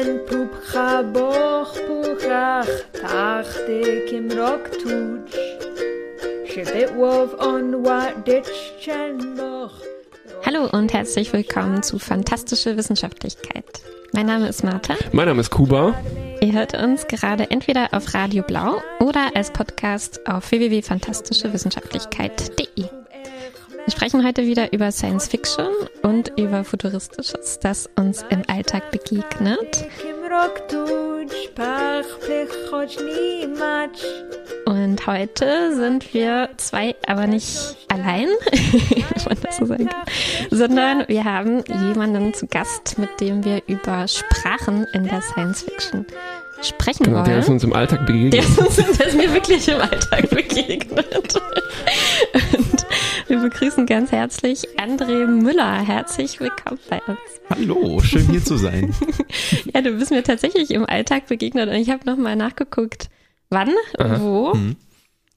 jen pupcha boch puchach tachte kim rock tuch. Shibit wov on wat ditch chen boch. Hallo und herzlich willkommen zu Fantastische Wissenschaftlichkeit. Mein Name ist Martha. Mein Name ist Kuba. Ihr hört uns gerade entweder auf Radio Blau oder als Podcast auf www.fantastischewissenschaftlichkeit.de. Wir sprechen heute wieder über Science Fiction und über Futuristisches, das uns im Alltag begegnet. Und heute sind wir zwei, aber nicht allein, wenn man das so sagen kann, sondern wir haben jemanden zu Gast, mit dem wir über Sprachen in der Science Fiction sprechen Genau, der wollen. ist uns im Alltag begegnet. Der ist, uns, der ist mir wirklich im Alltag begegnet. Und wir begrüßen ganz herzlich André Müller. Herzlich willkommen bei uns. Hallo, schön hier zu sein. Ja, du bist mir tatsächlich im Alltag begegnet und ich habe nochmal nachgeguckt, wann, wo. Mhm.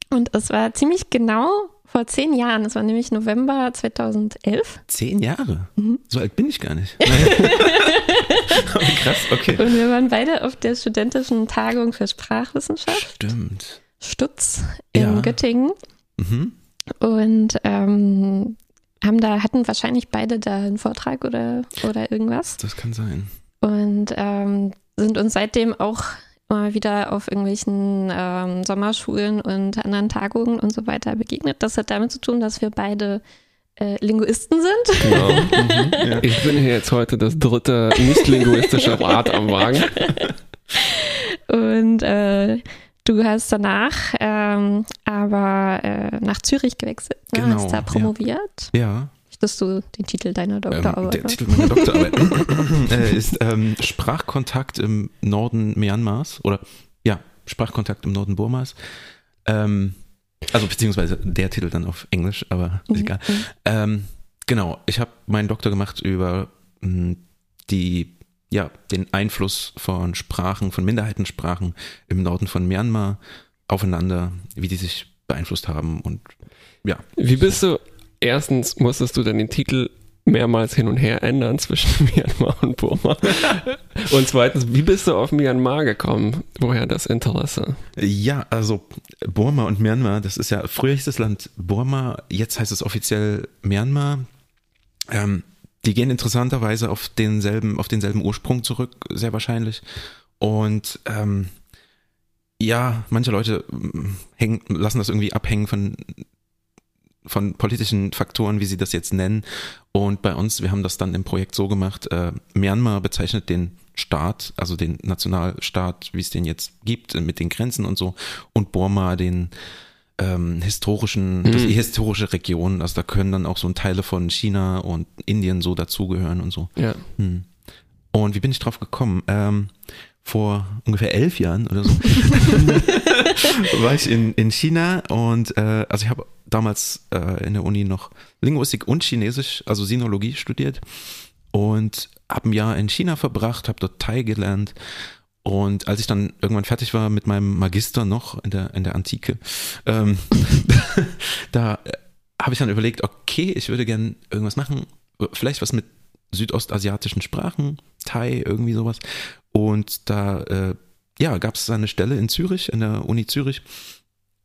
Und es war ziemlich genau vor zehn Jahren. Es war nämlich November 2011. Zehn Jahre? Mhm. So alt bin ich gar nicht. Aber krass, okay. Und wir waren beide auf der studentischen Tagung für Sprachwissenschaft, Stimmt. Stutz in Ja. Göttingen. Mhm. Und ähm, haben da, hatten wahrscheinlich beide da einen Vortrag oder, oder irgendwas. Das kann sein. Und ähm, sind uns seitdem auch immer wieder auf irgendwelchen ähm, Sommerschulen und anderen Tagungen und so weiter begegnet. Das hat damit zu tun, dass wir beide äh, Linguisten sind. Genau. Mhm, ja. Ich bin hier jetzt heute das dritte nicht-linguistische Rad am Wagen. Und äh, du hast danach ähm, aber äh, nach Zürich gewechselt, ne? Genau, hast da ja. promoviert. Ja, Möchtest du den Titel deiner ähm, Doktorarbeit? der Titel meiner Doktorarbeit äh, ist ähm, Sprachkontakt im Norden Myanmars oder ja, Sprachkontakt im Norden Burmas. Ähm, also beziehungsweise der Titel dann auf Englisch, aber ist egal. Ähm, genau, ich habe meinen Doktor gemacht über mh, die, ja, den Einfluss von Sprachen, von Minderheitensprachen im Norden von Myanmar aufeinander, wie die sich beeinflusst haben und ja. Wie bist du? Erstens musstest du dann den Titel mehrmals hin und her ändern zwischen Myanmar und Burma. Und zweitens, wie bist du auf Myanmar gekommen? Woher das Interesse? Ja, also Burma und Myanmar, das ist ja, früher hieß das Land Burma, jetzt heißt es offiziell Myanmar. Ähm, die gehen interessanterweise auf denselben, auf denselben Ursprung zurück, sehr wahrscheinlich. Und ähm, ja, manche Leute mm, hängen, lassen das irgendwie abhängen von, von politischen Faktoren, wie sie das jetzt nennen. Und bei uns, wir haben das dann im Projekt so gemacht, äh, Myanmar bezeichnet den Staat, also den Nationalstaat, wie es den jetzt gibt, mit den Grenzen und so, und Burma den ähm, historischen, das, die historische Region, also da können dann auch so Teile von China und Indien so dazugehören und so. Ja. Hm. Und wie bin ich drauf gekommen? Ähm, vor ungefähr elf Jahren oder so war ich in, in China und äh, also ich habe damals äh, in der Uni noch Linguistik und Chinesisch, also Sinologie studiert und habe ein Jahr in China verbracht, habe dort Thai gelernt und als ich dann irgendwann fertig war mit meinem Magister noch in der, in der Antike, ähm, da äh, habe ich dann überlegt, okay, ich würde gern irgendwas machen, vielleicht was mit südostasiatischen Sprachen, Thai, irgendwie sowas. Und da äh, ja, gab es eine Stelle in Zürich, in der Uni Zürich,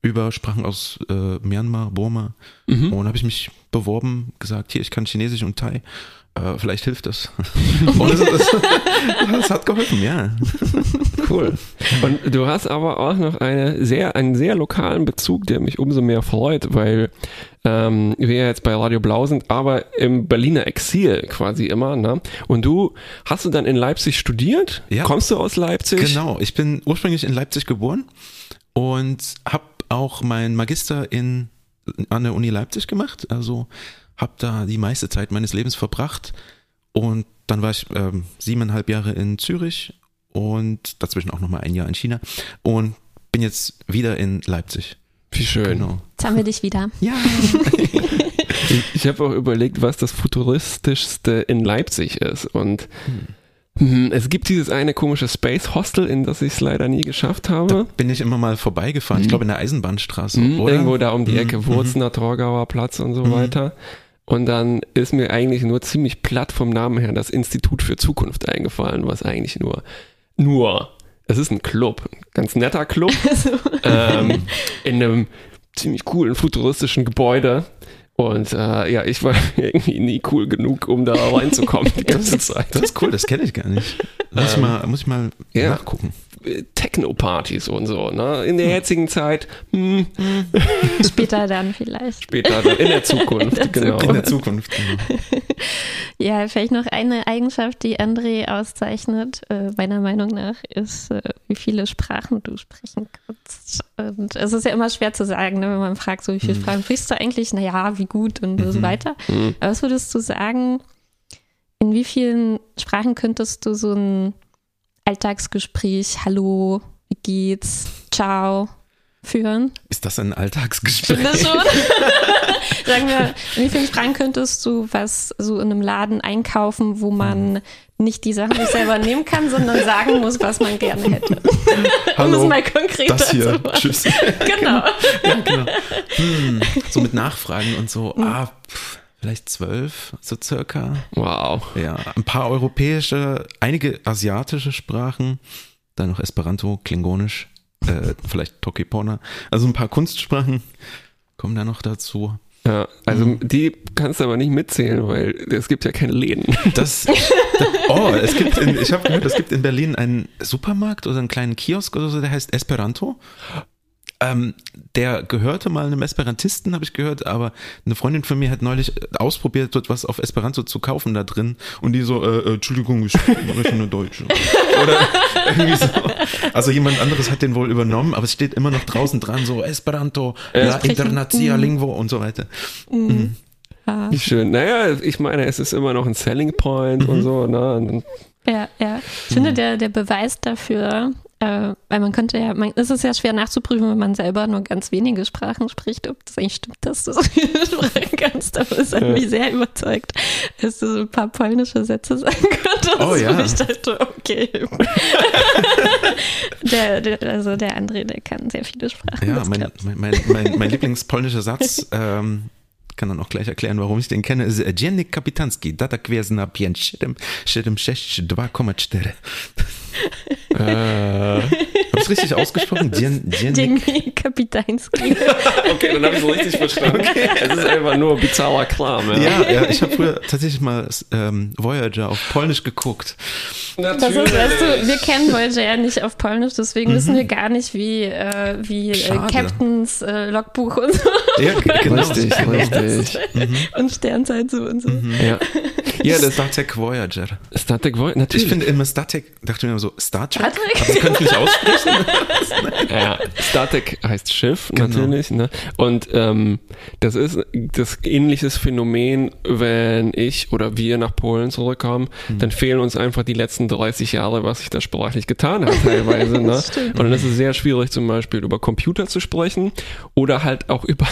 über Sprachen aus äh, Myanmar, Burma. Mhm. Und habe ich mich beworben, gesagt, hier, ich kann Chinesisch und Thai. Äh, vielleicht hilft das. und das, das, das hat geholfen, ja. Cool. Und du hast aber auch noch eine sehr, einen sehr lokalen Bezug, der mich umso mehr freut, weil ähm, wir ja jetzt bei Radio Blau sind, aber im Berliner Exil quasi immer. Ne? Und du hast du dann in Leipzig studiert? Ja. Kommst du aus Leipzig? Genau, ich bin ursprünglich in Leipzig geboren und habe auch meinen Magister in, an der Uni Leipzig gemacht. Also habe da die meiste Zeit meines Lebens verbracht und dann war ich ähm, siebeneinhalb Jahre in Zürich und dazwischen auch nochmal ein Jahr in China und bin jetzt wieder in Leipzig. Wie schön. Genau. Jetzt haben wir dich wieder. Ja. Ich, ich habe auch überlegt, was das futuristischste in Leipzig ist. Und hm, es gibt dieses eine komische Space Hostel, in das ich es leider nie geschafft Da habe. bin ich immer mal vorbeigefahren. Ich glaube in der Eisenbahnstraße. Hm, oder? Irgendwo da um die Mhm, Ecke, mhm. Wurzener, Torgauer Platz und so Mhm. weiter. Und dann ist mir eigentlich nur ziemlich platt vom Namen her das Institut für Zukunft eingefallen, was eigentlich nur, nur, es ist ein Club, ein ganz netter Club, ähm, in einem ziemlich coolen futuristischen Gebäude. Und äh, ja, ich war irgendwie nie cool genug, um da reinzukommen die ganze Zeit. Das ist cool, das kenne ich gar nicht. Muss, ich mal, muss ich mal ja. nachgucken. Techno-Partys und so, ne? In der jetzigen Zeit, hm, Später dann vielleicht. später dann in der Zukunft, In der genau. In der Zukunft. Genau. Ja, vielleicht noch eine Eigenschaft, die André auszeichnet, äh, meiner Meinung nach, ist, äh, wie viele Sprachen du sprechen kannst. Und es ist ja immer schwer zu sagen, ne, wenn man fragt, so wie viele Sprachen sprichst du eigentlich? Naja, wie gut und so weiter. Mhm. Aber was würdest du sagen, in wie vielen Sprachen könntest du so ein Alltagsgespräch, Hallo, wie geht's, Ciao führen? Ist das ein Alltagsgespräch? Finde schon. Sagen wir, wie vielen Sprachen könntest du was so in einem Laden einkaufen, wo man nicht die Sachen sich selber nehmen kann, sondern sagen muss, was man gerne hätte. um es Hallo, mal konkreter das zu hier. machen. Tschüss. Genau. ja, genau. Hm, so mit Nachfragen und so, ah, pff, vielleicht zwölf, so circa. Wow. Ja, ein paar europäische, einige asiatische Sprachen, dann noch Esperanto, Klingonisch, äh, vielleicht Tokipona. Also ein paar Kunstsprachen kommen da noch dazu. Ja, also Mhm. die kannst du aber nicht mitzählen, weil es gibt ja keine Läden. Das, das oh, es gibt, in, ich habe gehört, es gibt in Berlin einen Supermarkt oder einen kleinen Kiosk oder so, der heißt Esperanto. Ähm, der gehörte mal einem Esperantisten, habe ich gehört, aber eine Freundin von mir hat neulich ausprobiert, dort was auf Esperanto zu kaufen da drin und die so, äh, äh, Entschuldigung, ich spreche nur Deutsch. Oder irgendwie so. Also jemand anderes hat den wohl übernommen, aber es steht immer noch draußen dran, so Esperanto, ja, Sprechen. Internazia Lingvo und so weiter. Ja, Wie schön. Naja, ich meine, es ist immer noch ein Selling Point Mhm. und so, ne? Ja, ja. Ich finde, der, der Beweis dafür, äh, weil man könnte ja, man, es ist ja schwer nachzuprüfen, wenn man selber nur ganz wenige Sprachen spricht, ob das eigentlich stimmt, dass du so viele Sprachen kannst. Aber es hat Ja. mich sehr überzeugt, dass du so ein paar polnische Sätze sagen konntest. Oh ja. Und ich dachte, okay. der, der, also der André, der kann sehr viele Sprachen. Ja, mein, mein, mein, mein, mein Lieblingspolnischer Satz, ähm, kann dann auch gleich erklären, warum ich den kenne, ist Dziennik Kapitanski, data kwezna 5776 2,4. Äh, Hab ich's richtig ausgesprochen? Dziennik Kapitański. okay, dann habe ich es richtig verstanden. Es ist einfach nur bizarrer Kram. Ja, Ja, ja, ich habe früher tatsächlich mal ähm, Voyager auf Polnisch geguckt. Das ist, weißt du, wir kennen Voyager ja nicht auf Polnisch, deswegen wissen wir gar nicht, wie, äh, wie äh. Captains äh, Logbuch und so Ja, genau. Richtig, richtig. und Sternzeit so und so. Ja, ja das Star Trek Voyager. Star Trek Voyager, natürlich. Ich finde immer Star Trek, dachte mir immer so, Star Trek? Star Trek? Aber das könnte ich nicht aussprechen. Ja, Star Trek heißt Schiff, Genau. natürlich. Ne? Und ähm, das ist das ähnliches Phänomen, wenn ich oder wir nach Polen zurückkommen, Hm. dann fehlen uns einfach die letzten 30 Jahre, was sich da sprachlich getan hat teilweise. ne? Und dann ist es sehr schwierig, zum Beispiel über Computer zu sprechen oder halt auch über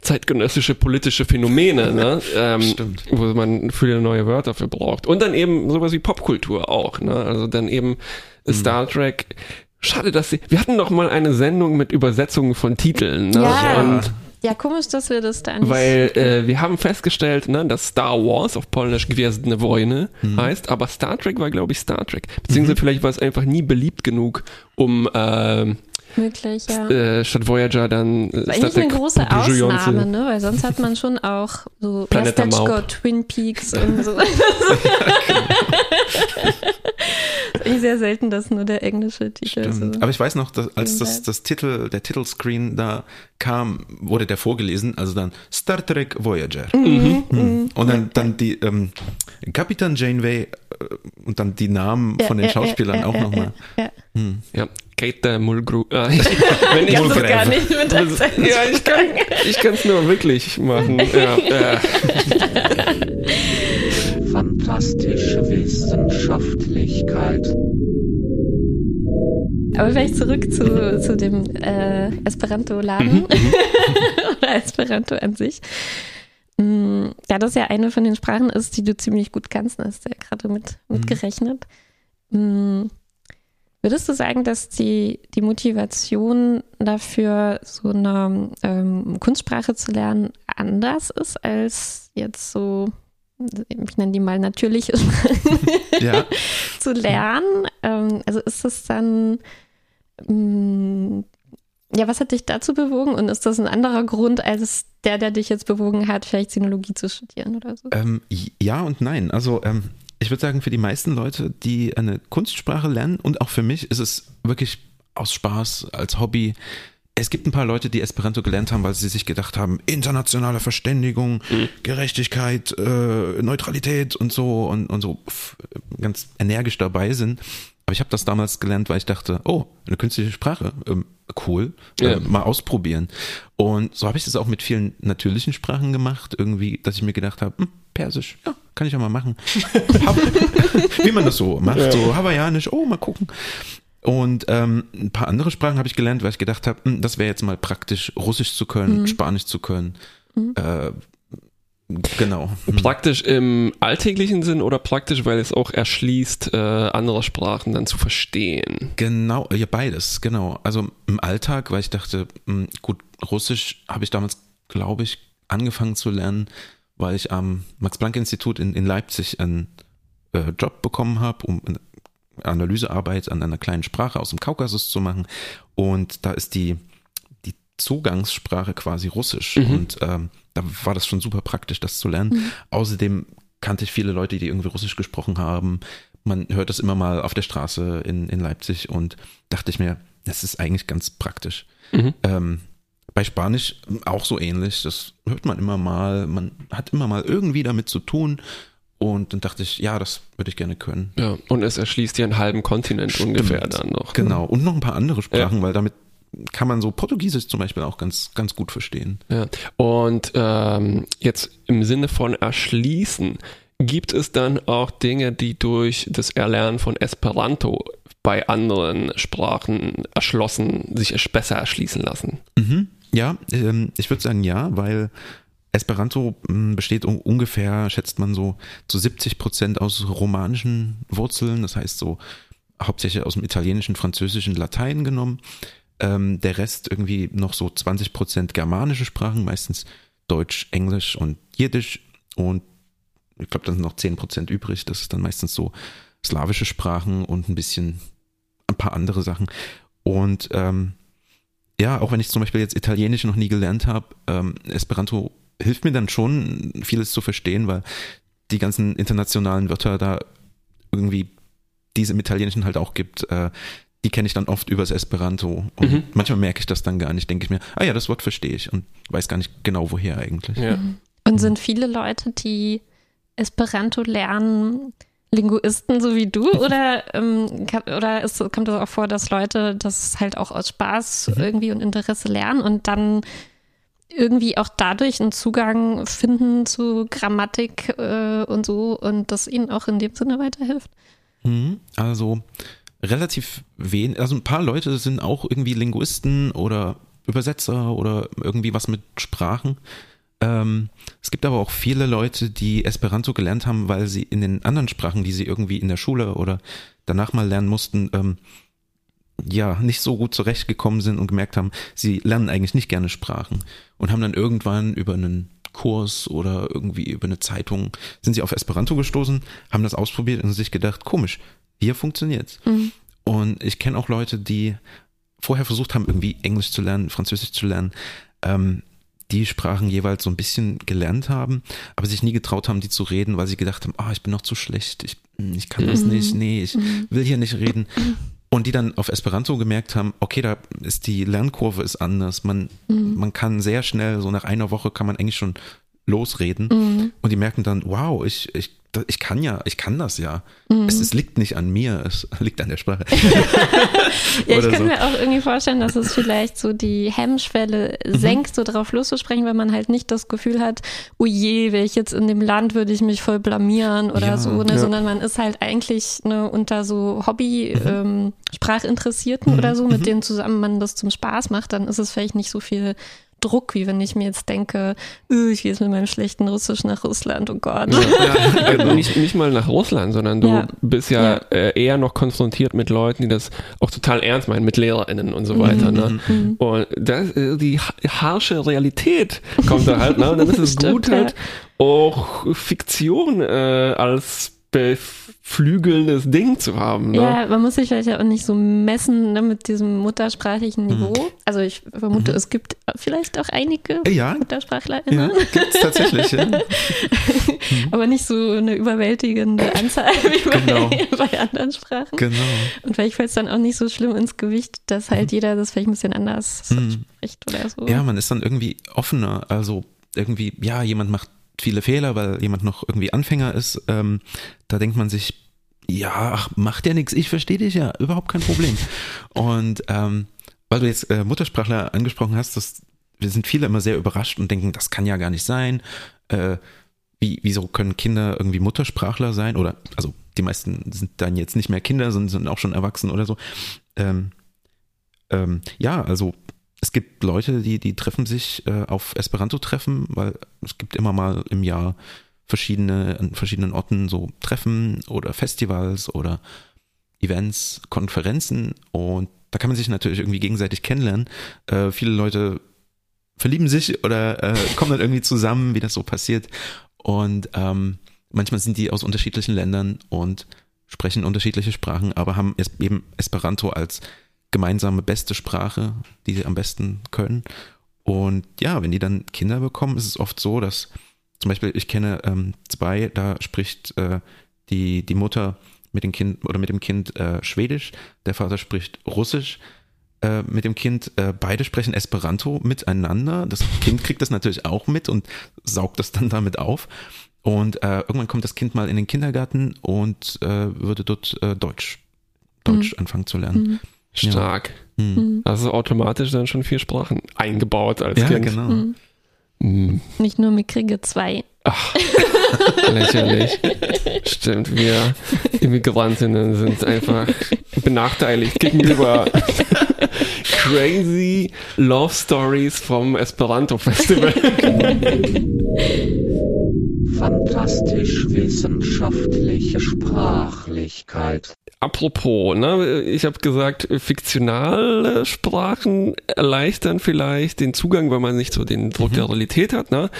zeitgenössische politische Phänomene, ne? ähm, Stimmt. wo man viele neue Wörter für braucht. Und dann eben sowas wie Popkultur auch. Ne? Also dann eben Star Trek. Schade, dass sie. Wir hatten doch mal eine Sendung mit Übersetzungen von Titeln. Ne? Ja. Und Ja, komisch, dass wir das da nicht. weil äh, wir haben festgestellt, ne, dass Star Wars auf Polnisch Gwiezdne Wojny heißt, aber Star Trek war, glaube ich, Star Trek. Beziehungsweise vielleicht war es einfach nie beliebt genug, um ähm, möglich, ja. äh, statt Voyager dann äh, War Star eigentlich eine große Ausnahme, ne? Weil sonst hat man schon auch so Planet. Twin Peaks und so. ist eigentlich sehr selten, dass nur der englische Titel so. Aber ich weiß noch, dass, als das, das Titel, der Titelscreen da kam, wurde der vorgelesen, also dann Star Trek Voyager. Mhm. Und dann, dann die ähm, Kapitan Janeway äh, und dann die Namen Ja, von den ja, Schauspielern ja, auch ja, nochmal. Ja, ja. Ja, Kate Mulgrew. Äh, ich, wenn ich, das Mulgrew. gar nicht mit Akzent ja, ich kann ich kann es nur wirklich machen. Ja, äh, Fantastische Wissenschaftlichkeit. Aber vielleicht zurück zu, zu dem äh, Esperanto-Laden oder Esperanto an sich. Mm, Da das ja eine von den Sprachen ist, die du ziemlich gut kannst, hast du ja gerade mit, mitgerechnet. Mm, Würdest du sagen, dass die, die Motivation dafür, so eine ähm, Kunstsprache zu lernen, anders ist als jetzt so, ich nenne die mal natürliche Ja. zu lernen? Ähm, also ist das dann, mh, ja, was hat dich dazu bewogen und ist das ein anderer Grund als der, der dich jetzt bewogen hat, vielleicht Sinologie zu studieren oder so? Ähm, ja und nein. Also ähm, ich würde sagen, für die meisten Leute, die eine Kunstsprache lernen und auch für mich ist es wirklich aus Spaß, als Hobby. Es gibt ein paar Leute, die Esperanto gelernt haben, weil sie sich gedacht haben, internationale Verständigung, Gerechtigkeit, äh, Neutralität und so und, und so ganz energisch dabei sind. Aber ich habe das damals gelernt, weil ich dachte, oh, eine künstliche Sprache, ähm, cool, Ja. äh, mal ausprobieren. Und so habe ich das auch mit vielen natürlichen Sprachen gemacht, irgendwie, dass ich mir gedacht habe, hm, Persisch, ja, kann ich ja mal machen. Wie man das so macht, so hawaiianisch, oh, mal gucken. Und ähm, ein paar andere Sprachen habe ich gelernt, weil ich gedacht habe, hm, das wäre jetzt mal praktisch, Russisch zu können, Spanisch zu können. Äh, genau. Praktisch im alltäglichen Sinn oder praktisch, weil es auch erschließt, äh, andere Sprachen dann zu verstehen? Genau, ja, beides, genau. Also im Alltag, weil ich dachte, mh, gut, Russisch habe ich damals, glaube ich, angefangen zu lernen, weil ich am Max-Planck-Institut in, in Leipzig einen äh, Job bekommen habe, um eine Analysearbeit an einer kleinen Sprache aus dem Kaukasus zu machen. Und da ist die, die Zugangssprache quasi Russisch. Und ähm, da war das schon super praktisch, das zu lernen. Außerdem kannte ich viele Leute, die irgendwie Russisch gesprochen haben. Man hört das immer mal auf der Straße in, in Leipzig und dachte ich mir, das ist eigentlich ganz praktisch. Ähm, bei Spanisch auch so ähnlich. Das hört man immer mal. Man hat immer mal irgendwie damit zu tun. Und dann dachte ich, ja, das würde ich gerne können. Ja, und es erschließt ja einen halben Kontinent ungefähr dann noch. Genau. Und noch ein paar andere Sprachen, weil damit kann man so Portugiesisch zum Beispiel auch ganz, ganz gut verstehen. Ja. Und ähm, jetzt im Sinne von erschließen, gibt es dann auch Dinge, die durch das Erlernen von Esperanto bei anderen Sprachen erschlossen, sich besser erschließen lassen? Mhm. Ja, ähm, ich würde sagen ja, weil Esperanto mh, besteht un ungefähr, schätzt man so, zu 70 Prozent aus romanischen Wurzeln, das heißt so hauptsächlich aus dem Italienischen, Französischen, Latein genommen. Ähm, der Rest irgendwie noch so 20 Prozent germanische Sprachen, meistens Deutsch, Englisch und Jiddisch und ich glaube, dann sind noch 10 Prozent übrig. Das ist dann meistens so slawische Sprachen und ein bisschen ein paar andere Sachen. Und ähm, ja, auch wenn ich zum Beispiel jetzt Italienisch noch nie gelernt habe, ähm, Esperanto hilft mir dann schon, vieles zu verstehen, weil die ganzen internationalen Wörter da irgendwie, die es im Italienischen halt auch gibt, äh, die kenne ich dann oft übers Esperanto. Und Mhm. manchmal merke ich das dann gar nicht, denke ich mir, ah ja, das Wort verstehe ich und weiß gar nicht genau woher eigentlich. Ja. Und sind viele Leute, die Esperanto lernen, Linguisten so wie du? Oder, ähm, oder ist, kommt es auch vor, dass Leute das halt auch aus Spaß irgendwie und Interesse lernen und dann irgendwie auch dadurch einen Zugang finden zu Grammatik äh, und so und das ihnen auch in dem Sinne weiterhilft? Mhm. Also relativ wenig, also ein paar Leute sind auch irgendwie Linguisten oder Übersetzer oder irgendwie was mit Sprachen. Ähm, es gibt aber auch viele Leute, die Esperanto gelernt haben, weil sie in den anderen Sprachen, die sie irgendwie in der Schule oder danach mal lernen mussten, ähm, ja, nicht so gut zurechtgekommen sind und gemerkt haben, sie lernen eigentlich nicht gerne Sprachen und haben dann irgendwann über einen Kurs oder irgendwie über eine Zeitung sind sie auf Esperanto gestoßen, haben das ausprobiert und sich gedacht, komisch, hier funktioniert's. Und ich kenne auch Leute, die vorher versucht haben, irgendwie Englisch zu lernen, Französisch zu lernen, ähm, die Sprachen jeweils so ein bisschen gelernt haben, aber sich nie getraut haben, die zu reden, weil sie gedacht haben, ah, ich bin noch zu schlecht, ich, ich kann das nicht, nee, ich will hier nicht reden. Und die dann auf Esperanto gemerkt haben, okay, da ist die Lernkurve ist anders. Man, man kann sehr schnell, so nach einer Woche kann man eigentlich schon losreden. Und die merken dann, wow, ich, ich, ich kann ja, ich kann das ja. Es, es liegt nicht an mir, es liegt an der Sprache. Ja, ich könnte so. mir auch irgendwie vorstellen, dass es vielleicht so die Hemmschwelle senkt, so drauf loszusprechen, wenn man halt nicht das Gefühl hat, oh je, wäre ich jetzt in dem Land, würde ich mich voll blamieren oder Ja, so, ne? ja. sondern man ist halt eigentlich ne, unter so Hobby-Sprachinteressierten oder so, mit denen zusammen man das zum Spaß macht, dann ist es vielleicht nicht so viel Druck, wie wenn ich mir jetzt denke, "Äh, ich gehe jetzt mit meinem schlechten Russisch nach Russland, oh Gott. Ja, also nicht, nicht mal nach Russland, sondern du Ja. bist ja, Ja. Äh, eher noch konfrontiert mit Leuten, die das auch total ernst meinen, mit LehrerInnen und so weiter. Ne? Mhm. Und das, äh, die ha- harsche Realität kommt da halt. Ne? Und dann ist es Stimmt, gut, ja. halt auch Fiktion äh, als beflügelndes Ding zu haben. Ne? Ja, man muss sich vielleicht auch nicht so messen ne, mit diesem muttersprachlichen Niveau. Also ich vermute, es gibt vielleicht auch einige Ja, ja, MuttersprachlerInnen, gibt's tatsächlich. Ja. aber nicht so eine überwältigende Anzahl wie bei, Genau. bei anderen Sprachen. Genau. Und vielleicht fällt es dann auch nicht so schlimm ins Gewicht, dass halt jeder das vielleicht ein bisschen anders Mhm. spricht oder so. Ja, man ist dann irgendwie offener. Also irgendwie, ja, jemand macht viele Fehler, weil jemand noch irgendwie Anfänger ist. Ähm, da denkt man sich, ja, ach, macht ja nichts, ich verstehe dich ja, überhaupt kein Problem. Und ähm, weil du jetzt äh, Muttersprachler angesprochen hast, das, wir sind viele immer sehr überrascht und denken, das kann ja gar nicht sein. Äh, wie, wieso können Kinder irgendwie Muttersprachler sein? Oder, also die meisten sind dann jetzt nicht mehr Kinder, sondern sind auch schon erwachsen oder so. Ähm, ähm, ja, also es gibt Leute, die, die treffen sich äh, auf Esperanto-Treffen, weil es gibt immer mal im Jahr verschiedene, an verschiedenen Orten so Treffen oder Festivals oder Events, Konferenzen und da kann man sich natürlich irgendwie gegenseitig kennenlernen. Äh, viele Leute verlieben sich oder äh, kommen dann irgendwie zusammen, wie das so passiert. Und ähm, manchmal sind die aus unterschiedlichen Ländern und sprechen unterschiedliche Sprachen, aber haben eben Esperanto als gemeinsame beste Sprache, die sie am besten können. Und ja, wenn die dann Kinder bekommen, ist es oft so, dass zum Beispiel ich kenne ähm, zwei, da spricht äh, die, die Mutter mit dem Kind oder mit dem Kind äh, Schwedisch, der Vater spricht Russisch äh, mit dem Kind. Äh, beide sprechen Esperanto miteinander. Das Kind kriegt das natürlich auch mit und saugt das dann damit auf. Und äh, irgendwann kommt das Kind mal in den Kindergarten und äh, würde dort äh, Deutsch, Deutsch anfangen zu lernen. Stark. Hm. Also automatisch dann schon vier Sprachen eingebaut als Ja, Kind. genau. Hm. Nicht nur mickrige zwei. Ach, lächerlich. Stimmt, wir Immigrantinnen sind einfach benachteiligt gegenüber crazy Love Stories vom Esperanto Festival. Fantastisch wissenschaftliche Sprachlichkeit. Apropos, ne, ich habe gesagt, fiktionale Sprachen erleichtern vielleicht den Zugang, weil man nicht so den Druck der Realität hat. Ne?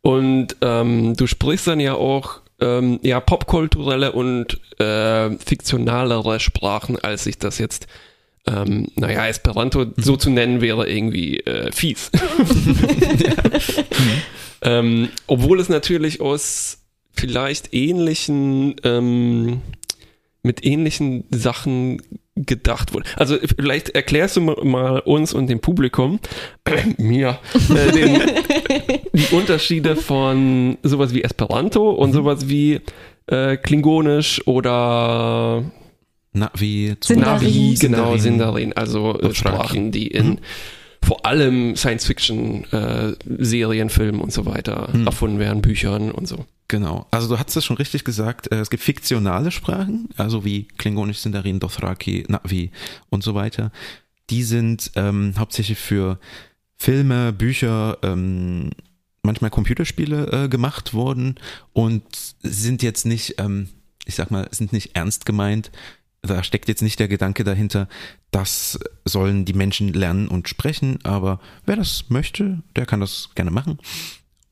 Und ähm, du sprichst dann ja auch ähm, ja popkulturelle und äh, fiktionalere Sprachen, als ich das jetzt ähm, naja, Esperanto so zu nennen wäre irgendwie äh, fies. ähm, obwohl es natürlich aus vielleicht ähnlichen, ähm, mit ähnlichen Sachen gedacht wurde. Also vielleicht erklärst du mal uns und dem Publikum, mir, äh, den, die Unterschiede von sowas wie Esperanto und sowas wie äh, Klingonisch oder Navi, zu Sindarin. Navi, genau, Sindarin. Also äh. Sprachen, die in vor allem Science-Fiction-Serien, Filmen und so weiter erfunden werden, Büchern und so. Genau. Also du hast es schon richtig gesagt. äh, Es gibt fiktionale Sprachen, also wie Klingonisch, Sindarin, Dothraki, Navi und so weiter. Die sind ähm, hauptsächlich für Filme, Bücher, ähm, manchmal Computerspiele äh, gemacht worden und sind jetzt nicht, ähm, ich sag mal, sind nicht ernst gemeint. Da steckt jetzt nicht der Gedanke dahinter, das sollen die Menschen lernen und sprechen, aber wer das möchte, der kann das gerne machen.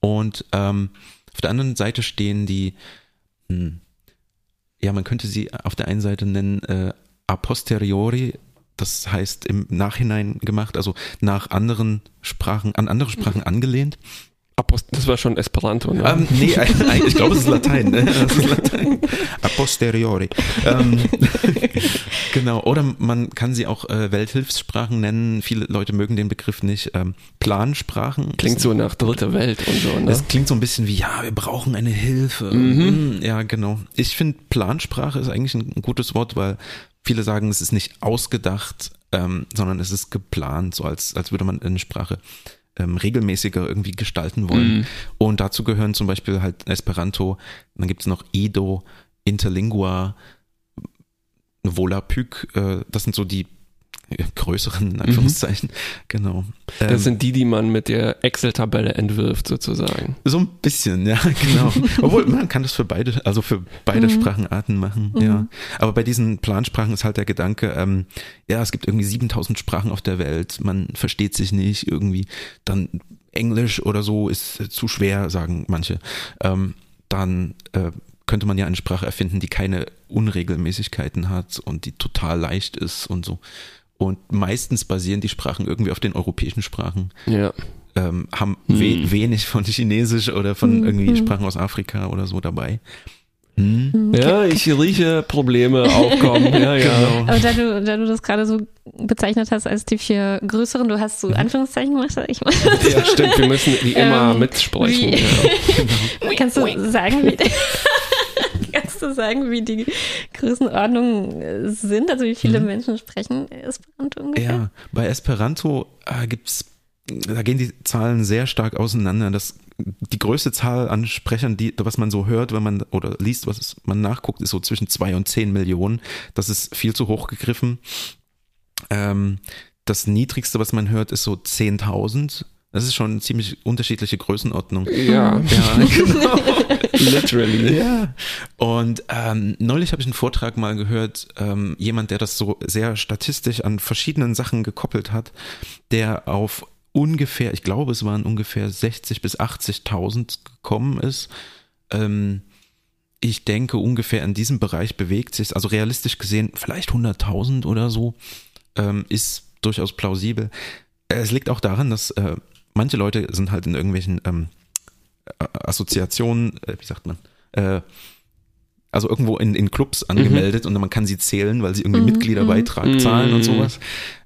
Und ähm, auf der anderen Seite stehen die, hm, ja, man könnte sie auf der einen Seite nennen äh, a posteriori, das heißt im Nachhinein gemacht, also nach anderen Sprachen, an andere Sprachen angelehnt. Apost das war schon Esperanto, ne? Ähm, nee, ich glaube, es ist Latein. Ne? Das ist Latein. A posteriori. Ähm, genau. Oder man kann sie auch äh, Welthilfssprachen nennen. Viele Leute mögen den Begriff nicht. Ähm, Plansprachen. Klingt so nach dritter Welt und so, ne? Das klingt so ein bisschen wie, ja, wir brauchen eine Hilfe. Mhm, Ja, genau. Ich finde, Plansprache ist eigentlich ein, ein gutes Wort, weil viele sagen, es ist nicht ausgedacht, ähm, sondern es ist geplant, so als, als würde man eine Sprache ähm, regelmäßiger irgendwie gestalten wollen. Und dazu gehören zum Beispiel halt Esperanto, dann gibt es noch Edo, Interlingua, Volapük, äh, das sind so die größeren, in Anführungszeichen. Genau. Das Ähm, sind die, die man mit der Excel-Tabelle entwirft, sozusagen. so ein bisschen, ja, genau. Obwohl man kann das für beide, also für beide Sprachenarten machen, ja. Aber bei diesen Plansprachen ist halt der Gedanke, ähm, ja, es gibt irgendwie 7000 Sprachen auf der Welt, man versteht sich nicht irgendwie, dann Englisch oder so ist äh, zu schwer, sagen manche. Ähm, dann äh, könnte man ja eine Sprache erfinden, die keine Unregelmäßigkeiten hat und die total leicht ist und so. Und meistens basieren die Sprachen irgendwie auf den europäischen Sprachen Ja. ähm, haben we wenig von Chinesisch oder von irgendwie Sprachen aus Afrika oder so dabei. Hm? Ja, ich rieche Probleme aufkommen. Ja, ja. Aber da du, da du das gerade so bezeichnet hast als die vier größeren, du hast so Anführungszeichen gemacht, sag ich mal. Ja, stimmt, wir müssen die immer Ähm, mitsprechen. wie- Ja. Kannst du sagen, wie du sagen, wie die Größenordnungen äh, sind? Also wie viele Menschen sprechen Esperanto ungefähr? Ja, bei Esperanto äh, gibt's, da gehen die Zahlen sehr stark auseinander. Das, die größte Zahl an Sprechern, die, was man so hört, wenn man oder liest, was es- man nachguckt, ist so zwischen zwei und zehn Millionen. Das ist viel zu hoch gegriffen. Ähm, das niedrigste, was man hört, ist so 10.000. Das ist schon eine ziemlich unterschiedliche Größenordnung. Ja, Ja, genau. literally. Ja. Und ähm, neulich habe ich einen Vortrag mal gehört, ähm, jemand, der das so sehr statistisch an verschiedenen Sachen gekoppelt hat, der auf ungefähr, ich glaube, es waren ungefähr 60 bis 80.000 gekommen ist. Ähm, ich denke, ungefähr in diesem Bereich bewegt sich, also realistisch gesehen, vielleicht 100.000 oder so, ähm, ist durchaus plausibel. Es liegt auch daran, dass äh, manche Leute sind halt in irgendwelchen ähm, äh, Assoziationen, äh, wie sagt man, äh, also irgendwo in, in Clubs angemeldet und man kann sie zählen, weil sie irgendwie Mitgliederbeitrag Mhm. zahlen und sowas.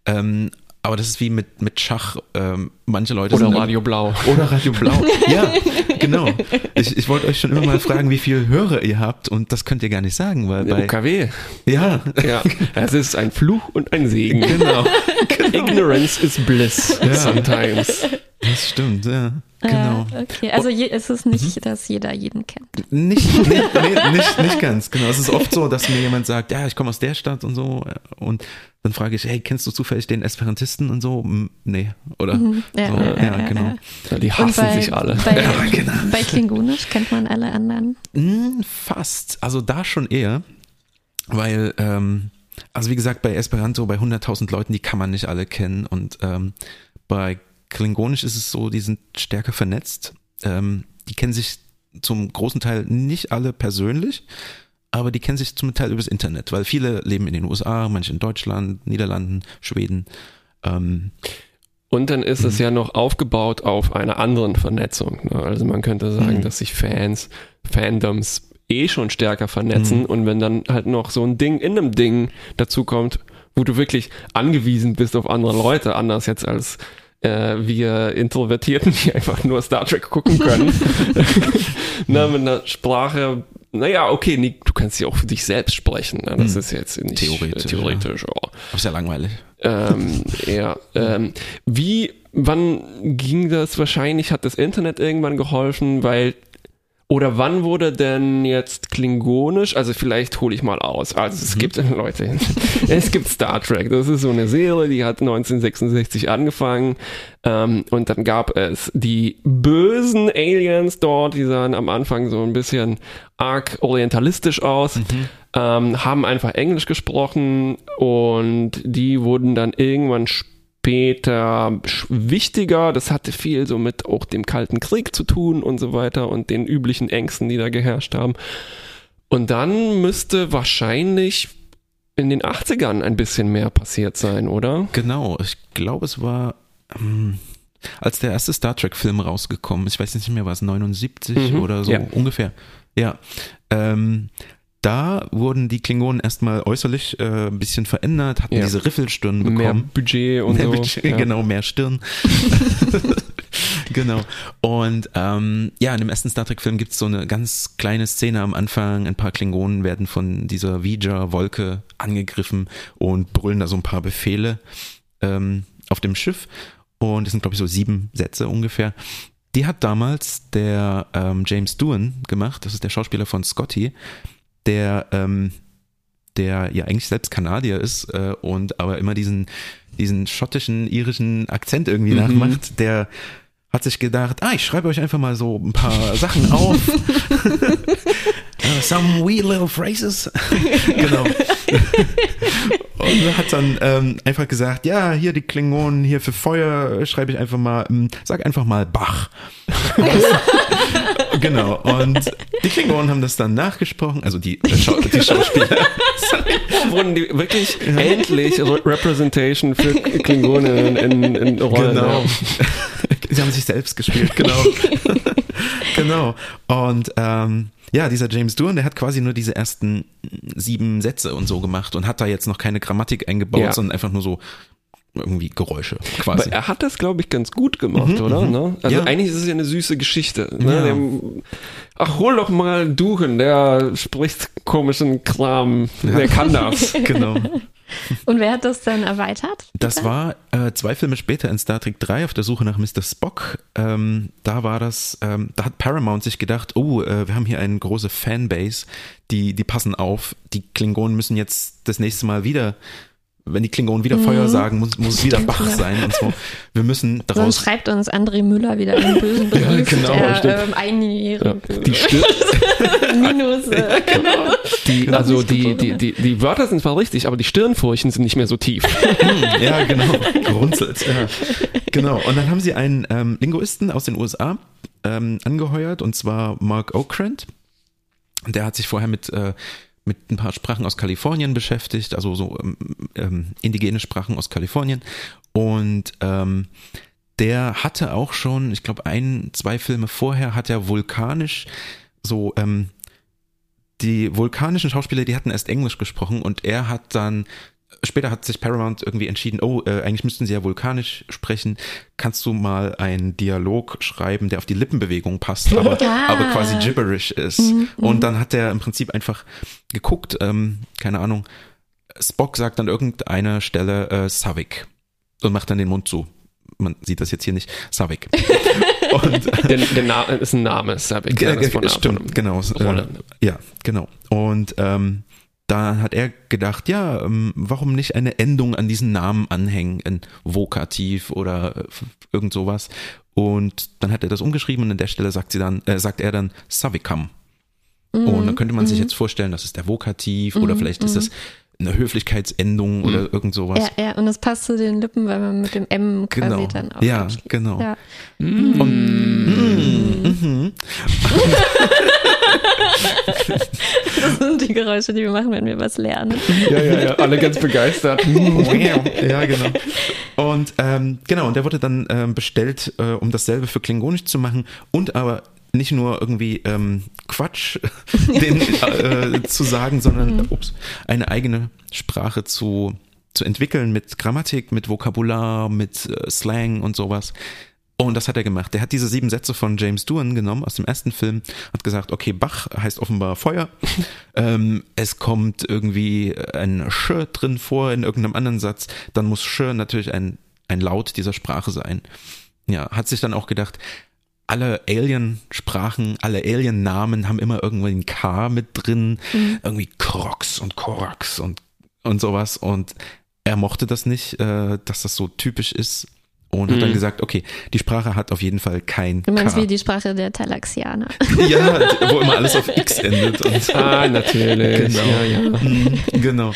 Ähm, aber das ist wie mit, mit Schach. Ähm, manche Leute Oder sind Radio Blau. oder Radio Blau. Ja, genau. Ich, ich wollte euch schon immer mal fragen, wie viel Hörer ihr habt und das könnt ihr gar nicht sagen, weil bei UKW. ja, Ja, es ist ein Fluch und ein Segen. genau, Ignorance is bliss sometimes. das stimmt, ja, genau. Ah, okay, also je, es ist nicht, dass jeder jeden kennt. Nicht, nee, nee, nicht, nicht ganz, genau. Es ist oft so, dass mir jemand sagt, ja, ich komme aus der Stadt und so. Und dann frage ich, hey, kennst du zufällig den Esperantisten und so? Nee, oder? Ja, so, ja, ja, ja, genau. ja. Die hassen bei, sich alle. Bei, Ja, genau. bei Klingonisch kennt man alle anderen. Hm, fast. Also da schon eher, weil, ähm, also wie gesagt, bei Esperanto, bei 100.000 Leuten, die kann man nicht alle kennen. Und ähm, bei Klingonisch ist es so, die sind stärker vernetzt. Ähm, die kennen sich zum großen Teil nicht alle persönlich, aber die kennen sich zum Teil übers Internet, weil viele leben in den USA, manche in Deutschland, Niederlanden, Schweden. Ähm, Und dann ist Mhm. es ja noch aufgebaut auf einer anderen Vernetzung. Ne? Also man könnte sagen, Mhm. dass sich Fans, Fandoms eh schon stärker vernetzen Mhm. und wenn dann halt noch so ein Ding in einem Ding dazu kommt, wo du wirklich angewiesen bist auf andere Leute, anders jetzt als äh, wir Introvertierten, die einfach nur Star Trek gucken können. Na, mit einer Sprache, naja, okay, nee, du kannst ja auch für dich selbst sprechen. Ne? Das Mhm. ist jetzt nicht Theoretisch, äh, theoretisch ja. aber ist ja langweilig. Ähm, ja. Ähm, wie, wann ging das? Wahrscheinlich hat das Internet irgendwann geholfen, weil oder wann wurde denn jetzt Klingonisch? Also vielleicht hole ich mal aus. Also es gibt Leute, es gibt Star Trek. Das ist so eine Serie, die hat 1966 angefangen ähm, und dann gab es die bösen Aliens dort, die sahen am Anfang so ein bisschen arg orientalistisch aus, ähm, haben einfach Englisch gesprochen und die wurden dann irgendwann später sch- wichtiger. Das hatte viel so mit auch dem Kalten Krieg zu tun und so weiter und den üblichen Ängsten, die da geherrscht haben. Und dann müsste wahrscheinlich in den 80ern ein bisschen mehr passiert sein, oder? Genau, ich glaube, es war, ähm, als der erste Star Trek-Film rausgekommen ist, ich weiß nicht mehr, war es 79 Mhm, oder so ja. ungefähr. Ja. Ähm, da wurden die Klingonen erstmal äußerlich äh, ein bisschen verändert, hatten Ja. diese Riffelstirn bekommen. Mehr Budget und Mehr so. Budget, ja. Genau, mehr Stirn. genau. Und ähm, ja, in dem ersten Star Trek-Film gibt es so eine ganz kleine Szene am Anfang. Ein paar Klingonen werden von dieser Ouija-Wolke angegriffen und brüllen da so ein paar Befehle ähm, auf dem Schiff. Und es sind, glaube ich, so sieben Sätze ungefähr. Die hat damals der ähm, James Doohan gemacht. Das ist der Schauspieler von Scotty, der ähm, der ja eigentlich selbst Kanadier ist äh, und aber immer diesen, diesen schottischen, irischen Akzent irgendwie nachmacht, der hat sich gedacht, ah, ich schreibe euch einfach mal so ein paar Sachen auf. Uh, some wee little phrases. genau. Und hat dann ähm, einfach gesagt, ja, hier die Klingonen, hier für Feuer schreibe ich einfach mal, ähm, sag einfach mal Bach. genau. Und die Klingonen haben das dann nachgesprochen, also die, äh, Schau die Schauspieler. Wurden die wirklich endlich Re Representation für Klingoninnen in, in Rollen. Genau. Sie haben sich selbst gespielt, genau. genau. Und ähm, ja, dieser James Doohan, der hat quasi nur diese ersten sieben Sätze und so gemacht und hat da jetzt noch keine Grammatik eingebaut, Ja. sondern einfach nur so irgendwie Geräusche quasi. Aber er hat das, glaube ich, ganz gut gemacht, oder? Ne? Also Ja. eigentlich ist es ja eine süße Geschichte. Ne? Ja. Dem, ach, hol doch mal Duchen, der spricht komischen Kram. Der kann das. genau. Und wer hat das dann erweitert? Das war äh, zwei Filme später in Star Trek 3 auf der Suche nach Mr. Spock. Ähm, da war das, ähm, da hat Paramount sich gedacht, oh, äh, wir haben hier eine große Fanbase, die, die passen auf. Die Klingonen müssen jetzt das nächste Mal wieder, wenn die Klingonen wieder Feuer sagen, muss, muss es wieder Bach ja. sein und so. Wir müssen Sonst daraus. schreibt uns André Müller wieder einen bösen Brief, genau, der stimmt. ähm, einjährige Ja. Die, Stir Minus. Äh, die, Noch also die, die, die, die Wörter sind zwar richtig, aber die Stirnfurchen sind nicht mehr so tief. Hm, ja, genau. Gerunzelt. Ja. Genau. Und dann haben sie einen ähm, Linguisten aus den USA ähm, angeheuert, und zwar Mark Okrand. Der hat sich vorher mit, äh, mit ein paar Sprachen aus Kalifornien beschäftigt, also so ähm, ähm, indigene Sprachen aus Kalifornien. Und ähm, der hatte auch schon, ich glaube, ein, zwei Filme vorher hat er vulkanisch so, ähm, die vulkanischen Schauspieler, die hatten erst Englisch gesprochen und er hat dann später hat sich Paramount irgendwie entschieden, oh, äh, eigentlich müssten sie ja vulkanisch sprechen. Kannst du mal einen Dialog schreiben, der auf die Lippenbewegung passt, aber, Ah. aber quasi gibberish ist. Und dann hat er im Prinzip einfach geguckt, ähm, keine Ahnung, Spock sagt an irgendeiner Stelle äh, Savik und macht dann den Mund zu. Man sieht das jetzt hier nicht. Savik. und Der, der Name ist ein Name, Sabik. Ge- Ja, Stimmt, genau. Äh, ja, genau. Und ähm, da hat er gedacht, ja, ähm, warum nicht eine Endung an diesen Namen anhängen, ein Vokativ oder äh, irgend sowas. Und dann hat er das umgeschrieben und an der Stelle sagt sie dann, äh, sagt er dann Savikam. Und dann könnte man sich jetzt vorstellen, das ist der Vokativ oder vielleicht ist das eine Höflichkeitsendung oder irgend sowas. ja, ja, und das passt zu den Lippen, weil man mit dem M quasi Genau. dann auch Ja, genau. Ja. Mhm. Das sind die Geräusche, die wir machen, wenn wir was lernen. Ja, ja, ja, alle ganz begeistert. ja, genau. Und ähm, genau, und der wurde dann ähm, bestellt, äh, um dasselbe für Klingonisch zu machen und aber nicht nur irgendwie ähm, Quatsch den, äh, zu sagen, sondern ups, eine eigene Sprache zu, zu entwickeln mit Grammatik, mit Vokabular, mit äh, Slang und sowas. Und das hat er gemacht. Der hat diese sieben Sätze von James Doohan genommen aus dem ersten Film, hat gesagt, okay, Bach heißt offenbar Feuer. ähm, es kommt irgendwie ein Sch drin vor in irgendeinem anderen Satz. Dann muss Sch natürlich ein, ein Laut dieser Sprache sein. Ja, hat sich dann auch gedacht, alle Alien-Sprachen, alle Alien-Namen haben immer irgendwie ein K mit drin. Irgendwie Krox und Korax und, und sowas. Und er mochte das nicht, äh, dass das so typisch ist. Und hat dann gesagt, okay, die Sprache hat auf jeden Fall kein Du meinst K. wie die Sprache der Talaxianer. ja, wo immer alles auf X endet. Und Ah, natürlich. Genau. Ja, ja. Mhm, genau.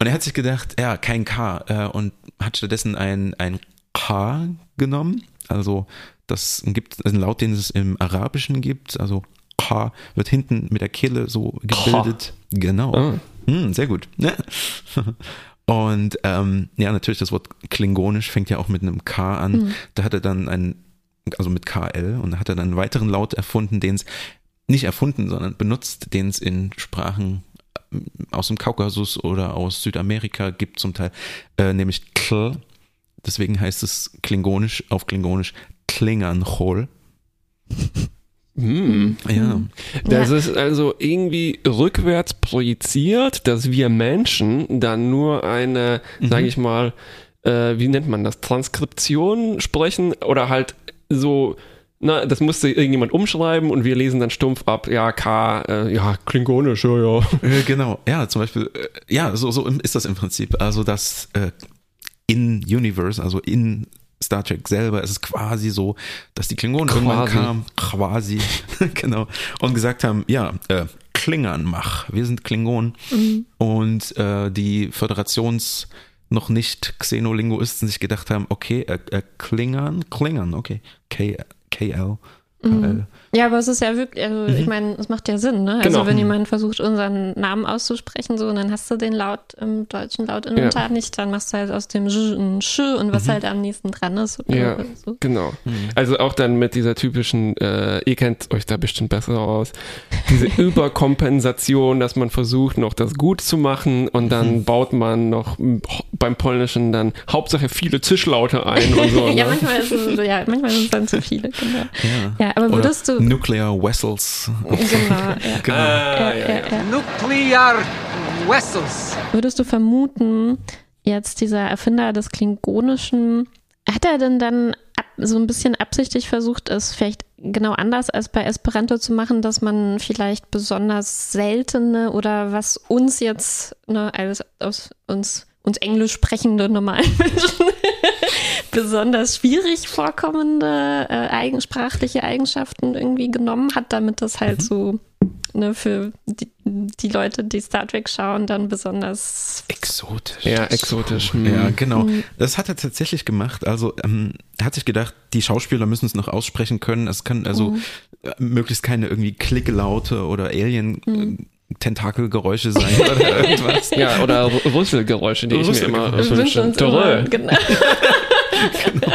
Und er hat sich gedacht, ja, kein K äh, und hat stattdessen ein, ein K genommen. Also das gibt einen Laut, den es im Arabischen gibt. Also K wird hinten mit der Kehle so gebildet. Genau. Ah. Hm, sehr gut. Ja. Und ähm, ja, natürlich das Wort Klingonisch fängt ja auch mit einem K an. Da hat er dann ein, also mit KL und da hat er dann einen weiteren Laut erfunden, den es nicht erfunden, sondern benutzt, den es in Sprachen ähm, aus dem Kaukasus oder aus Südamerika gibt zum Teil, äh, nämlich Kl. Deswegen heißt es klingonisch auf klingonisch Klinganchol. Hm. Ja. Das Ja. ist also irgendwie rückwärts projiziert, dass wir Menschen dann nur eine, sage ich mal, äh, wie nennt man das, Transkription sprechen oder halt so Na, das musste irgendjemand umschreiben und wir lesen dann stumpf ab, ja, K, äh, ja, klingonisch, ja, ja. Äh, genau, ja, zum Beispiel, äh, ja, so, so ist das im Prinzip. Also das äh, in Universe, also in Star Trek selber. Ist es quasi so, dass die Klingonen Quasi. irgendwann kamen, quasi, genau, und gesagt haben, ja, äh, Klingern mach, wir sind Klingonen. Und äh, die Föderations noch nicht Xenolinguisten sich gedacht haben, okay, äh, äh, Klingern, Klingern, okay, K, KL, KL. Ja, aber es ist ja wirklich, also ich meine, es macht ja Sinn, ne? Also Genau. wenn jemand versucht, unseren Namen auszusprechen, so, und dann hast du den Laut im deutschen Lautinventar nicht, dann machst du halt aus dem Sch ein Sch und was halt am nächsten dran ist. Oder Ja, so. genau. Also auch dann mit dieser typischen, äh, ihr kennt euch da bestimmt besser aus, diese Überkompensation, dass man versucht, noch das gut zu machen und dann baut man noch beim Polnischen dann Hauptsache viele Zischlaute ein und so. ja, ne? manchmal ist es, ja, manchmal ist es dann zu viele, genau. Ja. Ja, aber Oder würdest du, Nuclear Vessels. genau. Genau. Ah, Ja, ja, ja. Nuclear vessels. Würdest du vermuten, jetzt dieser Erfinder des Klingonischen, hat er denn dann ab, so ein bisschen absichtlich versucht, es vielleicht genau anders als bei Esperanto zu machen, dass man vielleicht besonders seltene oder was uns jetzt ne, als aus uns uns Englisch sprechende normalen Menschen besonders schwierig vorkommende äh, eigensprachliche Eigenschaften irgendwie genommen hat, damit das halt so ne, für die, die Leute, die Star Trek schauen, dann besonders Exotisch. Ja, exotisch. hm. Ja, genau. Das hat er tatsächlich gemacht. Also ähm, er hat sich gedacht, die Schauspieler müssen es noch aussprechen können. Es kann also äh, möglichst keine irgendwie Klickelaute oder Alien äh, Tentakelgeräusche sein oder irgendwas. Ja, oder Rüsselgeräusche, die ich mir immer Rüsselgeräusche. wir genau.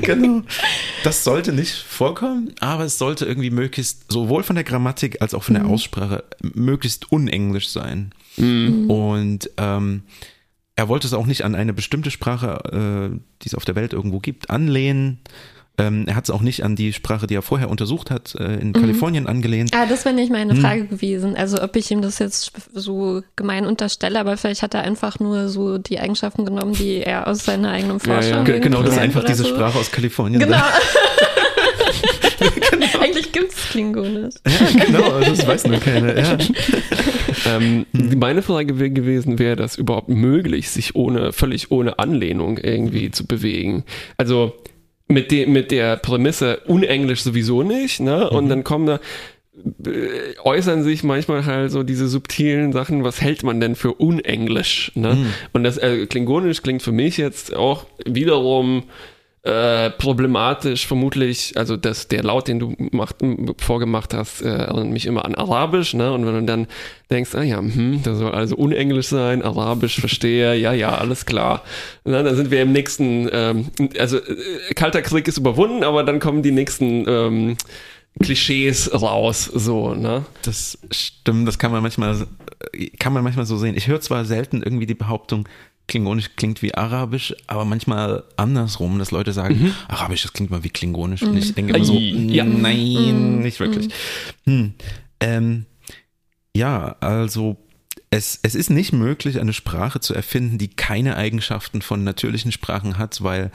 genau. Das sollte nicht vorkommen, aber es sollte irgendwie möglichst, sowohl von der Grammatik als auch von der Aussprache, möglichst unenglisch sein. Und ähm, er wollte es auch nicht an eine bestimmte Sprache, äh, die es auf der Welt irgendwo gibt, anlehnen. Ähm, er hat es auch nicht an die Sprache, die er vorher untersucht hat, äh, in Kalifornien angelehnt. Ah, das wäre nicht meine Hm. Frage gewesen. Also ob ich ihm das jetzt so gemein unterstelle, aber vielleicht hat er einfach nur so die Eigenschaften genommen, die er aus seiner eigenen Ja, ja. Forschung. Ge- Genau, das ist einfach diese so. Sprache aus Kalifornien. Genau. Eigentlich gibt es Klingonisch. Ja, genau, also das weiß nur keiner. Ja. Ähm, Meine Frage wäre gewesen, wäre das überhaupt möglich, sich ohne, völlig ohne Anlehnung irgendwie zu bewegen? Also mit, dem, mit der Prämisse unenglisch sowieso nicht, ne? Und dann kommen da, äh, äußern sich manchmal halt so diese subtilen Sachen, was hält man denn für unenglisch, ne? Und das äh, Klingonisch klingt für mich jetzt auch wiederum äh, problematisch vermutlich, also das, der Laut, den du macht, vorgemacht hast, äh, erinnert mich immer an Arabisch, ne? Und wenn du dann denkst, ah ja, hm, das soll also unenglisch sein, Arabisch verstehe, ja, ja, alles klar. Na, dann sind wir im nächsten, ähm, also äh, Kalter Krieg ist überwunden, aber dann kommen die nächsten ähm, Klischees raus, so, ne? Das stimmt, das kann man manchmal, kann man manchmal so sehen. Ich höre zwar selten irgendwie die Behauptung, Klingonisch klingt wie Arabisch, aber manchmal andersrum, dass Leute sagen, Arabisch, das klingt mal wie Klingonisch. Und ich denke immer so, ja. nein, nicht wirklich. Hm. Ähm, ja, also es, es ist nicht möglich, eine Sprache zu erfinden, die keine Eigenschaften von natürlichen Sprachen hat, weil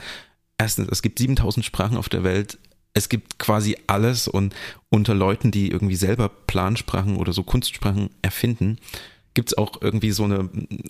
erstens, es gibt 7000 Sprachen auf der Welt. Es gibt quasi alles und unter Leuten, die irgendwie selber Plansprachen oder so Kunstsprachen erfinden, gibt es auch irgendwie so, eine,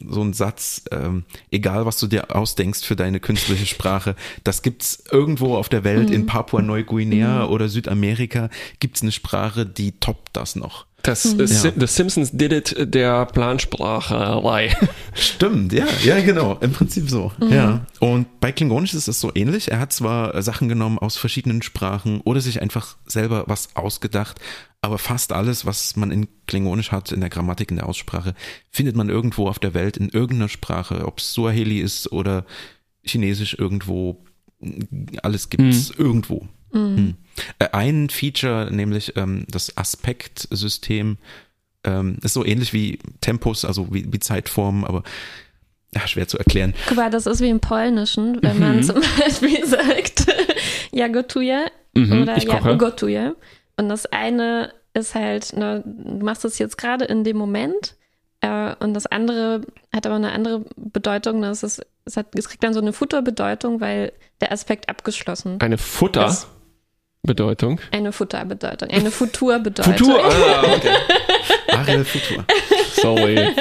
so einen Satz, ähm, egal was du dir ausdenkst für deine künstliche Sprache, das gibt's irgendwo auf der Welt, in Papua-Neuguinea oder Südamerika, gibt's eine Sprache, die toppt das noch. Das ist Sim- The Simpsons did it der Planspracherei. Stimmt, ja, ja, genau, im Prinzip so. Ja. Und bei Klingonisch ist es so ähnlich. Er hat zwar äh, Sachen genommen aus verschiedenen Sprachen oder sich einfach selber was ausgedacht, aber fast alles, was man in Klingonisch hat, in der Grammatik, in der Aussprache, findet man irgendwo auf der Welt in irgendeiner Sprache, ob es Suaheli ist oder Chinesisch irgendwo, alles gibt's irgendwo. Hm. Äh, Ein Feature, nämlich ähm, das Aspektsystem, ähm, ist so ähnlich wie Tempus, also wie, wie Zeitformen, aber ja, schwer zu erklären. Guck mal, das ist wie im Polnischen, wenn man zum Beispiel sagt, ja gotuje Mhm, oder ich ja koche. gotuje. Und das eine ist halt, ne, du machst es jetzt gerade in dem Moment, Äh, und das andere hat aber eine andere Bedeutung. Das ist, es, hat, es kriegt dann so eine Futterbedeutung, weil der Aspekt abgeschlossen. Eine Futterbedeutung. Eine Futterbedeutung. Eine Futurbedeutung. Futur, ah, okay. Ariel Futur. Sorry.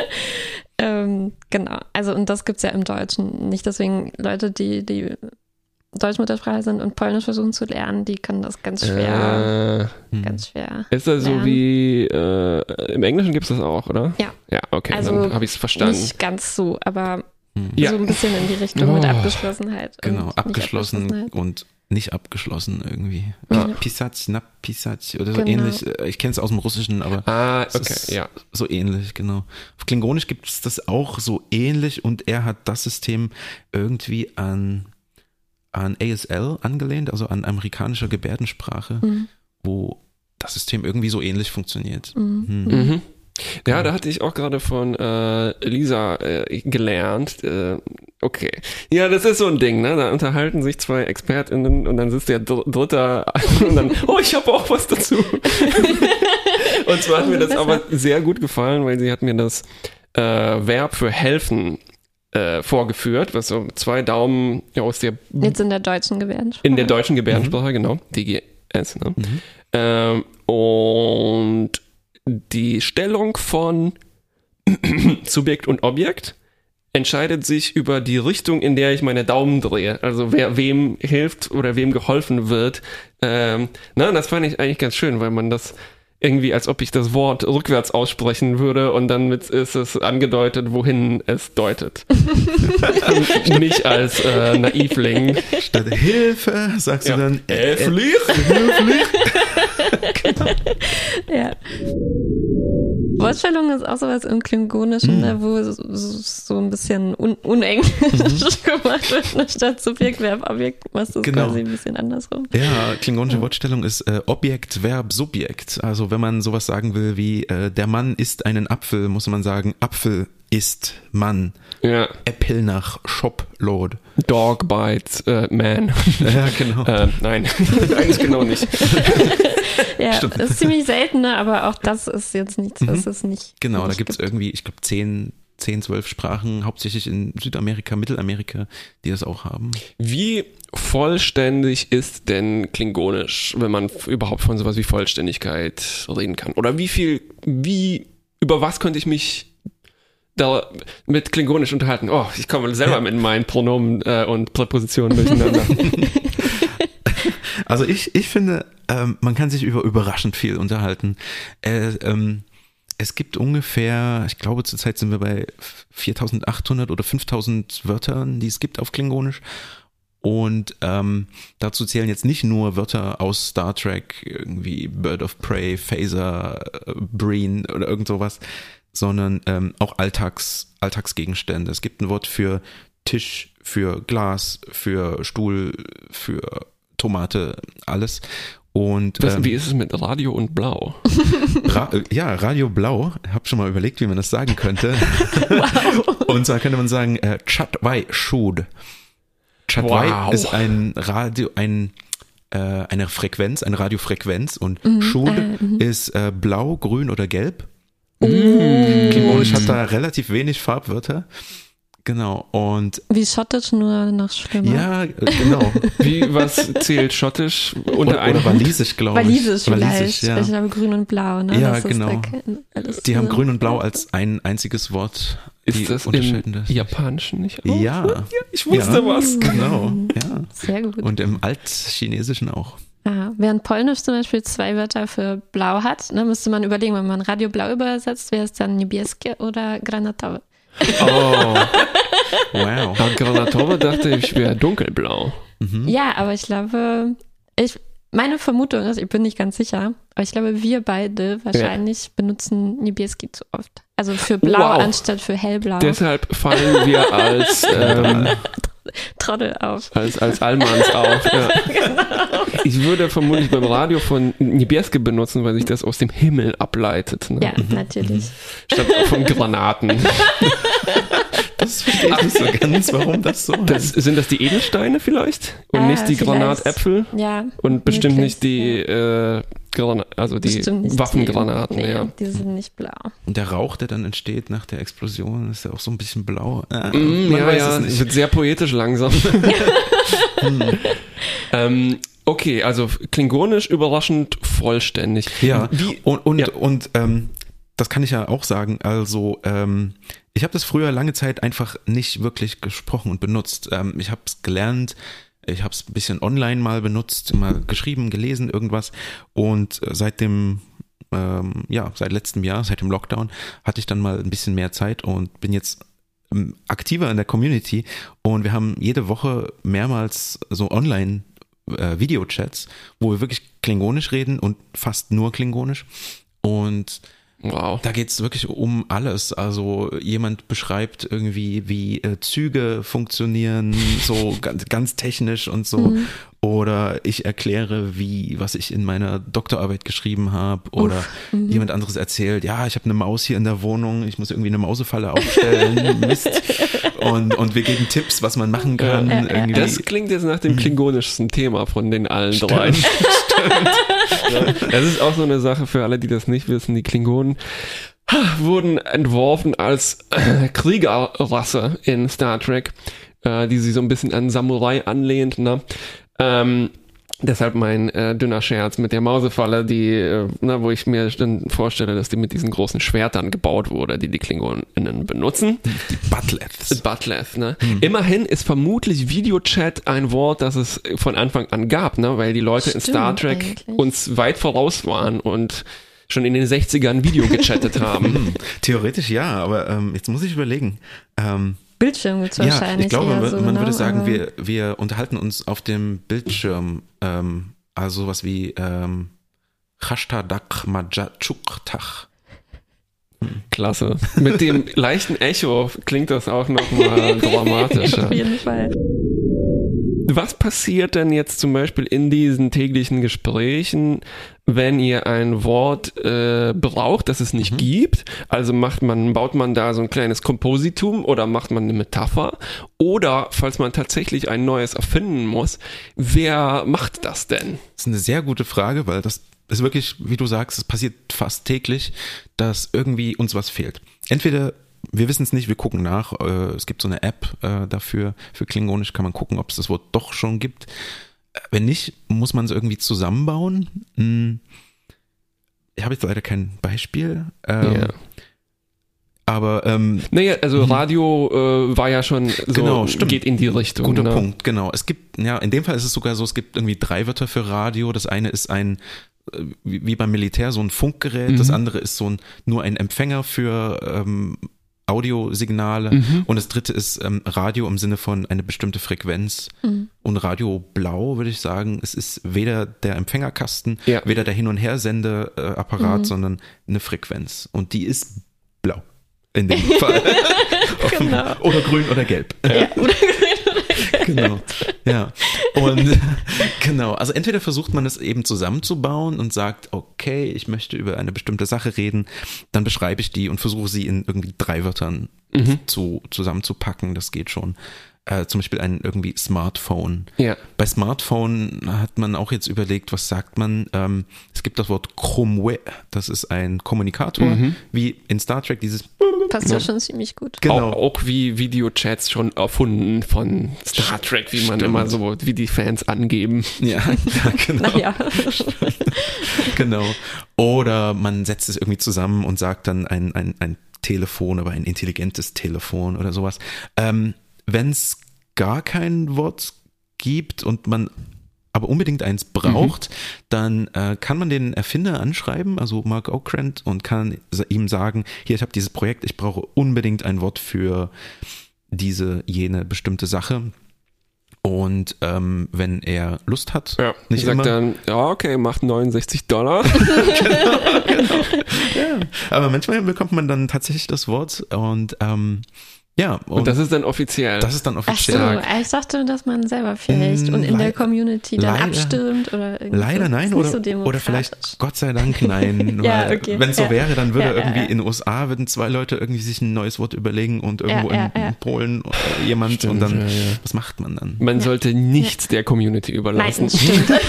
Ähm, genau. Also, und das gibt es ja im Deutschen nicht. Deswegen Leute, die, die Deutschmuttersprache sind und Polnisch versuchen zu lernen, die können das ganz schwer, Äh, ganz schwer. ist das so lernen. wie, äh, im Englischen gibt es das auch, oder? Ja. Ja, okay, Also dann habe ich es verstanden. Nicht ganz so, aber Ja. so ein bisschen in die Richtung mit Oh. Abgeschlossenheit. und Genau, abgeschlossen Abgeschlossenheit. und nicht abgeschlossen irgendwie. Ja. Pisat, na Pisat oder so Genau. ähnlich. Äh, Ich kenne es aus dem Russischen, aber ah, okay, ist ja. so ähnlich, genau. Auf Klingonisch gibt es das auch so ähnlich und er hat das System irgendwie an, an ASL angelehnt, also an amerikanischer Gebärdensprache, Mhm. wo das System irgendwie so ähnlich funktioniert. Mhm. Hm. Mhm. Ja, da hatte ich auch gerade von äh, Lisa äh, gelernt. Äh, okay. Ja, das ist so ein Ding, ne? Da unterhalten sich zwei ExpertInnen und dann sitzt der Dr Dritter und dann, oh, ich habe auch was dazu. und zwar hat mir das aber sehr gut gefallen, weil sie hat mir das äh, Verb für helfen äh, vorgeführt, was so zwei Daumen aus der Jetzt in der deutschen Gebärdensprache. in der deutschen Gebärdensprache, genau. DGS. Ne? Mhm. Ähm, und die Stellung von Subjekt und Objekt entscheidet sich über die Richtung, in der ich meine Daumen drehe. Also wer wem hilft oder wem geholfen wird. Ähm, na, das fand ich eigentlich ganz schön, weil man das irgendwie, als ob ich das Wort rückwärts aussprechen würde und dann ist es angedeutet, wohin es deutet. Nicht als äh, Naivling. Statt Hilfe sagst Ja. du dann Äh, Flieh? Ja. Wortstellung ist auch sowas im Klingonischen, Mhm. ne, wo so, so- ein bisschen un unenglisch gemacht wird, ne, statt Subjekt, Verb, Objekt, machst du es Genau. quasi ein bisschen andersrum. Ja, klingonische Wortstellung ist äh, Objekt, Verb, Subjekt. Also wenn man sowas sagen will wie äh, der Mann isst einen Apfel, muss man sagen Apfel isst Mann. Ja. Äpfel nach Shopload. Dog bites äh, man. Ja, genau. äh, nein, eigentlich genau nicht. Ja, das ist ziemlich selten, ne, aber auch das ist jetzt nichts, was es nicht Mhm. Genau, da gibt es irgendwie, ich glaube, 10, 10, 12 Sprachen, hauptsächlich in Südamerika, Mittelamerika, die das auch haben. Wie vollständig ist denn Klingonisch, wenn man überhaupt von sowas wie Vollständigkeit reden kann? Oder wie viel, wie, über was könnte ich mich da mit Klingonisch unterhalten? Oh, ich komme selber mit meinen Pronomen äh, und Präpositionen durcheinander. Also ich, ich finde, ähm, man kann sich über überraschend viel unterhalten. Äh, ähm, es gibt ungefähr, ich glaube zurzeit sind wir bei 4800 oder 5000 Wörtern, die es gibt auf Klingonisch. Und ähm, dazu zählen jetzt nicht nur Wörter aus Star Trek, irgendwie Bird of Prey, Phaser, äh, Breen oder irgend sowas, sondern ähm, auch Alltags, Alltagsgegenstände. Es gibt ein Wort für Tisch, für Glas, für Stuhl, für Tomate, alles. Und Was, ähm, wie ist es mit Radio und Blau? Ra äh, ja, Radio Blau, hab schon mal überlegt, wie man das sagen könnte. Und zwar könnte man sagen, äh, Chatwai Shud. Chatwai Wow. ist ein Radio, ein äh, eine Frequenz, eine Radiofrequenz und Mhm, Shud äh, mhm. ist äh, blau, grün oder gelb. Mm. Klingonisch hat da relativ wenig Farbwörter. Genau. Und Wie schottisch, nur noch schlimmer. ja, genau. Wie, was zählt Schottisch unter einem? oder Walisisch, glaube ich. Walisisch vielleicht. ja. Ich glaube grün und blau, ne? Ja, Das genau. Die haben grün und blau als ein einziges Wort. Die Ist das unterscheiden im das. Japanischen nicht auch? Ja. Ich wusste ja, was. Genau, ja. Sehr gut. Und im Altchinesischen auch. Ja, während Polnisch zum Beispiel zwei Wörter für blau hat, ne, müsste man überlegen, wenn man Radio blau übersetzt, wäre es dann niebieskie oder granatowe. Oh, Wow. laut Granatore dachte ich, wäre dunkelblau. Mhm. Ja, aber ich glaube, ich, meine Vermutung ist, ich bin nicht ganz sicher, aber ich glaube, wir beide wahrscheinlich benutzen niebieski zu oft. Also für blau Wow. anstatt für hellblau. Deshalb fallen wir als, ähm, Trottel auf. als, als Allmanns auf. Ja. Ich würde vermutlich beim Radio von Niebieske benutzen, weil sich das aus dem Himmel ableitet. Ne? Ja, natürlich. Statt von Granaten. Das verstehe ich nicht so ganz, warum das so Das, sind das die Edelsteine vielleicht? Und Ah, nicht die vielleicht. Granatäpfel? Ja. Und bestimmt möglich, nicht die äh, Grana also die Waffengranaten, die, nee, ja. Die sind nicht blau. Und der Rauch, der dann entsteht nach der Explosion, ist ja auch so ein bisschen blau. Äh, Mm, man ja, weiß ja, es nicht. wird sehr poetisch langsam. ähm, okay, also klingonisch überraschend vollständig. Ja, Wie, und, und, Ja. und ähm, das kann ich ja auch sagen. Also, ähm, ich habe das früher lange Zeit einfach nicht wirklich gesprochen und benutzt. Ähm, ich habe es gelernt, ich habe es ein bisschen online mal benutzt, mal geschrieben, gelesen, irgendwas. Und äh, seit dem, ähm, ja, seit letztem Jahr, seit dem Lockdown, hatte ich dann mal ein bisschen mehr Zeit und bin jetzt ähm, aktiver in der Community. Und wir haben jede Woche mehrmals so online äh, Videochats, wo wir wirklich klingonisch reden und fast nur klingonisch. Und wow. da geht's wirklich um alles. Also jemand beschreibt irgendwie, wie äh, Züge funktionieren, so ganz, ganz technisch und so. Oder ich erkläre, wie, was ich in meiner Doktorarbeit geschrieben habe. Oder jemand anderes erzählt, ja, ich habe eine Maus hier in der Wohnung, ich muss irgendwie eine Mausefalle aufstellen. Mist. Und, und wir geben Tipps, was man machen kann. Ja, ja, ja. irgendwie. Das klingt jetzt nach dem klingonischsten Thema von den allen drei. Ja, das ist auch so eine Sache für alle, die das nicht wissen. Die Klingonen wurden entworfen als äh, Kriegerrasse in Star Trek, äh, die sich so ein bisschen an Samurai anlehnt. Ne? Ähm, deshalb mein äh, dünner Scherz mit der Mausefalle, die, äh, na, wo ich mir dann vorstelle, dass die mit diesen großen Schwertern gebaut wurde, die die Klingoninnen benutzen. die Butleths. Butleth, ne? Immerhin ist vermutlich Videochat ein Wort, das es von Anfang an gab, ne? Weil die Leute in Stimmt Star Trek eigentlich. uns weit voraus waren und schon in den 60ern Video gechattet haben. Hm, Theoretisch ja, aber ähm, jetzt muss ich überlegen. Ähm, Bildschirm gibt's Ja, wahrscheinlich. ich glaube, eher man, so, man ne? würde sagen, Aber- wir, wir unterhalten uns auf dem Bildschirm, ähm, also sowas wie ähm, Majachuktach. Klasse. Mit dem leichten Echo klingt das auch nochmal dramatischer. Auf jeden Fall. Was passiert denn jetzt zum Beispiel in diesen täglichen Gesprächen, wenn ihr ein Wort äh, braucht, das es nicht Mhm. gibt? Also macht man, baut man da so ein kleines Kompositum oder macht man eine Metapher? Oder falls man tatsächlich ein neues erfinden muss, wer macht das denn? Das ist eine sehr gute Frage, weil das ist wirklich, wie du sagst, es passiert fast täglich, dass irgendwie uns was fehlt. Entweder wir wissen es nicht, wir gucken nach. Äh, es gibt so eine App äh, dafür, für Klingonisch kann man gucken, ob es das Wort doch schon gibt. Äh, Wenn nicht, muss man es irgendwie zusammenbauen. Hm. Ich habe jetzt leider kein Beispiel. Ähm, Ja. Aber ähm, Naja, also Radio äh, war ja schon so. Genau, stimmt. geht in die Richtung. Guter ne? Punkt, genau. Es gibt, ja, in dem Fall ist es sogar so, es gibt irgendwie drei Wörter für Radio. Das eine ist ein, wie beim Militär, so ein Funkgerät. Das Mhm. andere ist so ein, nur ein Empfänger für ähm, Audiosignale. Mhm. Und das dritte ist ähm, Radio im Sinne von eine bestimmte Frequenz. Mhm. Und Radio Blau, würde ich sagen, es ist weder der Empfängerkasten, Ja. weder der Hin- und Hersendeapparat, Mhm. sondern eine Frequenz. Und die ist blau. In dem Fall. Genau. Oder grün oder gelb. Ja, oder genau. Ja. Und genau, also entweder versucht man es eben zusammenzubauen und sagt, okay, ich möchte über eine bestimmte Sache reden, dann beschreibe ich die und versuche sie in irgendwie drei Wörtern Mhm. zu, zusammenzupacken, das geht schon. Äh, zum Beispiel ein irgendwie Smartphone. Ja. Bei Smartphone hat man auch jetzt überlegt, was sagt man? Ähm, es gibt das Wort Chromwe, das ist ein Kommunikator, Mhm. wie in Star Trek dieses passt ja schon ziemlich gut. Genau. Auch, auch wie Videochats schon erfunden von Star Trek, wie man Stimmt. immer so, wie die Fans angeben. Ja, ja genau. Naja. Genau. Oder man setzt es irgendwie zusammen und sagt dann ein, ein, ein Telefon, aber ein intelligentes Telefon oder sowas. Ähm, Wenn es gar kein Wort gibt und man aber unbedingt eins braucht, dann äh, kann man den Erfinder anschreiben, also Mark Okrand, und kann ihm sagen, hier, ich habe dieses Projekt, ich brauche unbedingt ein Wort für diese, jene bestimmte Sache. Und ähm, wenn er Lust hat, Ja, nicht sagt immer, dann, ja, okay, macht 69 Dollar. Aber manchmal bekommt man dann tatsächlich das Wort und ähm, ja, und, Und das ist dann offiziell. das ist dann Ach so, offiziell. ich dachte, dass man selber vielleicht Mm, und in der leid- Community dann leider- abstimmt oder irgendwie. Leider so. nein, oder, so oder vielleicht Gott sei Dank nein. Ja, weil okay. Wenn es so Ja. wäre, dann würde Ja, irgendwie ja. in den USA würden zwei Leute irgendwie sich ein neues Wort überlegen und irgendwo ja, in ja. Polen äh, jemand Stimmt, und dann, ja, ja. was macht man dann? Man sollte nichts der Community Nein, überlassen. stimmt.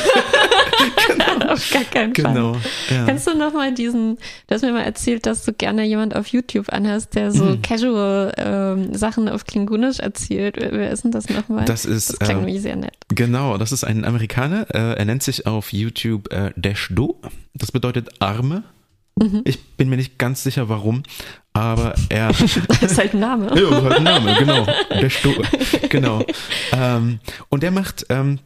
auf gar keinen Fall. Genau. Ja. Kannst du noch mal diesen, du hast mir mal erzählt, dass du gerne jemand auf YouTube anhast, der so Mhm. casual ähm, Sachen auf Klingonisch erzählt. Wer, ist denn das nochmal? Das ist, das klang ähm, nämlich sehr nett. Genau, das ist ein Amerikaner. Äh, er nennt sich auf YouTube äh, Deshdo. Das bedeutet Arme. Mhm. Ich bin mir nicht ganz sicher, warum, aber er. Das ist halt ein Name. Ja, ist halt ein Name, genau. Deshdo. Genau. Ähm, und der macht. Ähm,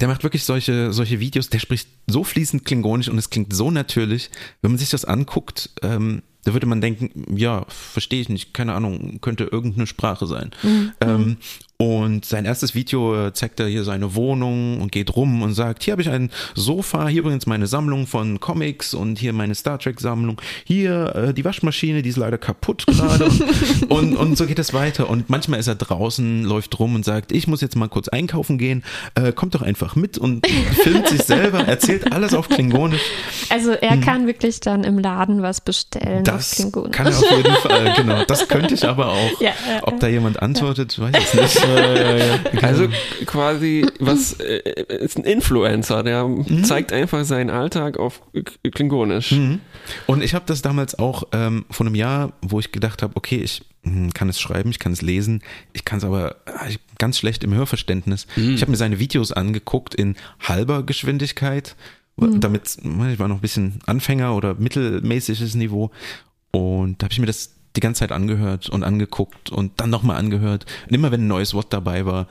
der macht wirklich solche, solche Videos, der spricht so fließend Klingonisch und es klingt so natürlich. Wenn man sich das anguckt, ähm, da würde man denken, ja, verstehe ich nicht, keine Ahnung, könnte irgendeine Sprache sein. Ähm, und sein erstes Video äh, zeigt er hier seine Wohnung und geht rum und sagt, hier habe ich ein Sofa, hier übrigens meine Sammlung von Comics und hier meine Star Trek Sammlung, hier äh, die Waschmaschine, die ist leider kaputt gerade und, und, und so geht es weiter. Und manchmal ist er draußen, läuft rum und sagt, ich muss jetzt mal kurz einkaufen gehen, äh, kommt doch einfach mit und filmt sich selber, erzählt alles auf Klingonisch. Also er kann wirklich dann im Laden was bestellen auf. Das Klingonisch. kann er auf jeden Fall, genau. Das könnte ich aber auch. Ja, ja, Ob da jemand antwortet, weiß ich nicht. Also quasi, was äh, ist ein Influencer, der Mhm. zeigt einfach seinen Alltag auf Klingonisch. Und ich habe das damals auch ähm, vor einem Jahr, wo ich gedacht habe, okay, ich hm, kann es schreiben, ich kann es lesen, ich kann es aber ah, ich, ganz schlecht im Hörverständnis. Ich habe mir seine Videos angeguckt in halber Geschwindigkeit, damit, ich war noch ein bisschen Anfänger oder mittelmäßiges Niveau und da habe ich mir das die ganze Zeit angehört und angeguckt und dann nochmal angehört. Und immer wenn ein neues Wort dabei war,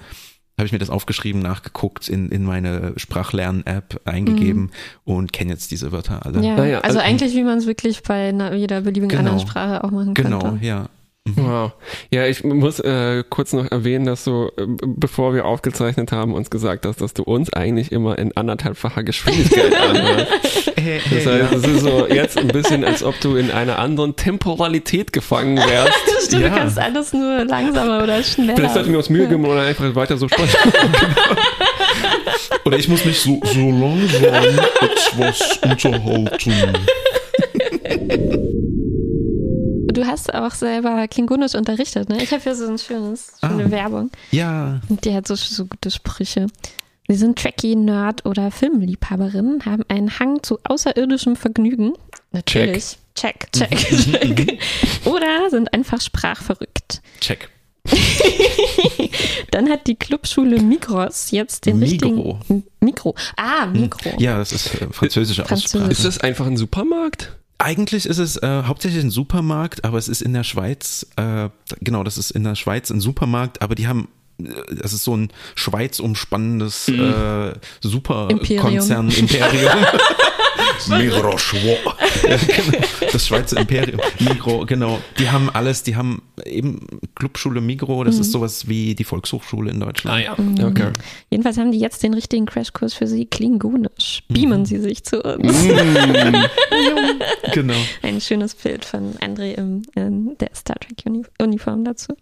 habe ich mir das aufgeschrieben, nachgeguckt, in, in meine Sprachlern-App eingegeben und kenne jetzt diese Wörter alle. Ja, Ah ja, also also- eigentlich, wie man es wirklich bei einer, jeder beliebigen Genau. anderen Sprache auch machen Genau, könnte. ja. Wow. Ja, ich muss äh, kurz noch erwähnen, dass du, äh, bevor wir aufgezeichnet haben, uns gesagt hast, dass du uns eigentlich immer in anderthalbfacher Geschwindigkeit anhörst. Das heißt, es ist so jetzt ein bisschen, als ob du in einer anderen Temporalität gefangen wärst. Stimmt, Ja. du kannst alles nur langsamer oder schneller. Vielleicht sollten wir uns Mühe geben oder einfach weiter so sprechen. Oder ich muss mich so, so langsam etwas unterhalten. Du hast auch selber Klingonisch unterrichtet, ne? Ich habe hier so ein schönes, schöne Ah. Werbung. Ja, Und die hat so, so gute Sprüche. Sie sind Trekkie, Nerd oder Filmliebhaberinnen, haben einen Hang zu außerirdischem Vergnügen. Natürlich. Check, check, check. Oder sind einfach sprachverrückt. check. Dann hat die Clubschule Migros jetzt den Migro. richtigen Mikro. Ah, Mikro. Ja, das ist äh, französische Französisch. Aussprache. Ist das einfach ein Supermarkt? Eigentlich ist es äh, hauptsächlich ein Supermarkt, aber es ist in der Schweiz, äh, genau, das ist in der Schweiz ein Supermarkt, aber die haben, das ist so ein Schweiz umspannendes äh, Superkonzern, Imperium. Ja, genau. Das Schweizer Imperium, Migro, genau. Die haben alles, die haben eben Clubschule Migro, das ist sowas wie die Volkshochschule in Deutschland. ja. Okay. Jedenfalls haben die jetzt den richtigen Crashkurs für Sie, Klingonisch. Beamen Sie sich zu uns. Genau. Ein schönes Bild von André im, in der Star Trek Uni Uniform dazu.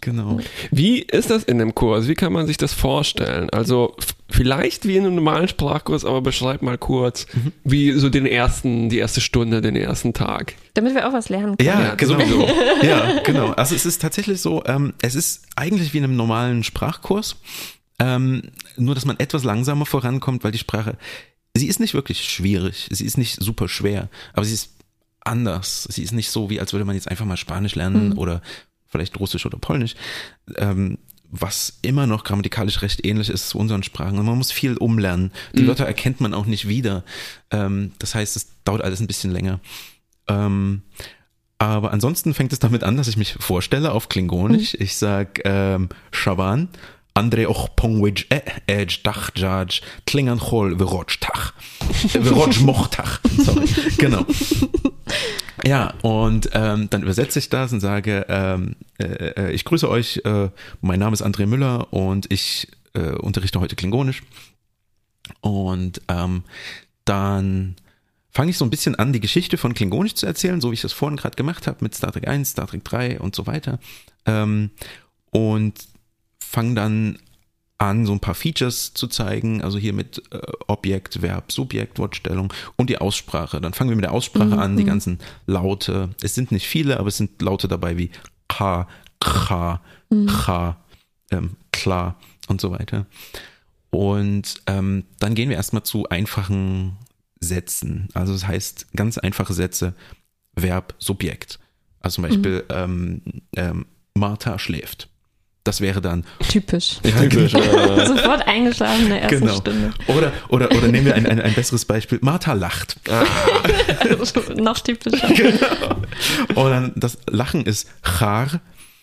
Genau. Wie ist das in dem Kurs? Wie kann man sich das vorstellen? Also vielleicht wie in einem normalen Sprachkurs, aber beschreib mal kurz, wie so den ersten, die erste Stunde, den ersten Tag. Damit wir auch was lernen können. Ja, Ja, genau. sowieso. ja, genau. Also es ist tatsächlich so, ähm, es ist eigentlich wie in einem normalen Sprachkurs, ähm, nur dass man etwas langsamer vorankommt, weil die Sprache, sie ist nicht wirklich schwierig, sie ist nicht super schwer, aber sie ist anders. Sie ist nicht so, wie als würde man jetzt einfach mal Spanisch lernen oder vielleicht Russisch oder Polnisch. Ähm, was immer noch grammatikalisch recht ähnlich ist zu unseren Sprachen. Und man muss viel umlernen. Die Wörter erkennt man auch nicht wieder. Ähm, das heißt, es dauert alles ein bisschen länger. Ähm, aber ansonsten fängt es damit an, dass ich mich vorstelle auf Klingonisch. Ich sag ähm, Shaban, Andre och pongwij e edge dach jaj klingan chol viroj tach. Viroj mochtach. Sorry. Genau. Ja, und ähm, dann übersetze ich das und sage, ähm, äh, äh, ich grüße euch, äh, mein Name ist André Müller und ich äh, unterrichte heute Klingonisch. Und ähm, dann fange ich so ein bisschen an, die Geschichte von Klingonisch zu erzählen, so wie ich das vorhin gerade gemacht habe mit Star Trek 1, Star Trek 3 und so weiter. Ähm, und fange dann an, so ein paar Features zu zeigen, also hier mit äh, Objekt, Verb, Subjekt, Wortstellung und die Aussprache. Dann fangen wir mit der Aussprache an, die ganzen Laute. Es sind nicht viele, aber es sind Laute dabei wie K, Cha, Cha, ähm, klar und so weiter. Und ähm, dann gehen wir erstmal zu einfachen Sätzen. Also das heißt ganz einfache Sätze, Verb, Subjekt. Also zum Beispiel ähm, ähm, Martha schläft. Das wäre dann Typisch. Typisch. äh, Sofort eingeschlafen in der ersten genau. Stunde. Oder, oder, oder nehmen wir ein, ein, ein besseres Beispiel. Martha lacht. Noch typischer. Und dann das Lachen ist char.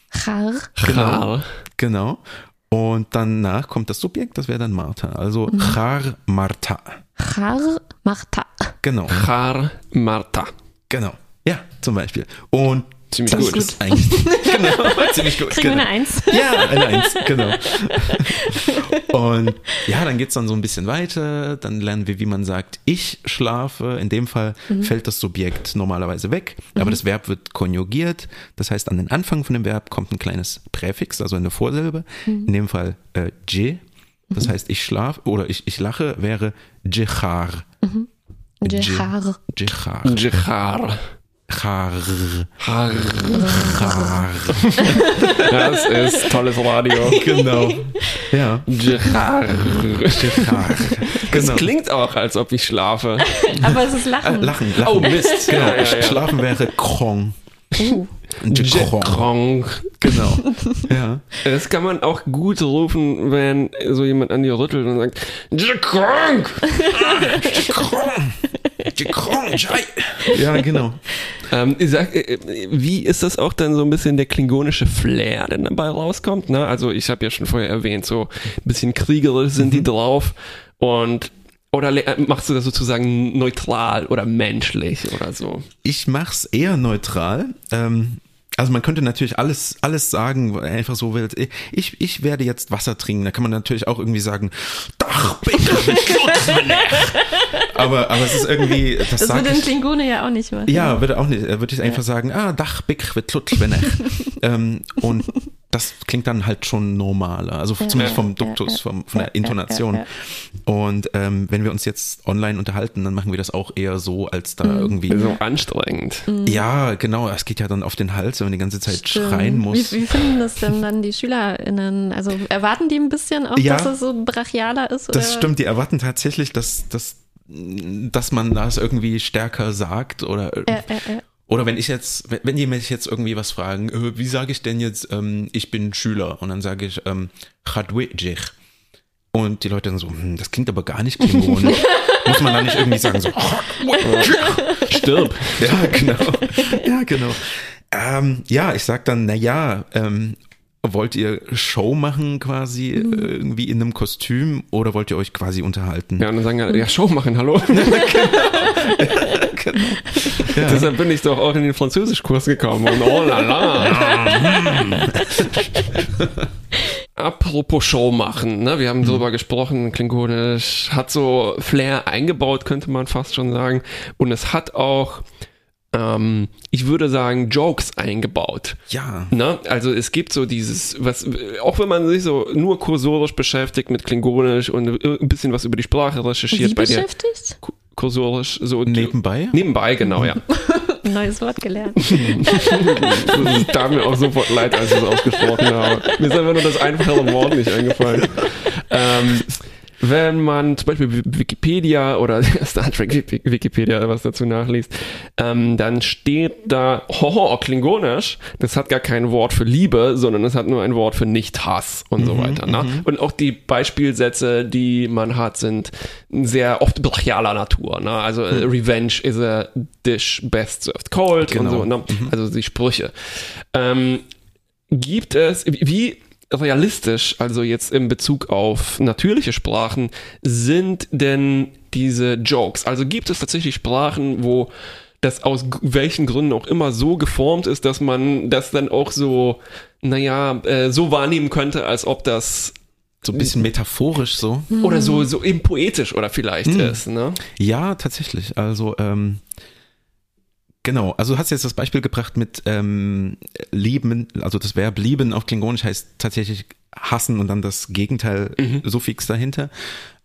Char. Char. Genau. Und danach kommt das Subjekt, das wäre dann Martha. Also char Martha. Char Martha. Genau. Char Marta. Genau. Ja, zum Beispiel. Und Ziemlich das gut. ist eigentlich genau, ziemlich gut. Kriegen wir genau. eine Eins? Ja, eine Eins, genau. Und ja, dann geht's dann so ein bisschen weiter. Dann lernen wir, wie man sagt, ich schlafe. In dem Fall fällt das Subjekt normalerweise weg, aber das Verb wird konjugiert. Das heißt, an den Anfang von dem Verb kommt ein kleines Präfix, also eine Vorsilbe. In dem Fall äh, je. Das heißt, ich schlafe oder ich, ich lache wäre jechar. Jechar. Jechar. Jechar. Char. Char. Char. Das ist tolles Radio. Genau. Ja. Jechar. Das Genau. klingt auch, als ob ich schlafe. Aber es ist Äh, Lachen. lachen, lachen. Oh, Mist. Genau, Ja, ja, ja. schlafen wäre krong. Uh. Krong. Kronk. Genau. Ja. Das kann man auch gut rufen, wenn so jemand an dir rüttelt und sagt, Kronk. Krong. Krong. Ja, genau. Ähm, sag, äh, wie ist das auch dann so ein bisschen der klingonische Flair, der dabei rauskommt? Ne? Also ich habe ja schon vorher erwähnt, so ein bisschen kriegerisch sind die drauf und oder äh, machst du das sozusagen neutral oder menschlich oder so? Ich mach's eher neutral. Ähm, also man könnte natürlich alles, alles sagen, einfach so will. Ich, ich werde jetzt Wasser trinken. Da kann man natürlich auch irgendwie sagen, Dach, bitte, aber, aber es ist irgendwie, das, Das würde ein. Klingone ja auch nicht machen. Ja, würde auch nicht. Er würde ich einfach sagen, ah, Dach, Bick, wird er. ähm, und das klingt dann halt schon normaler. Also zumindest vom Duktus, vom, von der Intonation. Und ähm, wenn wir uns jetzt online unterhalten, dann machen wir das auch eher so, als da irgendwie. So anstrengend. Ja, genau. Es geht ja dann auf den Hals, wenn man die ganze Zeit schreien muss. Wie, wie finden das denn dann die SchülerInnen? Also erwarten die ein bisschen auch, Ja. dass es so brachialer ist? Das oder? stimmt, die erwarten tatsächlich, dass, dass, dass man das irgendwie stärker sagt oder Ja, ja, ja. Oder wenn ich jetzt, wenn- die mich jetzt irgendwie was fragen, äh, wie sage ich denn jetzt, ähm, ich bin Schüler und dann sage ich, ähm. Und die Leute dann so, hm, das klingt aber gar nicht klingonisch. Muss man da nicht irgendwie sagen, so, Stirb. ja, genau. Ja, genau. Ähm, ja, ich sag dann, na ja, ähm, wollt ihr Show machen quasi äh, irgendwie in einem Kostüm oder wollt ihr euch quasi unterhalten? Ja, und dann sagen alle, ja, Show machen, hallo. Ja. Deshalb bin ich doch auch in den Französischkurs gekommen und oh la la. Apropos Show machen, ne? wir haben Mhm. drüber gesprochen, Klingonisch hat so Flair eingebaut, könnte man fast schon sagen. Und es hat auch, ähm, ich würde sagen, Jokes eingebaut. Ja. Ne? Also es gibt so dieses, was, auch wenn man sich so nur kursorisch beschäftigt mit Klingonisch und ein bisschen was über die Sprache recherchiert Wie bei dir. beschäftigt? Ku- Kursorisch, so Nebenbei? Nebenbei, genau, ja. Neues Wort gelernt. Es tat mir auch sofort leid, als ich es ausgesprochen habe. Mir ist einfach nur das einfache Wort nicht eingefallen. Ähm, wenn man zum Beispiel Wikipedia oder Star Trek Wikipedia was dazu nachliest, ähm, dann steht da Hoho Klingonisch. Das hat gar kein Wort für Liebe, sondern es hat nur ein Wort für Nicht-Hass und so weiter. Ne? Und auch die Beispielsätze, die man hat, sind sehr oft brachialer Natur. Ne? Also äh, Revenge is a dish best served cold Genau. und so. Ne? Also die Sprüche. Ähm, gibt es, wie realistisch, also jetzt in Bezug auf natürliche Sprachen, sind denn diese Jokes? Also gibt es tatsächlich Sprachen, wo das aus welchen Gründen auch immer so geformt ist, dass man das dann auch so, naja, äh, so wahrnehmen könnte, als ob das So ein bisschen metaphorisch so. oder so, so eben poetisch oder vielleicht ist, ne? Ja, tatsächlich. Also, ähm, genau. Also du hast jetzt das Beispiel gebracht mit ähm, lieben, also das Verb lieben auf Klingonisch heißt tatsächlich hassen und dann das Gegenteil Suffix dahinter.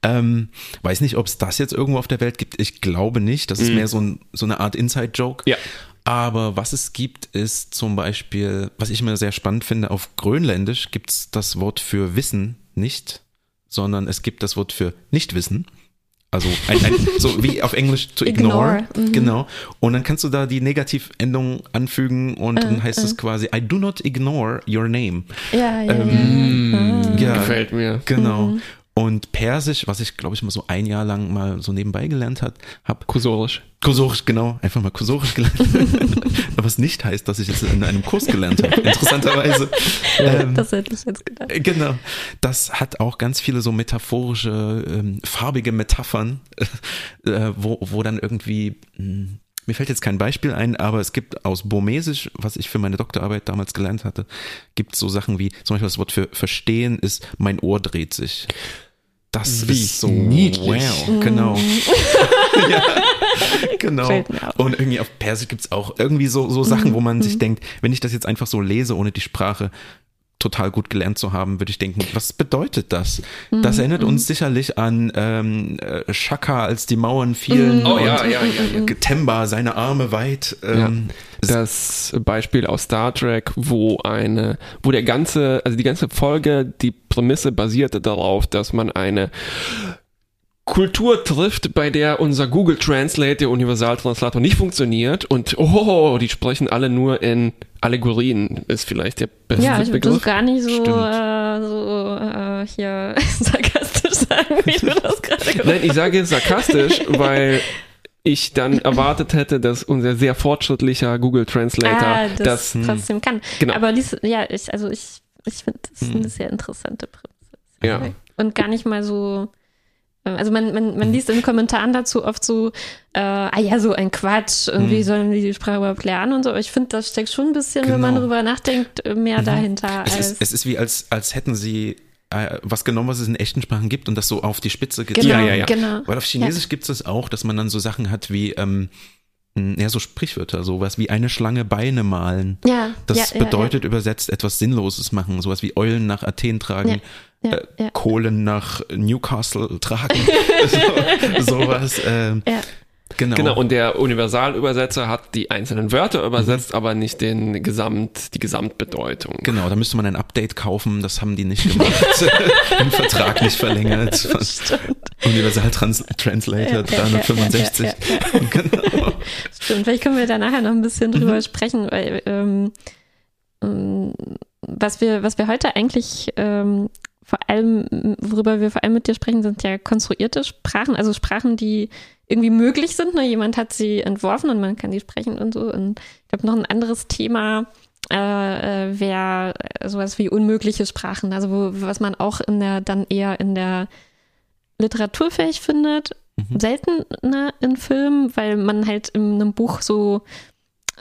Ähm, weiß nicht, ob es das jetzt irgendwo auf der Welt gibt. Ich glaube nicht. Das ist mehr so, ein, so eine Art Inside-Joke. Ja. Aber was es gibt, ist zum Beispiel, was ich immer sehr spannend finde, auf Grönländisch gibt es das Wort für Wissen nicht. sondern es gibt das Wort für Nichtwissen. Also ein, ein, so wie auf Englisch to ignore. Ignore, mhm. Genau. Und dann kannst du da die Negativendung anfügen und Äh, dann heißt es quasi I do not ignore your name. Ja, ja, Ähm, ja. Ja, Gefällt mir. genau. Mhm. Und Persisch, was ich glaube ich mal so ein Jahr lang mal so nebenbei gelernt hat, hab Kursorisch. Kursorisch, genau, einfach mal Kursorisch gelernt. Was nicht heißt, dass ich es in einem Kurs gelernt habe, interessanterweise. Ähm, Das hätte ich jetzt gedacht. Genau. Das hat auch ganz viele so metaphorische, ähm, farbige Metaphern, äh, wo, wo dann irgendwie, mh, mir fällt jetzt kein Beispiel ein, aber es gibt aus Burmesisch, was ich für meine Doktorarbeit damals gelernt hatte, gibt so Sachen wie, zum Beispiel das Wort für verstehen ist, mein Ohr dreht sich. Das Wie ist so niedlich. wow, genau. ja, genau. Und irgendwie auf Persisch gibt's auch irgendwie so, so Sachen, wo man sich denkt, wenn ich das jetzt einfach so lese, ohne die Sprache total gut gelernt zu haben, würde ich denken, was bedeutet das? Das erinnert uns sicherlich an ähm, äh, Shaka, als die Mauern fielen Oh und ja, ja, ja, ja. Temba, seine Arme weit. Ähm, Das Beispiel aus Star Trek, wo eine, wo der ganze, also die ganze Folge, die Prämisse basierte darauf, dass man eine Kultur trifft, bei der unser Google Translate, der Universaltranslator, nicht funktioniert und oh, die sprechen alle nur in Allegorien, ist vielleicht der beste Ja, ich das Begriff. gar nicht so, äh, so äh, hier sarkastisch sagen, wie du das gerade gemacht Nein, ich sage sarkastisch, weil ich dann erwartet hätte, dass unser sehr fortschrittlicher Google Translator ah, das, das, trotzdem kann. Genau. Aber dies, ja, ich, also ich, ich finde, das ist eine sehr interessante Prämisse. ja. Und gar nicht mal so. Äh, Also man, man, man liest in den Kommentaren dazu oft so, äh, ah ja, so ein Quatsch, irgendwie Mhm. sollen die die Sprache überhaupt lernen und so. Aber ich finde, das steckt schon ein bisschen, wenn man Genau. drüber nachdenkt, mehr dahinter es, als. ist, es ist wie als, als hätten sie äh, was genommen, was es in echten Sprachen gibt und das so auf die Spitze genau, getrieben. Ja, ja, ja. genau. Weil auf Chinesisch gibt es das auch, dass man dann so Sachen hat wie, ähm, ja, so Sprichwörter, sowas wie eine Schlange Beine malen. Ja, Das ja, ja, bedeutet übersetzt etwas Sinnloses machen, sowas wie Eulen nach Athen tragen, Ja, äh, ja. Kohlen nach Newcastle tragen, so, sowas. Äh, Ja. Genau. Genau, und der Universalübersetzer hat die einzelnen Wörter Mhm. übersetzt, aber nicht den Gesamt, die Gesamtbedeutung. Genau, da müsste man ein Update kaufen, das haben die nicht gemacht. Den Vertrag nicht verlängert. Universal Trans Translator Ja, ja, ja, 365. ja, ja, Genau. Stimmt, vielleicht können wir da nachher noch ein bisschen drüber Mhm. sprechen, weil ähm, ähm, was wir, was wir heute eigentlich ähm, vor allem, worüber wir vor allem mit dir sprechen, sind ja konstruierte Sprachen, also Sprachen, die irgendwie möglich sind. Ne? Jemand hat sie entworfen und man kann die sprechen und so. Und ich glaube, noch ein anderes Thema äh, äh, wäre sowas wie unmögliche Sprachen, also wo, was man auch in der dann eher in der Literatur fähig findet, selten ne, in Filmen, weil man halt in einem Buch so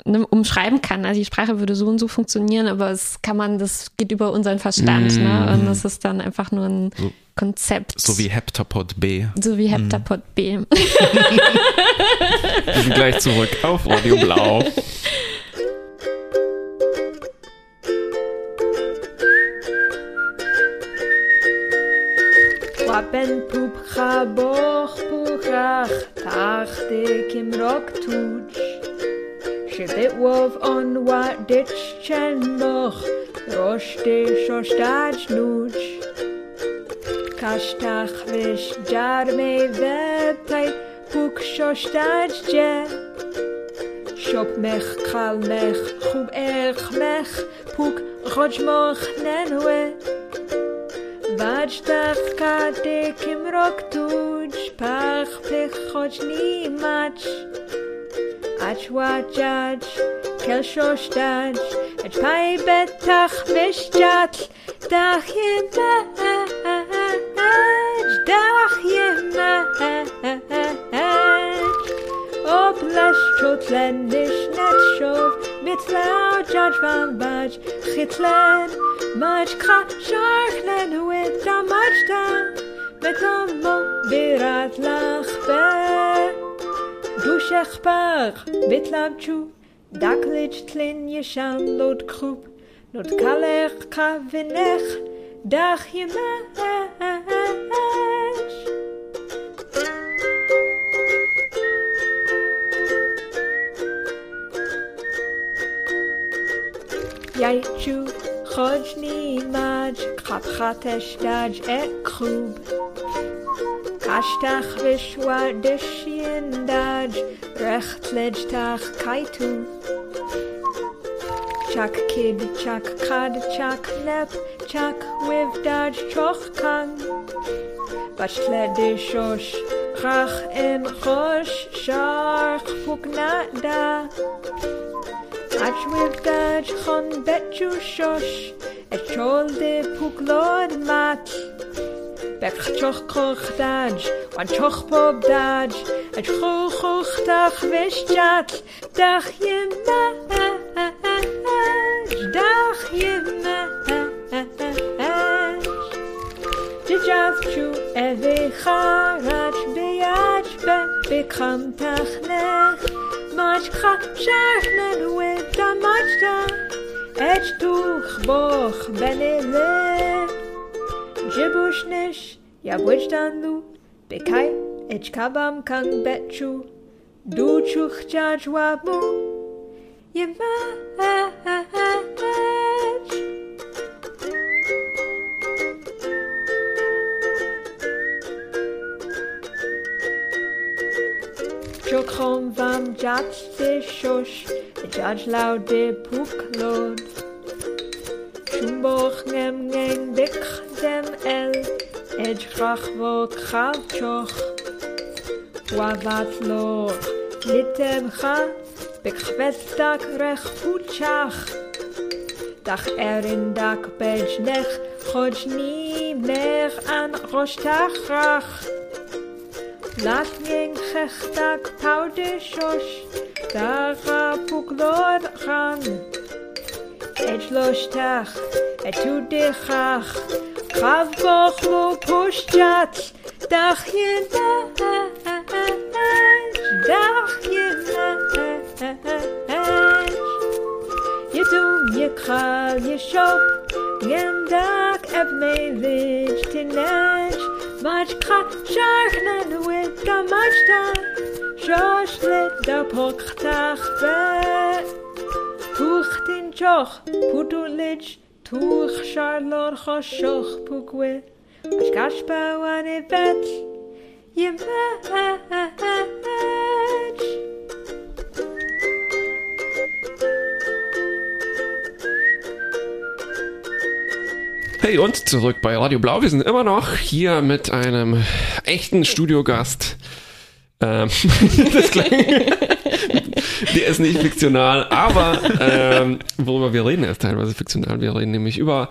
ne, umschreiben kann. Also die Sprache würde so und so funktionieren, aber es kann man, das geht über unseren Verstand, ne? Und das ist dann einfach nur ein So- Konzept. So wie Heptapod B. so wie Heptapod B. Wir sind gleich zurück auf Radio Blau. Wapen poep ga poegach tachte kim rock toets. Siad it on wat ditch chen noch Rosh de shosh daj nuj Kashtach vish jar me vepay Puk shosh daj je Shop mech kal mech Chub erch mech Puk roj moch nenwe Vajdach kade kim rok tuj Pach plech choj ni match Atschwatschatsch, Kelschostatsch, Atschpai betach vischtschatsch, dach yematsch, dach yematsch. Oblashchot lendisch natschov, mitlau judge van batch, chitlan, match kra, sharklen with the match down, met a mo, birat lach Rusher par, Bitlachu, Daklich tlin yesham lod krup, Not kaler kavinech, Dach yemesh. Yaitu, Chodni maj, Kapchatesh daj ek krup, Kashtach vishwadishien daj, rechtledgtach kaitu. Chak kid, chak kad, chak nep, chak wivdaj chochkan. Bashledishosh, rach en chosh, sharch puknada Ach wivdaj chon betchu shosh, et chol de puglod match. Bech choch choch daj, wan choch pob daj, et choch choch dach veshjat, dach yemaj, dach yemaj. Dijav chu eve charach beyaj be bekam tachnech, machcha shachnen with a machta, et tuch boch benelech. Jibushnish, Yabwijdanlu, Bekai, Echkabam Kang Betchu, Duchuch Jajwabu, Yemach. Chokrom vam jat de shosh, Jaj lau de puklod. Shumboch ngem ngeng dik Etem el edrachvo kravchoch. Wavat lo litem ha bekvestak rechfuchach. Dach erin dak bejnech hoj ni mer an roshtachach. Lat yeng chechtak paude shosh. Dara puglod chan. Edge loshtach, etu dechach. Dechach, Krav goch lo pushtjat, Dach je nash, dach je nash. Je doem, je kral, je shop, Yen dak eb me vij tinesh, Mach kra shachnen with the machta, Shosh lit da pochtach ve. Tuch tin choch, putulich, tuch charlor choshoch pugwe, as gashpa wan e vet, ye match. Hey und zurück bei Radio Blau. Wir sind immer noch hier mit einem echten Studiogast. Ähm, das klang, der ist nicht fiktional, aber ähm, worüber wir reden, ist teilweise fiktional. Wir reden nämlich über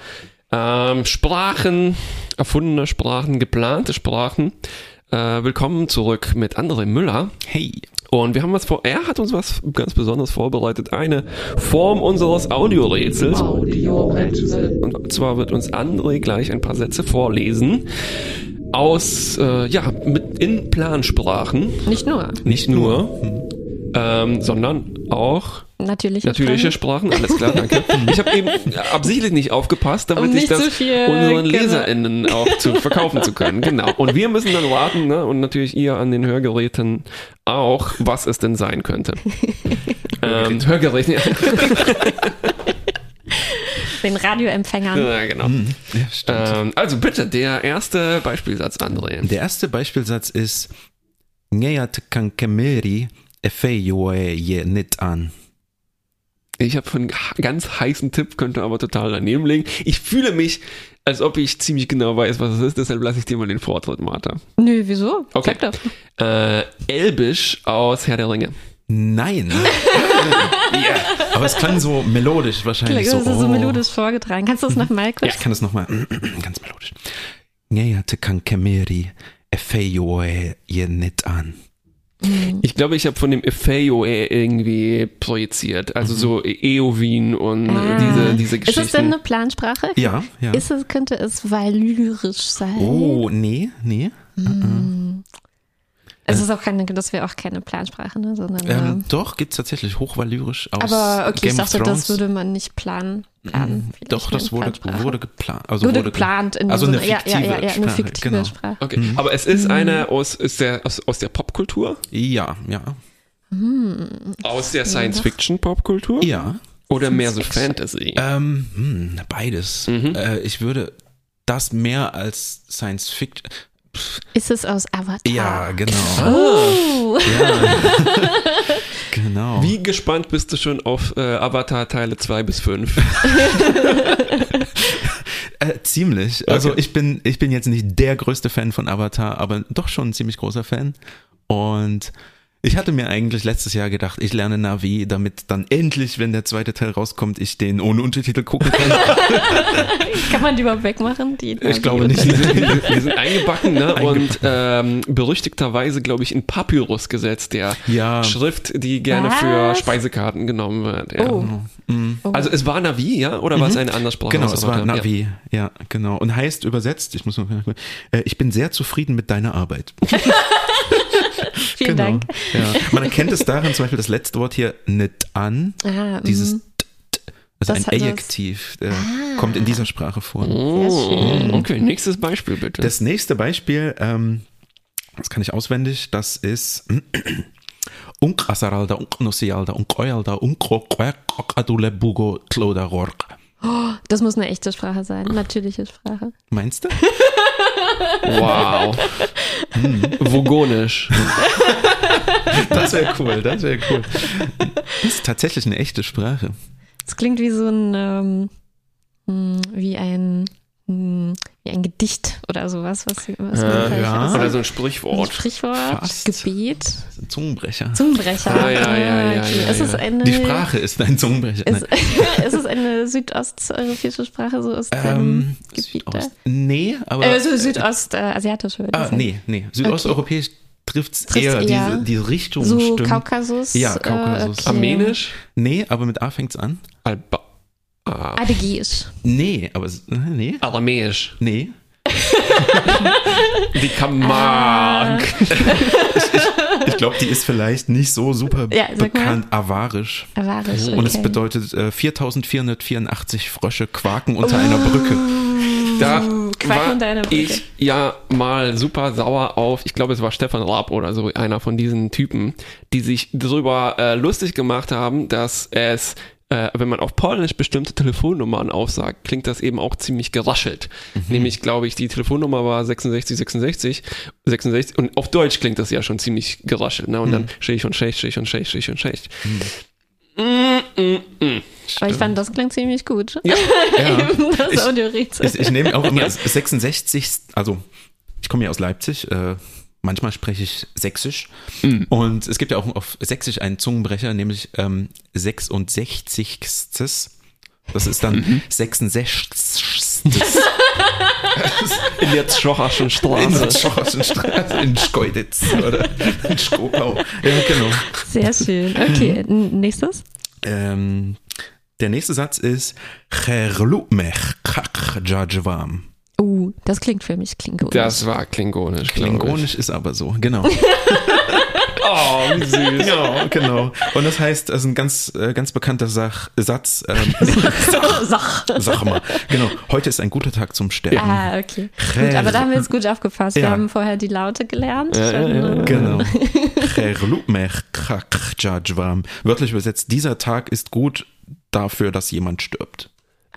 ähm, Sprachen, erfundene Sprachen, geplante Sprachen. Äh, willkommen zurück mit André Müller. Hey. Und wir haben was vor, er hat uns was ganz Besonderes vorbereitet. Eine Form unseres Audiorätsels. Audiorätsel. Und zwar wird uns André gleich ein paar Sätze vorlesen aus, äh, ja, mit in Plansprachen. Nicht nur. Nicht nur, ähm, sondern auch Natürliche, natürliche Sprachen. Sprachen. Alles klar, danke. Ich habe eben absichtlich nicht aufgepasst, damit Um ich nicht das zu viel, unseren genau. LeserInnen auch zu verkaufen zu können. Genau. Und wir müssen dann warten, ne? und natürlich ihr an den Hörgeräten auch, was es denn sein könnte. ähm, Hörgeräte, ja. Den Radioempfängern. ja, genau. Ja, stimmt. Ähm, also bitte, der erste Beispielsatz, André. Der erste Beispielsatz ist Ngeyat kankemeri efeyoe ye nit an. Ich habe einen ganz heißen Tipp, könnte aber total daneben liegen. Ich fühle mich, als ob ich ziemlich genau weiß, was es ist, deshalb lasse ich dir mal den Vortritt, Martha. Nö, wieso? Okay. Sag doch. Äh, Elbisch aus Herr der Ringe. Nein. Aber es klang so melodisch wahrscheinlich. Das So, ist so oh. melodisch vorgetragen. Kannst du das nochmal kurz? Ich kann es nochmal ganz melodisch. Ngeyat kankemeri efeyoe ye nit an. Ich glaube, ich habe von dem Efeyo irgendwie projiziert. Also so Eowyn und Ah. diese, diese Ist Geschichten. es denn eine Plansprache? Ja, ja. Ist es, könnte es valyrisch sein? Oh, nee, nee. Es ist auch keine, das wäre auch keine Plansprache, ne? Sondern, Ähm, ähm, doch, gibt's tatsächlich hochvalyrisch aus aber okay, Game ich dachte, das würde man nicht planen. planen vielleicht Doch, das eine wurde, wurde geplant. Also wurde, wurde geplant in also so eine ja, fiktive ja, ja, ja, eine Sprache, fiktive genau. Sprache. Okay, aber es ist eine aus, ist der, aus, aus der Popkultur, Ja, ja. aus der Science-Fiction-Popkultur. Ja. Oder mehr so Fantasy? Ähm, hm, beides. Mhm. Äh, ich würde das mehr als Science Fiction. Ist es aus Avatar? Ja, genau. Oh. Genau. Wie gespannt bist du schon auf äh, Avatar Teile 2 bis 5? Äh, ziemlich. Also Okay. ich bin, ich bin jetzt nicht der größte Fan von Avatar, aber doch schon ein ziemlich großer Fan. Und ich hatte mir eigentlich letztes Jahr gedacht, ich lerne Navi, damit dann endlich, wenn der zweite Teil rauskommt, ich den ohne Untertitel gucken kann. Kann man die überhaupt wegmachen? Die, Ich glaube nicht. Die sind, die, die sind eingebacken, ne? Und ähm, berüchtigterweise, glaube ich, in Papyrus gesetzt, der Ja. Schrift, die gerne Was? für Speisekarten genommen wird. Ja. Oh. Oh. Also es war Navi, ja? Oder war es eine andere Sprache? Genau, es war? Navi. Ja. genau. Und heißt übersetzt, ich muss mal, äh, ich bin sehr zufrieden mit deiner Arbeit. Vielen genau. Dank. Ja. Man erkennt es daran, zum Beispiel das letzte Wort hier, nicht an. Ah, Dieses mhm. t, t, also Das ein Adjektiv, äh, kommt in dieser Sprache vor. Oh, okay, nächstes Beispiel bitte. Das nächste Beispiel, ähm, das kann ich auswendig, das ist Unkrasaralda, Unknosialda, Unkoyalda, Unkroquakadule Bugo Tlodarork. Das muss eine echte Sprache sein, natürliche Sprache. Meinst du? wow. Vogonisch. Das wäre cool, das wäre cool. Das ist tatsächlich eine echte Sprache. Es klingt wie so ein, ähm, hm, hm, wie ein Gedicht oder sowas, was, was man Äh, ja. Oder so ein ein Sprichwort. Sprichwort, Fast. Gebet, Zungenbrecher. Zungenbrecher. Ah, ja, ja, ja, okay. ja, es ja. eine, Die Sprache ist ein Zungenbrecher. Ist, ist es eine südosteuropäische Sprache, so aus dem Ähm, Gebiet da? Südost, nee, aber. Äh, so südostasiatisch würde ich ah, sagen. nee, nee. Südosteuropäisch trifft es Trifft's eher, eher. Diese, diese Richtung. So stimmt. Kaukasus. Ja, Kaukasus. Äh, okay. Armenisch? Nee, aber mit A fängt's an. Alba ah, Adägisch. Nee, aber es- äh, nee, Aramäisch. nee. Die Camargue. Ich glaube, die ist vielleicht nicht so super Ja, sag mal. bekannt. Avarisch. Avarisch. Okay. Und es bedeutet äh, 4484 Frösche quaken unter einer Brücke. Da Quack war unter einer Brücke. ich ja mal super sauer auf, ich glaube es war Stefan Raab oder so, einer von diesen Typen, die sich darüber äh, lustig gemacht haben, dass es äh, wenn man auf Polnisch bestimmte Telefonnummern aufsagt, klingt das eben auch ziemlich geraschelt. Nämlich, glaube ich, die Telefonnummer war 66, 66, 66 und auf Deutsch klingt das ja schon ziemlich geraschelt. Ne? Und dann Schech und Schech, Schech und Schech, Schech und Schech. Mm, mm, mm. Aber ich fand, das klingt ziemlich gut. Ja. das Ich- Audiorätsel. Ich, ich nehme auch immer 66, also ich komme ja aus Leipzig, äh, manchmal spreche ich Sächsisch und es gibt ja auch auf Sächsisch einen Zungenbrecher, nämlich ähm, 66. Das ist dann 66. In der Tschocherschen In Straße. der Schorschen Straße in Schkeuditz oder in Skopau. Ja, genau. Sehr schön. Okay, n- nächstes. Ähm, der nächste Satz ist Cherlumech kach jajwam. Uh, das klingt für mich klingonisch. Das war klingonisch. Klingonisch ist aber so, genau. Oh, wie süß. Ja, genau. Und das heißt, das ist ein ganz, äh, ganz bekannter Sach, Satz. Ähm, Sach. sag mal, genau. Heute ist ein guter Tag zum Sterben. Ah, okay. Gut, aber da haben wir jetzt gut aufgepasst. Wir Ja. haben vorher die Laute gelernt. Ja, ja, ja. Äh, Genau. Wörtlich übersetzt, dieser Tag ist gut dafür, dass jemand stirbt.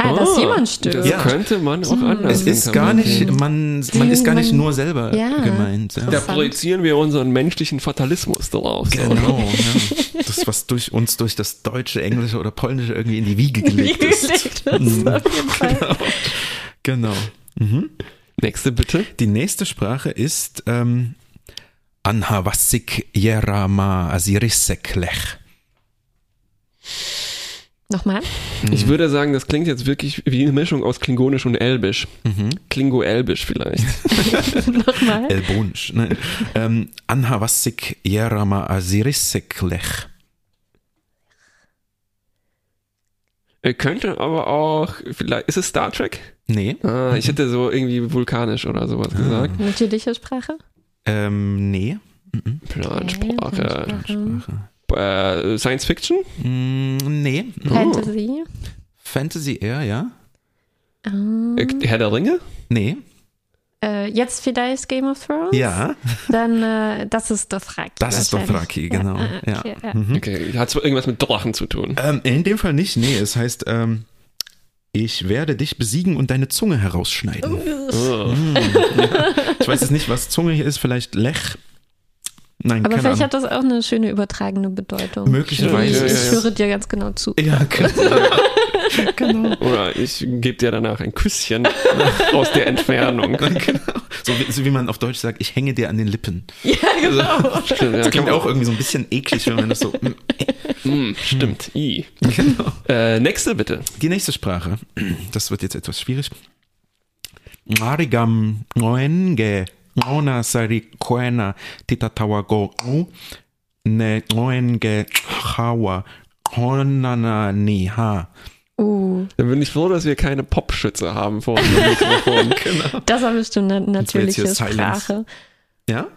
Ah, dass Oh, jemand stirbt. Das Ja. könnte man auch anders Es ist gar nicht, man, man ist gar nicht nur selber Ja. gemeint. Ja. Da projizieren wir unseren menschlichen Fatalismus drauf. so? Genau, ja. Das, was durch uns durch das Deutsche, Englische oder Polnische irgendwie in die Wiege Wie gelegt ist. gelegt ist, auf jeden Fall. Genau. Nächste bitte. Die nächste Sprache ist ähm, Anhavasik Yerama Asiriseklech. Nochmal. Ich würde sagen, das klingt jetzt wirklich wie eine Mischung aus Klingonisch und Elbisch. Klingo-Elbisch vielleicht. Nochmal. Elbonisch. Nein. Ähm, Anhavasik Yerama Asiriseklech. Äh, Könnte aber auch, vielleicht, ist es Star Trek? Nee. Ah, ich hätte so irgendwie vulkanisch oder sowas gesagt. Natürliche Sprache. Ähm, nee. Plansprache. Sprache. Äh, Science Fiction? Mm, nee. äh, jetzt vielleicht Game of Thrones? Ja, Dann, äh, das ist Dothraki. das ist. Dothraki, genau. Ja, Ja. okay, ja. Mhm. Okay, hat irgendwas mit Drachen zu tun. Ähm, in dem Fall nicht, nee, es heißt, ähm, ich werde dich besiegen und deine Zunge herausschneiden. Oh. Ich weiß jetzt nicht, was Zunge hier ist, vielleicht Lech. Nein, Aber vielleicht Ahnung. hat das auch eine schöne übertragene Bedeutung. Möglicherweise. Ich, ich höre dir ganz genau zu. Ja, genau. genau. Oder ich gebe dir danach ein Küsschen aus der Entfernung. genau. So, wie, so wie man auf Deutsch sagt, ich hänge dir an den Lippen. Ja, genau. Stimmt, ja, Das klingt man auch irgendwie so ein bisschen eklig, wenn man das so. Hm, stimmt. I. genau. Äh, nächste bitte. Die nächste Sprache, das wird jetzt etwas schwierig. Marigam Ngoenge Ngona Sari Koena Titatawago Ne Ngoenge Hawa Honana Niha. Uh, Dann bin ich froh, dass wir keine Popschütze haben vor unserem Mikrofon. das war bestimmt eine natürliche. Sprache, Ja?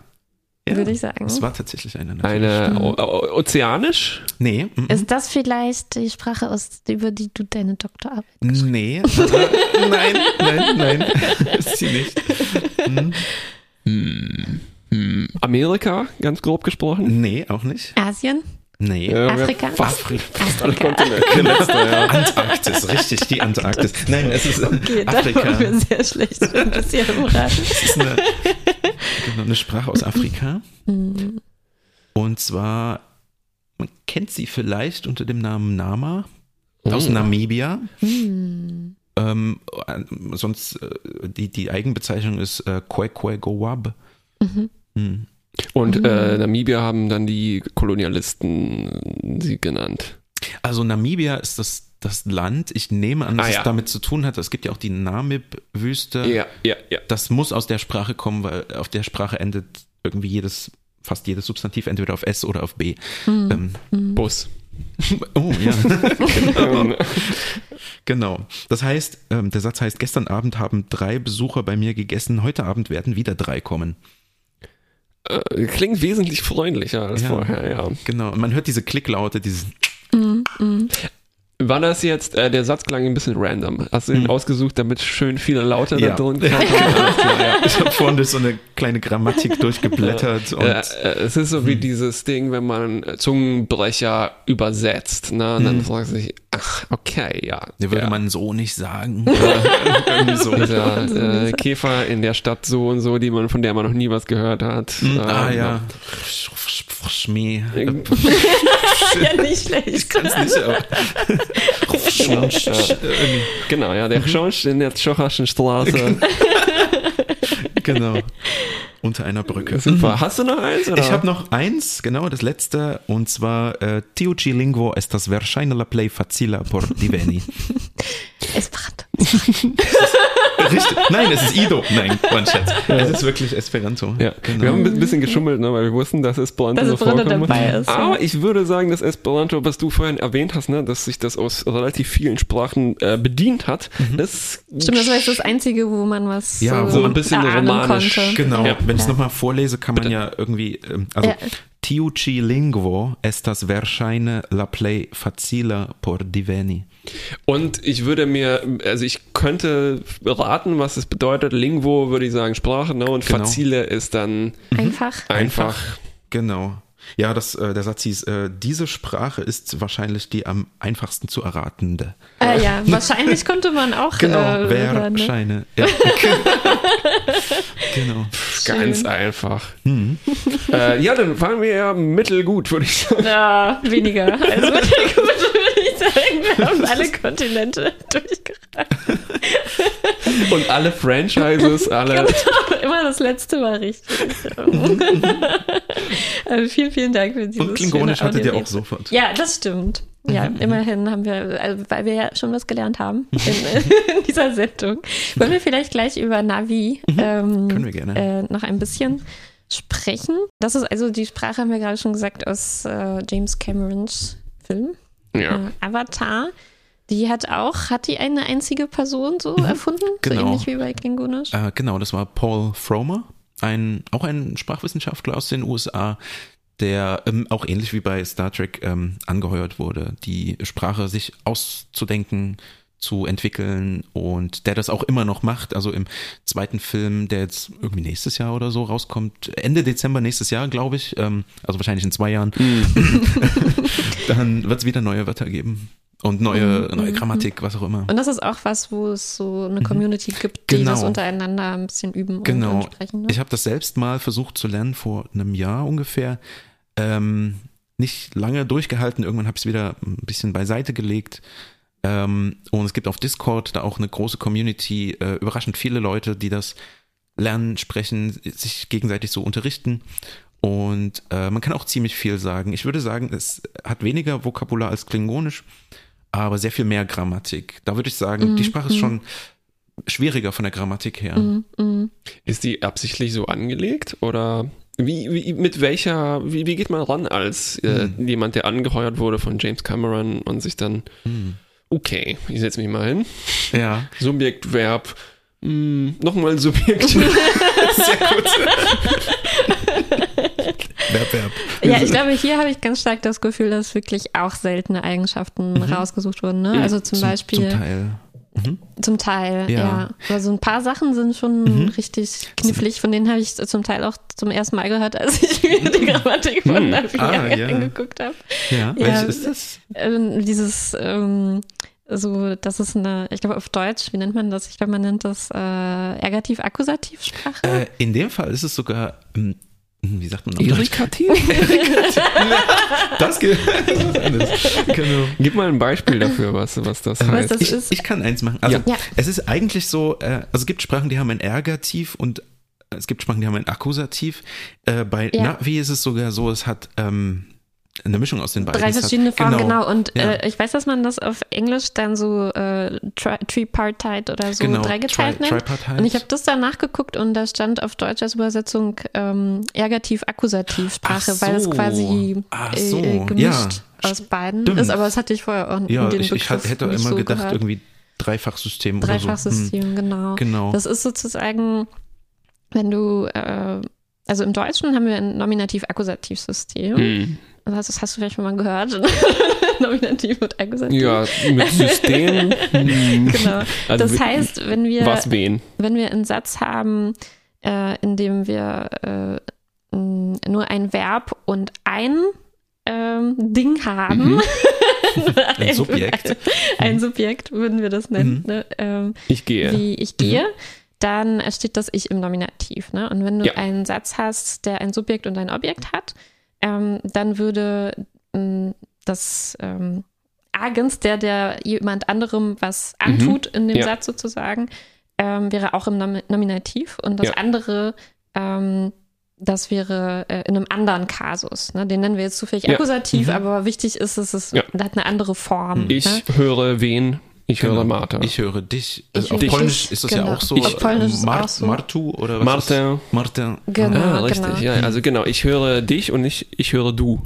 ja? würde ich sagen. Es war tatsächlich eine. Eine o o ozeanisch? Nee. mm, mm. Ist das vielleicht die Sprache, aus, über die du deine Doktorarbeit Nee. äh, nein, nein, nein. Ist sie nicht. Hm. Hm, Amerika, ganz grob gesprochen? Nee, auch nicht. Asien? Nee. Ja, Afrika? Fast, Afrika. fast alle Kontinente. Letzte, ja. Antarktis, richtig, die Antarktis. Nein, es ist Okay, da Afrika. waren wir sehr schlecht drin bisher im Raten. Es ist eine, genau, eine Sprache aus Afrika. Hm. Und zwar, man kennt sie vielleicht unter dem Namen Nama aus Oh. Namibia. Hm. Ähm, äh, sonst, äh, die, die Eigenbezeichnung ist äh, Kwekwe-Gowab. Mhm. Hm. Und äh, Namibia haben dann die Kolonialisten sie genannt. Also Namibia ist das, das Land, ich nehme an, dass Ah, ja. es damit zu tun hat, es gibt ja auch die Namib-Wüste. Ja, ja, ja. Das muss aus der Sprache kommen, weil auf der Sprache endet irgendwie jedes, fast jedes Substantiv entweder auf S oder auf B. Hm. Ähm, Bus. oh, ja. Genau. Das heißt, ähm, der Satz heißt, gestern Abend haben drei Besucher bei mir gegessen, heute Abend werden wieder drei kommen. äh, klingt wesentlich freundlicher als Ja. vorher, ja. Genau. Und man hört diese Klicklaute, dieses, Hm. Hm. War das jetzt, äh, der Satz klang ein bisschen random. Hast du ihn Hm. ausgesucht, damit schön viele Laute Ja. da drin kamen? Ja. ich habe vorhin durch so eine kleine Grammatik durchgeblättert und Äh, es ist so wie dieses Ding, wenn man Zungenbrecher übersetzt. Ne? Und dann fragt man sich, ach, okay, ja. der würde ja. man so nicht sagen. Irgendwie so. Dieser äh, Käfer in der Stadt so und so, die man, von der man noch nie was gehört hat. Hm, ah Äh, ja. Schmäh. ja, nicht schlecht. Kann's nicht, aber. Genau, ja. genau, ja, der Schorsch in der Tschocherschen Straße. Genau. Unter einer Brücke. Super. Hast du noch eins? Oder? Ich habe noch eins, genau, das letzte, und zwar äh, Tiuci Lingvo estas verŝajne la plej facila por diveni. Esperanto. Richtig. Nein, es ist Ido. Nein, mein Schatz. Es ist wirklich Esperanto. Ja, genau. wir haben ein bisschen geschummelt, ne, weil wir wussten, dass Esperanto Dass so Esperanto dabei ist, ja. Aber ich würde sagen, dass Esperanto, was du vorhin erwähnt hast, ne, dass sich das aus relativ vielen Sprachen äh, bedient hat, das Stimmt, das war jetzt das Einzige, wo man was Ja, so, wo man ein bisschen romanisch- konnte. Genau, Ja. wenn ich es nochmal vorlese, kann man ja irgendwie, ähm, also Ja. Tiuci Lingvo estas verŝajne la plej facila por diveni. Und ich würde mir, also ich könnte raten, was es bedeutet. Lingvo würde ich sagen Sprache, ne? Und Genau. facile ist dann Einfach. einfach. Genau. Ja, das, äh, der Satz hieß, äh, diese Sprache ist wahrscheinlich die am einfachsten zu erratende. Äh, ja, wahrscheinlich konnte man auch Genau, äh, hören, ne? Ja. genau. Ganz einfach. Hm. Äh, ja, dann fahren wir ja mittelgut, würde ich sagen. Ja, weniger. Also mit gut würde ich sagen, wir haben alle Kontinente durchgeraten. Und alle Franchises, alle. Genau, immer das letzte war richtig. also vielen, vielen Dank für dieses Und Klingonisch hattet ihr auch sofort. Ja, das stimmt. Ja, Mhm, immerhin haben wir, also, weil wir ja schon was gelernt haben in, in dieser Sendung. Wollen wir vielleicht gleich über Navi ähm, Mhm. Können wir gerne. Äh, noch ein bisschen sprechen? Das ist also die Sprache, haben wir gerade schon gesagt, aus äh, James Camerons Film Ja. äh, Avatar. Die hat auch, hat die eine einzige Person so erfunden? Genau. So ähnlich wie bei Klingonisch? Äh, genau, das war Paul Fromer, ein, auch ein Sprachwissenschaftler aus den USA, der ähm, auch ähnlich wie bei Star Trek ähm, angeheuert wurde, die Sprache sich auszudenken, zu entwickeln und der das auch immer noch macht. Also im zweiten Film, der jetzt irgendwie nächstes Jahr oder so rauskommt, Ende Dezember nächstes Jahr, glaube ich, ähm, also wahrscheinlich in zwei Jahren, dann wird es wieder neue Wörter geben und neue, Mhm. neue Grammatik, was auch immer. Und das ist auch was, wo es so eine Community gibt, die Genau. das untereinander ein bisschen üben und, Genau. und sprechen. Ne? Ich habe das selbst mal versucht zu lernen vor einem Jahr ungefähr. Ähm, nicht lange durchgehalten. Irgendwann habe ich es wieder ein bisschen beiseite gelegt. Ähm, und es gibt auf Discord da auch eine große Community, äh, überraschend viele Leute, die das lernen, sprechen, sich gegenseitig so unterrichten. Und äh, man kann auch ziemlich viel sagen. Ich würde sagen, es hat weniger Vokabular als Klingonisch, aber sehr viel mehr Grammatik. Da würde ich sagen, die Sprache ist schon schwieriger von der Grammatik her. Mhm. Ist die absichtlich so angelegt oder wie, wie mit welcher, wie, wie geht man ran als äh, jemand, der angeheuert wurde von James Cameron und sich dann, okay, ich setze mich mal hin, Ja. Subjekt, Verb, mh, nochmal Subjekt. Sehr gut. Verb, Verb. Ja, ich glaube, hier habe ich ganz stark das Gefühl, dass wirklich auch seltene Eigenschaften rausgesucht wurden. Ne? Also zum, Beispiel Zum Teil. Zum Teil, Ja. ja. Also ein paar Sachen sind schon richtig knifflig, von denen habe ich zum Teil auch zum ersten Mal gehört, als ich mir die Grammatik von Navi Ah, ja. angeguckt habe. Ja. Ja. Welches ist das? Ähm, dieses, ähm, so, das ist eine, ich glaube auf Deutsch, wie nennt man das? Ich glaube, man nennt das äh, Ergativ-Akkusativ-Sprache. Äh, in dem Fall ist es sogar, ähm, wie sagt man? Deutsch? Irritativ? Das geht. genau. Gib mal ein Beispiel dafür, was, was das Was heißt. das Ich, ist. ich kann eins machen. Also Ja. es ist eigentlich so, äh, also es gibt Sprachen, die haben ein Ergativ und es gibt Sprachen, die haben ein Akkusativ. Äh, bei Ja. Navi ist es sogar so, es hat ähm, eine Mischung aus den beiden. Drei hat- verschiedene Formen, genau. Und Ja. äh, ich weiß, dass man das auf Englisch dann so äh, tri Tripartite oder so Genau, dreigeteilt tri- nennt. tripartite. Und ich habe das dann nachgeguckt und da stand auf Deutsch als Übersetzung ähm, Ergativ-Akkusativ-Sprache, Ach weil es so. quasi äh, so, gemischt ja. aus beiden Stimmt. ist. Aber das hatte ich vorher auch Ja, in den ich, ich Begriff hätte nicht immer so gedacht, gehört. irgendwie Dreifachsystem oder so. Dreifachsystem, genau. Genau. Das ist sozusagen, wenn du, äh, also im Deutschen haben wir ein Nominativ-Akkusativ-System. Hm. Das, das hast du vielleicht schon mal gehört. Nominativ und Akkusativ. Ja, mit System. hm. Genau. Also Das heißt, wenn wir, Was wen? wenn wir einen Satz haben, äh, in dem wir äh, nur ein Verb und ein ähm, Ding haben, Ein Subjekt. ein Subjekt würden wir das nennen, Mhm. ne? ähm, Ich gehe. wie ich gehe, dann steht das Ich im Nominativ. Ne? Und wenn du Ja. einen Satz hast, der ein Subjekt und ein Objekt hat, ähm, dann würde ähm, das ähm, Agens, der der jemand anderem was antut in dem Ja. Satz sozusagen, ähm, wäre auch im Nom Nominativ. Und das Ja. andere, ähm, das wäre äh, in einem anderen Kasus. Ne? Den nennen wir jetzt zufällig Ja. Akkusativ, aber wichtig ist, es ist, Ja. hat eine andere Form. Ich ne? höre wen? Ich Genau. höre Martha. Ich höre dich. Ich Also auf höre Polnisch dich, ist das genau. ja auch so. Ich- Auf Polnisch ist Mar auch so. Martu oder was? Martin. Martin. Genau, ah, richtig. genau. Ja, also genau. Ich höre dich und ich, ich höre du.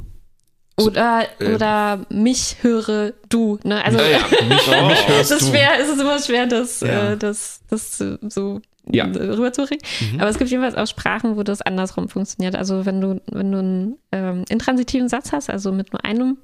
Oder, äh, oder mich höre du. Ne? Also Ah, ja. Mich, Oh. mich hörst es ist du. schwer, es ist immer schwer, das, Ja. äh, das, das so Ja. rüberzubringen. Mhm. Aber es gibt jedenfalls auch Sprachen, wo das andersrum funktioniert. Also wenn du, wenn du einen ähm, intransitiven Satz hast, also mit nur einem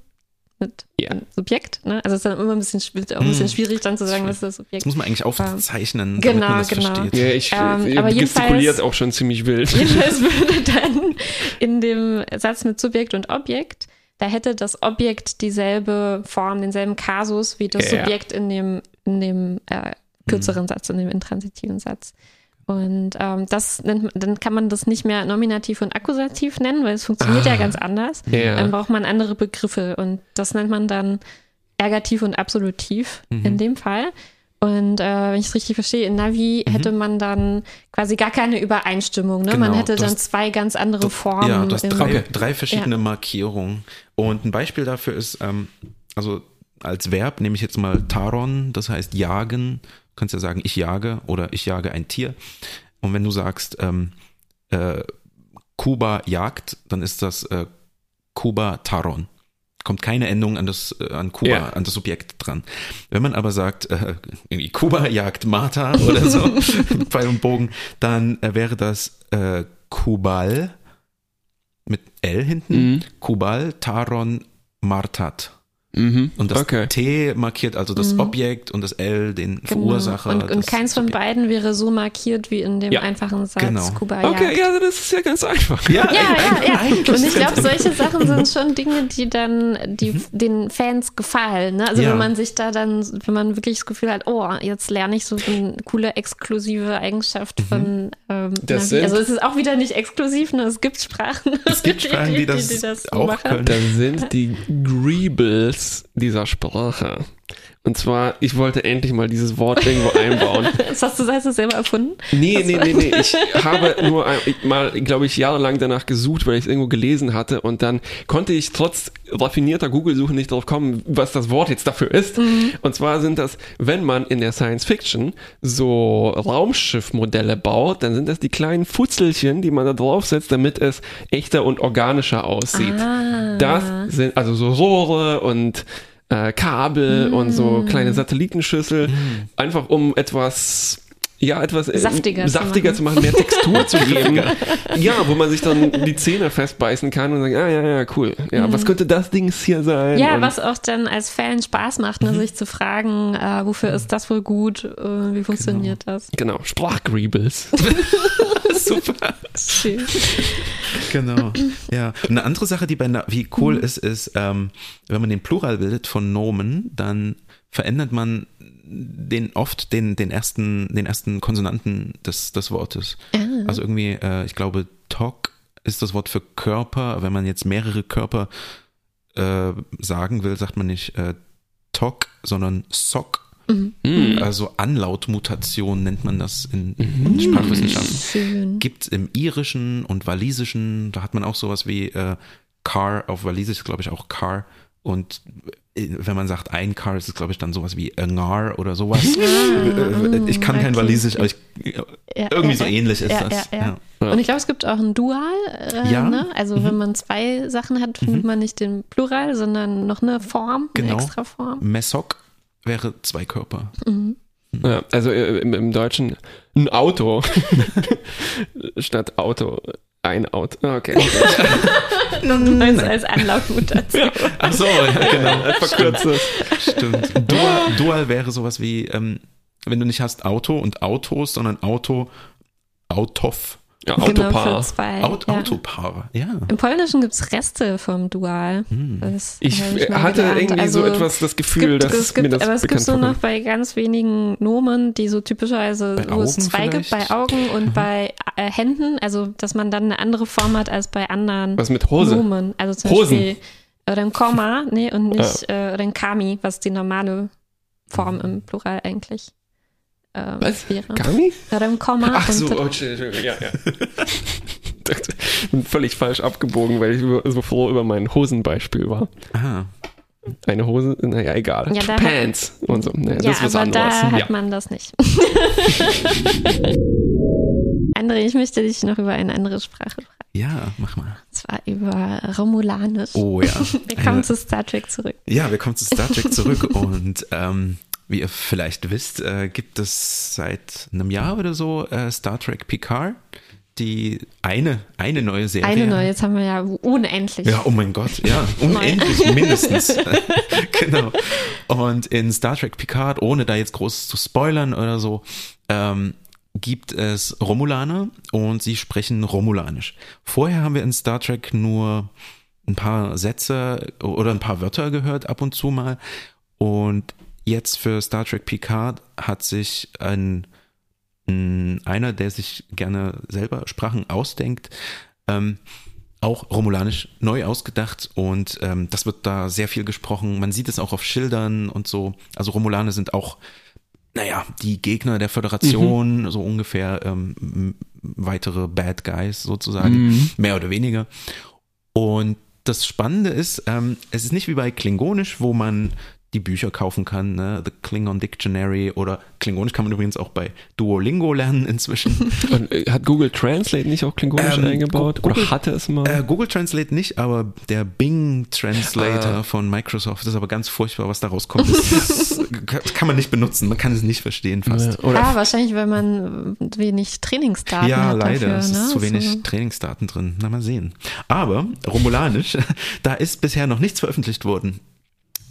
mit einem Subjekt, ne? Also es ist dann immer ein bisschen, auch ein bisschen Mhm. schwierig dann zu sagen, was ist das Das Subjekt. muss man eigentlich aufzeichnen, damit Genau, man das genau. versteht. Ja, ich Ähm, aber gestikuliert jedenfalls- auch schon ziemlich wild. Jedenfalls würde dann in dem Satz mit Subjekt und Objekt, da hätte das Objekt dieselbe Form, denselben Kasus wie das Ja. Subjekt in dem, in dem äh, kürzeren Satz, in dem intransitiven Satz. Und ähm, das nennt man, dann kann man das nicht mehr Nominativ und Akkusativ nennen, weil es funktioniert ja Ah. ganz anders. Ja. Dann braucht man andere Begriffe und das nennt man dann Ergativ und Absolutiv in dem Fall. Und äh, wenn ich es richtig verstehe, in Navi hätte man dann quasi gar keine Übereinstimmung. Ne? man Genau, hätte du dann hast- zwei ganz andere Formen. Ja, du hast drei, drei verschiedene Markierungen. Und ein Beispiel dafür ist, ähm, also als Verb nehme ich jetzt mal Taron, das heißt jagen. Du kannst ja sagen, ich jage oder ich jage ein Tier. Und wenn du sagst, ähm, äh, Kuba jagt, dann ist das äh, Kuba Taron. Kommt keine Endung an das, äh, an Kuba, Ja. an das Subjekt dran. Wenn man aber sagt, äh, irgendwie Kuba jagt Martha oder so, Pfeil und Bogen, dann äh, wäre das äh, Kubal mit L hinten. Mhm. Kubal Taron Martat. Mhm. Und das okay. T markiert also das Objekt und das L den Genau. Verursacher. Und, und keins von beiden wäre so markiert wie in dem Ja. einfachen Satz Genau. Kuba Okay, Jagd. ja, das ist ja ganz einfach. Ja, Ja, ja, ja. eigentlich Und ich glaube, solche Sachen sind schon Dinge, die dann die, den Fans gefallen. Ne? Also Ja. wenn man sich da dann, wenn man wirklich das Gefühl hat, oh, jetzt lerne ich so eine coole exklusive Eigenschaft von ähm, Das Navi. sind- Also es ist auch wieder nicht exklusiv, ne? es gibt Sprachen. Es gibt Sprachen, die das, so auch machen. können. Das sind die Greebles dieser Sprache. Und zwar, ich wollte endlich mal dieses Wort irgendwo einbauen. Das hast du, hast du selber erfunden? Nee, nee, nee, nee. Ich habe nur ein, ich, mal, glaube ich, jahrelang danach gesucht, weil ich es irgendwo gelesen hatte. Und dann konnte ich trotz raffinierter Google-Suche nicht darauf kommen, was das Wort jetzt dafür ist. Und zwar sind das, wenn man in der Science Fiction so Raumschiffmodelle baut, dann sind das die kleinen Futzelchen, die man da draufsetzt, damit es echter und organischer aussieht. Das sind also so Rohre und äh, Kabel und so kleine Satellitenschüssel, einfach um etwas ja, etwas äh, Saftiger zu machen. zu machen, mehr Textur zu geben. ja, wo man sich dann die Zähne festbeißen kann und sagt, ah ja, ja, cool. Ja, was könnte das Ding hier sein? Ja, und, was auch dann als Fan Spaß macht, Mhm. ne, sich zu fragen, äh, wofür ist das wohl gut, äh, wie funktioniert das? Genau, Sprachgreebles. Super. Schön. Genau. Ja. Und eine andere Sache, die bei Navi cool ist, ist, ähm, wenn man den Plural bildet von Nomen, dann verändert man den oft den, den ersten, den ersten Konsonanten des, des Wortes. Also irgendwie, äh, ich glaube, Tok ist das Wort für Körper. Wenn man jetzt mehrere Körper äh, sagen will, sagt man nicht äh, Tok, sondern Sok. Hm. Also Anlautmutation nennt man das in, in Sprachwissenschaften. Schön. Gibt im Irischen und Walisischen, da hat man auch sowas wie äh, Car, auf Walisisch glaube ich auch Car. Und wenn man sagt ein Car, ist es glaube ich dann sowas wie Ngar oder sowas. Äh, ich kann kein okay. Walisisch, aber ich, Ja, irgendwie ja, so ja. ähnlich ist ja, das. Ja, ja. Ja. Und ich glaube, es gibt auch ein Dual. Äh, Ja. Mhm. Ne? Also wenn man zwei Sachen hat, findet man nicht den Plural, sondern noch eine Form, Genau. eine extra Form. Mesok wäre zwei Körper. Ja, also äh, im, im Deutschen ein Auto statt Auto. Ein Auto. Ah, Okay. Als, als Anlaufmutation. Ach so, ja, genau. Verkürzt. Stimmt. Dual, Dual wäre sowas wie, ähm, wenn du nicht hast Auto und Autos, sondern Auto, Autof. Ja, Genau, Autopaar. für zwei. Aut ja. Autopaar, ja. Im Polnischen gibt es Reste vom Dual. Das ich hatte gelernt. irgendwie so Also, etwas das Es Gefühl, gibt, dass es gibt, mir das aber es gibt bekannt so noch bei ganz wenigen Nomen, die so typischerweise, Bei wo es zwei gibt, bei? Mhm. Augen und bei äh, Händen, also dass man dann eine andere Form hat als bei anderen Was mit Hose? Nomen. Also zum Hosen. Beispiel oder ein Komma, nee, und nicht äh, oder ein Kami, was die normale Form im Plural eigentlich ähm, Was? wäre. Kami? Oder ein Komma. Ach und so, oh, Entschuldigung, ja, ja. bin völlig falsch abgebogen, weil ich so froh über mein Hosenbeispiel war. Aha. Eine Hose, naja, egal. Ja, da hat- Pants und so. Naja, ja, das ist was aber anderes. da hat ja. man das nicht. André, ich möchte dich noch über eine andere Sprache fragen. Ja, mach mal. Und zwar über Romulanisch. Oh ja. Wir kommen Eine- zu Star Trek zurück. Ja, wir kommen zu Star Trek zurück und ähm, wie ihr vielleicht wisst, äh, gibt es seit einem Jahr oder so äh, Star Trek Picard, die eine, eine neue Serie. Eine neue, jetzt haben wir ja unendlich. Ja, oh mein Gott, ja, unendlich mindestens. genau. Und in Star Trek Picard, ohne da jetzt groß zu spoilern oder so, ähm, gibt es Romulaner und sie sprechen Romulanisch. Vorher haben wir in Star Trek nur ein paar Sätze oder ein paar Wörter gehört ab und zu mal. Und jetzt für Star Trek Picard hat sich ein mh, einer, der sich gerne selber Sprachen ausdenkt, ähm, auch Romulanisch neu ausgedacht und ähm, das wird da sehr viel gesprochen. Man sieht es auch auf Schildern und so. Also Romulaner sind auch, naja, die Gegner der Föderation, so ungefähr ähm, weitere Bad Guys sozusagen, mehr oder weniger. Und das Spannende ist, ähm, es ist nicht wie bei Klingonisch, wo man die Bücher kaufen kann, ne? The Klingon Dictionary oder Klingonisch kann man übrigens auch bei Duolingo lernen inzwischen. Und, äh, hat Google Translate nicht auch Klingonisch Ähm, eingebaut? Google- Oder hatte es mal? Äh, Google Translate nicht, aber der Bing Translator Ah. von Microsoft ist aber ganz furchtbar, was da rauskommt. Das, das kann man nicht benutzen, man kann es nicht verstehen fast. Oder ah, wahrscheinlich, weil man wenig Trainingsdaten Ja, hat leider. dafür. es ne? ist zu wenig So. Trainingsdaten drin. Na, mal sehen. Aber Romulanisch, da ist bisher noch nichts veröffentlicht worden.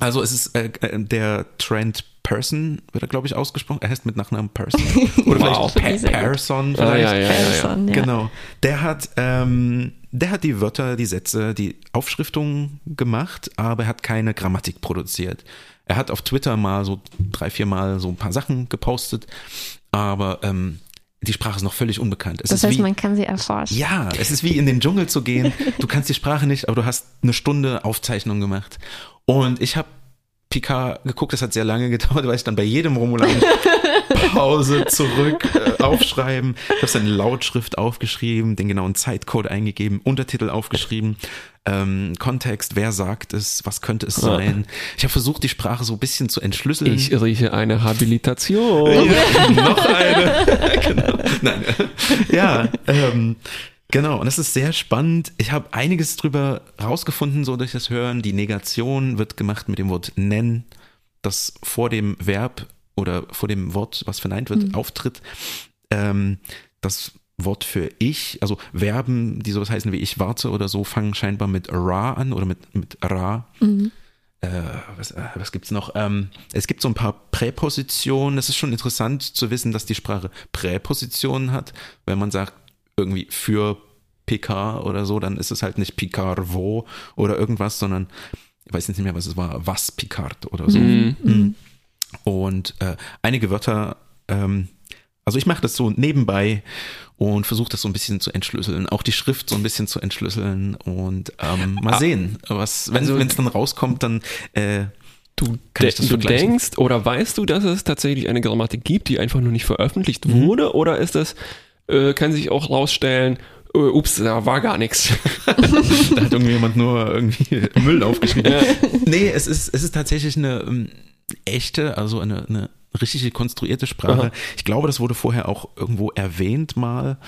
Also es ist äh, äh, der Trent Person, wird er glaube ich ausgesprochen. Er heißt mit Nachnamen Person. Oder Wow. vielleicht Sehr pa. Person vielleicht. ja, ja, ja, ja. Person, ja. Genau. Der hat, ähm, der hat die Wörter, die Sätze, die Aufschriftungen gemacht, aber er hat keine Grammatik produziert. Er hat auf Twitter mal so drei, vier Mal so ein paar Sachen gepostet, aber ähm, die Sprache ist noch völlig unbekannt. Es Das ist heißt, wie, man kann sie erforschen. ja, es ist wie in den Dschungel zu gehen. Du kannst die Sprache nicht, aber du hast eine Stunde Aufzeichnung gemacht. Und ich habe Picard geguckt, das hat sehr lange gedauert, weil ich dann bei jedem Romulan Pause zurück äh, aufschreiben. Ich habe seine Lautschrift aufgeschrieben, den genauen Zeitcode eingegeben, Untertitel aufgeschrieben, ähm, Kontext, wer sagt es, was könnte es sein. Ich habe versucht, die Sprache so ein bisschen zu entschlüsseln. Ich rieche eine Habilitation. Ja, noch eine. genau. Nein. Ja, ähm, genau. Und das ist sehr spannend. Ich habe einiges drüber rausgefunden, so durch das Hören. Die Negation wird gemacht mit dem Wort nennen, das vor dem Verb oder vor dem Wort, was verneint wird, auftritt. Ähm, das Wort für ich, also Verben, die sowas heißen wie ich warte oder so, fangen scheinbar mit ra an oder mit, mit ra äh, was, äh, was gibt's noch? Ähm, es gibt so ein paar Präpositionen. Es ist schon interessant zu wissen, dass die Sprache Präpositionen hat. Wenn man sagt, irgendwie für PK oder so, dann ist es halt nicht Picard wo oder irgendwas, sondern ich weiß nicht mehr, was es war, was Picard oder so. Mhm. Und äh, einige Wörter, ähm, also ich mache das so nebenbei und versuche das so ein bisschen zu entschlüsseln, auch die Schrift so ein bisschen zu entschlüsseln und ähm, mal Ah. sehen, was, wenn Also- es dann rauskommt, dann äh, Du, Kann ich das du denkst oder weißt du, dass es tatsächlich eine Grammatik gibt, die einfach nur nicht veröffentlicht Mhm. wurde? Oder ist das, äh, kann sich auch rausstellen, äh, ups, da war gar nichts. da hat irgendjemand nur irgendwie Müll aufgeschrieben. Nee, es ist, es ist tatsächlich eine ähm, echte, also eine, eine richtige konstruierte Sprache. Aha. Ich glaube, das wurde vorher auch irgendwo erwähnt mal.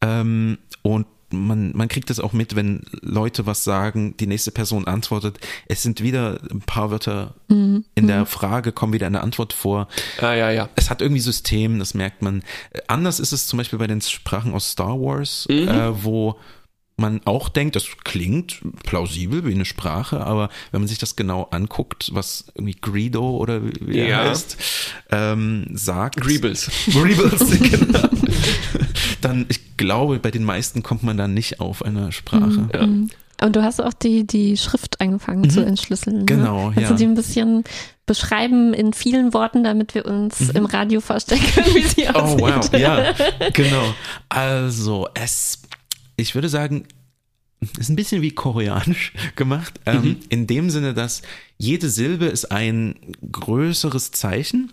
Ähm, und man, man kriegt das auch mit, wenn Leute was sagen, die nächste Person antwortet. Es sind wieder ein paar Wörter in der Frage, kommen wieder eine Antwort vor. ah, ja, ja. Es hat irgendwie System, das merkt man. Äh, Anders ist es zum Beispiel bei den Sprachen aus Star Wars, äh, wo man auch denkt, das klingt plausibel wie eine Sprache, aber wenn man sich das genau anguckt, was irgendwie Greedo oder wie wie er Ja. heißt, ähm, sagt. Greebles. Greebles, genau. Dann, ich glaube, bei den meisten kommt man dann nicht auf eine Sprache. Ja. Und du hast auch die, die Schrift angefangen zu entschlüsseln. Genau, ne? Kannst ja. du die ein bisschen beschreiben in vielen Worten, damit wir uns im Radio vorstellen können, wie sie Oh, aussieht? wow, ja, genau. Also, es, ich würde sagen, ist ein bisschen wie koreanisch gemacht, ähm, in dem Sinne, dass jede Silbe ist ein größeres Zeichen.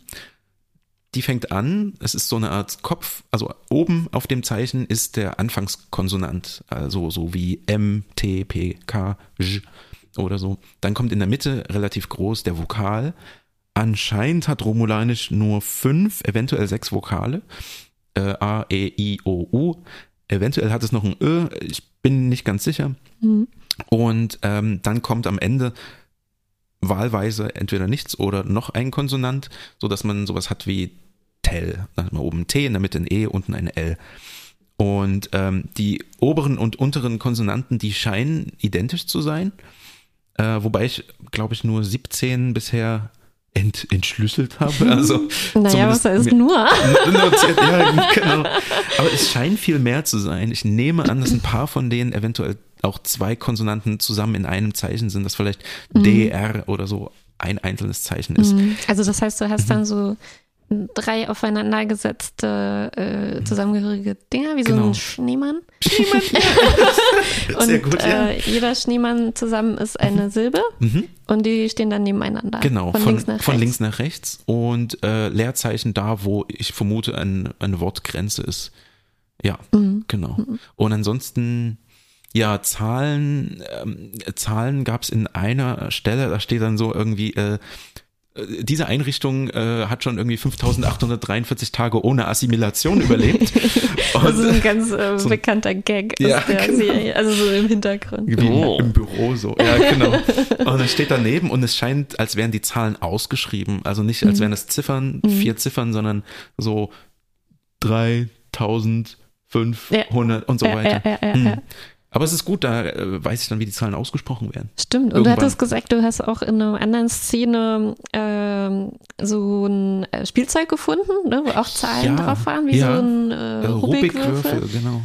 Die fängt an, es ist so eine Art Kopf, also oben auf dem Zeichen ist der Anfangskonsonant, also so wie M, T, P, K, J oder so. Dann kommt in der Mitte relativ groß der Vokal. Anscheinend hat Romulanisch nur fünf, eventuell sechs Vokale. Äh, A, E, I, O, U. Eventuell hat es noch ein Ö, ich bin nicht ganz sicher. Und ähm, dann kommt am Ende wahlweise entweder nichts oder noch ein Konsonant, so dass man sowas hat wie Tell. Dann hat man oben ein T, in der Mitte ein E, unten ein L. Und ähm, die oberen und unteren Konsonanten, die scheinen identisch zu sein. Äh, wobei ich, glaube ich, nur 17 bisher ent, entschlüsselt habe. Also Naja, was heißt mir- nur? Notiert, ja, genau. Aber es scheint viel mehr zu sein. Ich nehme an, dass ein paar von denen eventuell auch zwei Konsonanten zusammen in einem Zeichen sind, dass vielleicht D, R oder so ein einzelnes Zeichen ist. Also das heißt, du hast Mhm. dann so drei aufeinander gesetzte, äh, zusammengehörige Dinger, wie so Genau. ein Schneemann. Sehr und gut, ja. äh, jeder Schneemann zusammen ist eine Silbe Mhm. und die stehen dann nebeneinander. Genau, von, von, links nach von rechts. links nach rechts und äh, Leerzeichen da, wo ich vermute, ein, eine Wortgrenze ist. Ja, Mhm. genau. Und ansonsten, ja, Zahlen, ähm, Zahlen gab es in einer Stelle, da steht dann so irgendwie, äh, diese Einrichtung äh, hat schon irgendwie 5843 Tage ohne Assimilation überlebt. Das ist Und, ein ganz äh, so- bekannter Gag Ja, aus der genau. Serie, also so im Hintergrund. Wie Oh. im Büro so. Ja, genau. Und es steht daneben und es scheint, als wären die Zahlen ausgeschrieben. Also nicht, als wären es Ziffern, vier Ziffern, sondern so 3500 Ja. und so Ja, weiter. ja, ja, ja, Hm. Aber es ist gut, da äh, weiß ich dann, wie die Zahlen ausgesprochen werden. Stimmt. Und du Irgendwann. hattest gesagt, du hast auch in einer anderen Szene ähm, so ein äh, Spielzeug gefunden, ne, wo auch Zahlen Ja, drauf waren, wie ja. so ein äh, Äh, Rubikwürfel. Genau.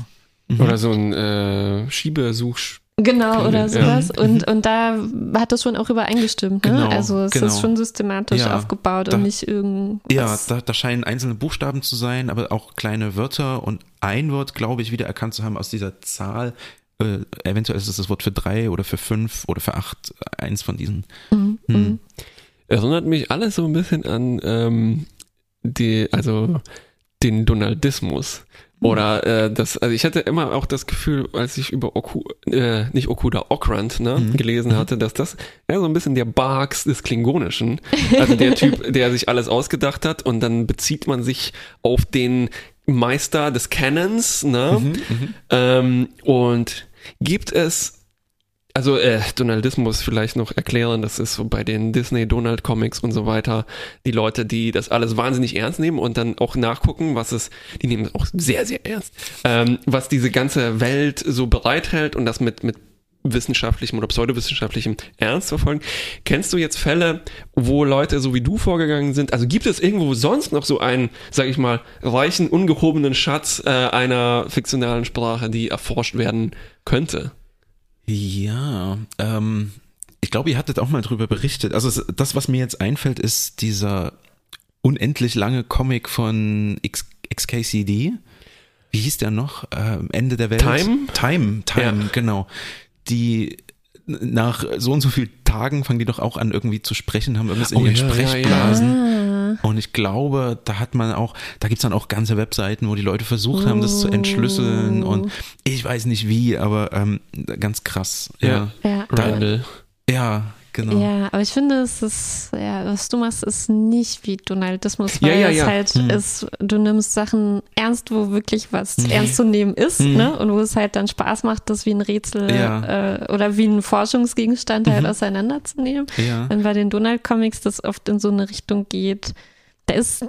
Oder so ein äh, Schiebesuch. Genau, oder Ja. sowas. Und, und da hat das schon auch übereingestimmt. Ne? Genau, also es genau. ist schon systematisch Ja, aufgebaut da- und nicht irgendwas. Ja, da, da scheinen einzelne Buchstaben zu sein, aber auch kleine Wörter und ein Wort, glaube ich, wieder erkannt zu haben aus dieser Zahl. Äh, eventuell ist es das Wort für drei oder für fünf oder für acht, eins von diesen. Mhm, Hm. mhm. Erinnert mich alles so ein bisschen an ähm, die, also den Donaldismus. Oder äh, das, also ich hatte immer auch das Gefühl, als ich über Oku, äh, nicht Okuda, Okrand ne, Mhm. gelesen hatte, dass das ja so ein bisschen der Barks des Klingonischen, also der Typ, der sich alles ausgedacht hat und dann bezieht man sich auf den Meister des Canons, ne? Ähm, und gibt es also äh, Donaldismus vielleicht noch erklären, das ist so bei den Disney Donald Comics und so weiter, die Leute, die das alles wahnsinnig ernst nehmen und dann auch nachgucken, was es, die nehmen es auch sehr, sehr ernst, ähm, was diese ganze Welt so bereithält und das mit, mit wissenschaftlichem oder pseudowissenschaftlichem Ernst verfolgen. Kennst du jetzt Fälle, wo Leute so wie du vorgegangen sind? Also gibt es irgendwo sonst noch so einen, sag ich mal, reichen, ungehobenen Schatz äh, einer fiktionalen Sprache, die erforscht werden könnte? Ja, ähm, ich glaube, ihr hattet auch mal drüber berichtet. Also es- das, was mir jetzt einfällt, ist dieser unendlich lange Comic von X XKCD. Wie hieß der noch? Ähm, Ende der Welt. Time? Time, Time, Ja. genau. Die nach so und so vielen Tagen fangen die doch auch an irgendwie zu sprechen, haben irgendwas in Oh ihren ja, ja, ja. Sprechblasen. Ah, Und ich glaube, da hat man auch, da gibt's dann auch ganze Webseiten, wo die Leute versucht haben, das zu entschlüsseln und ich weiß nicht wie, aber ähm, ganz krass. Ja, ja. Randall. ja genau. Ja, aber ich finde, es ist, ja, was du machst, ist nicht wie Donaldismus, weil Ja, ja, es ja. halt Hm. ist, du nimmst Sachen ernst, wo wirklich was ernst zu nehmen ist, ne? Und wo es halt dann Spaß macht, das wie ein Rätsel äh, oder wie ein Forschungsgegenstand halt auseinanderzunehmen. Ja. Und bei den Donald-Comics das oft in so eine Richtung geht, da ist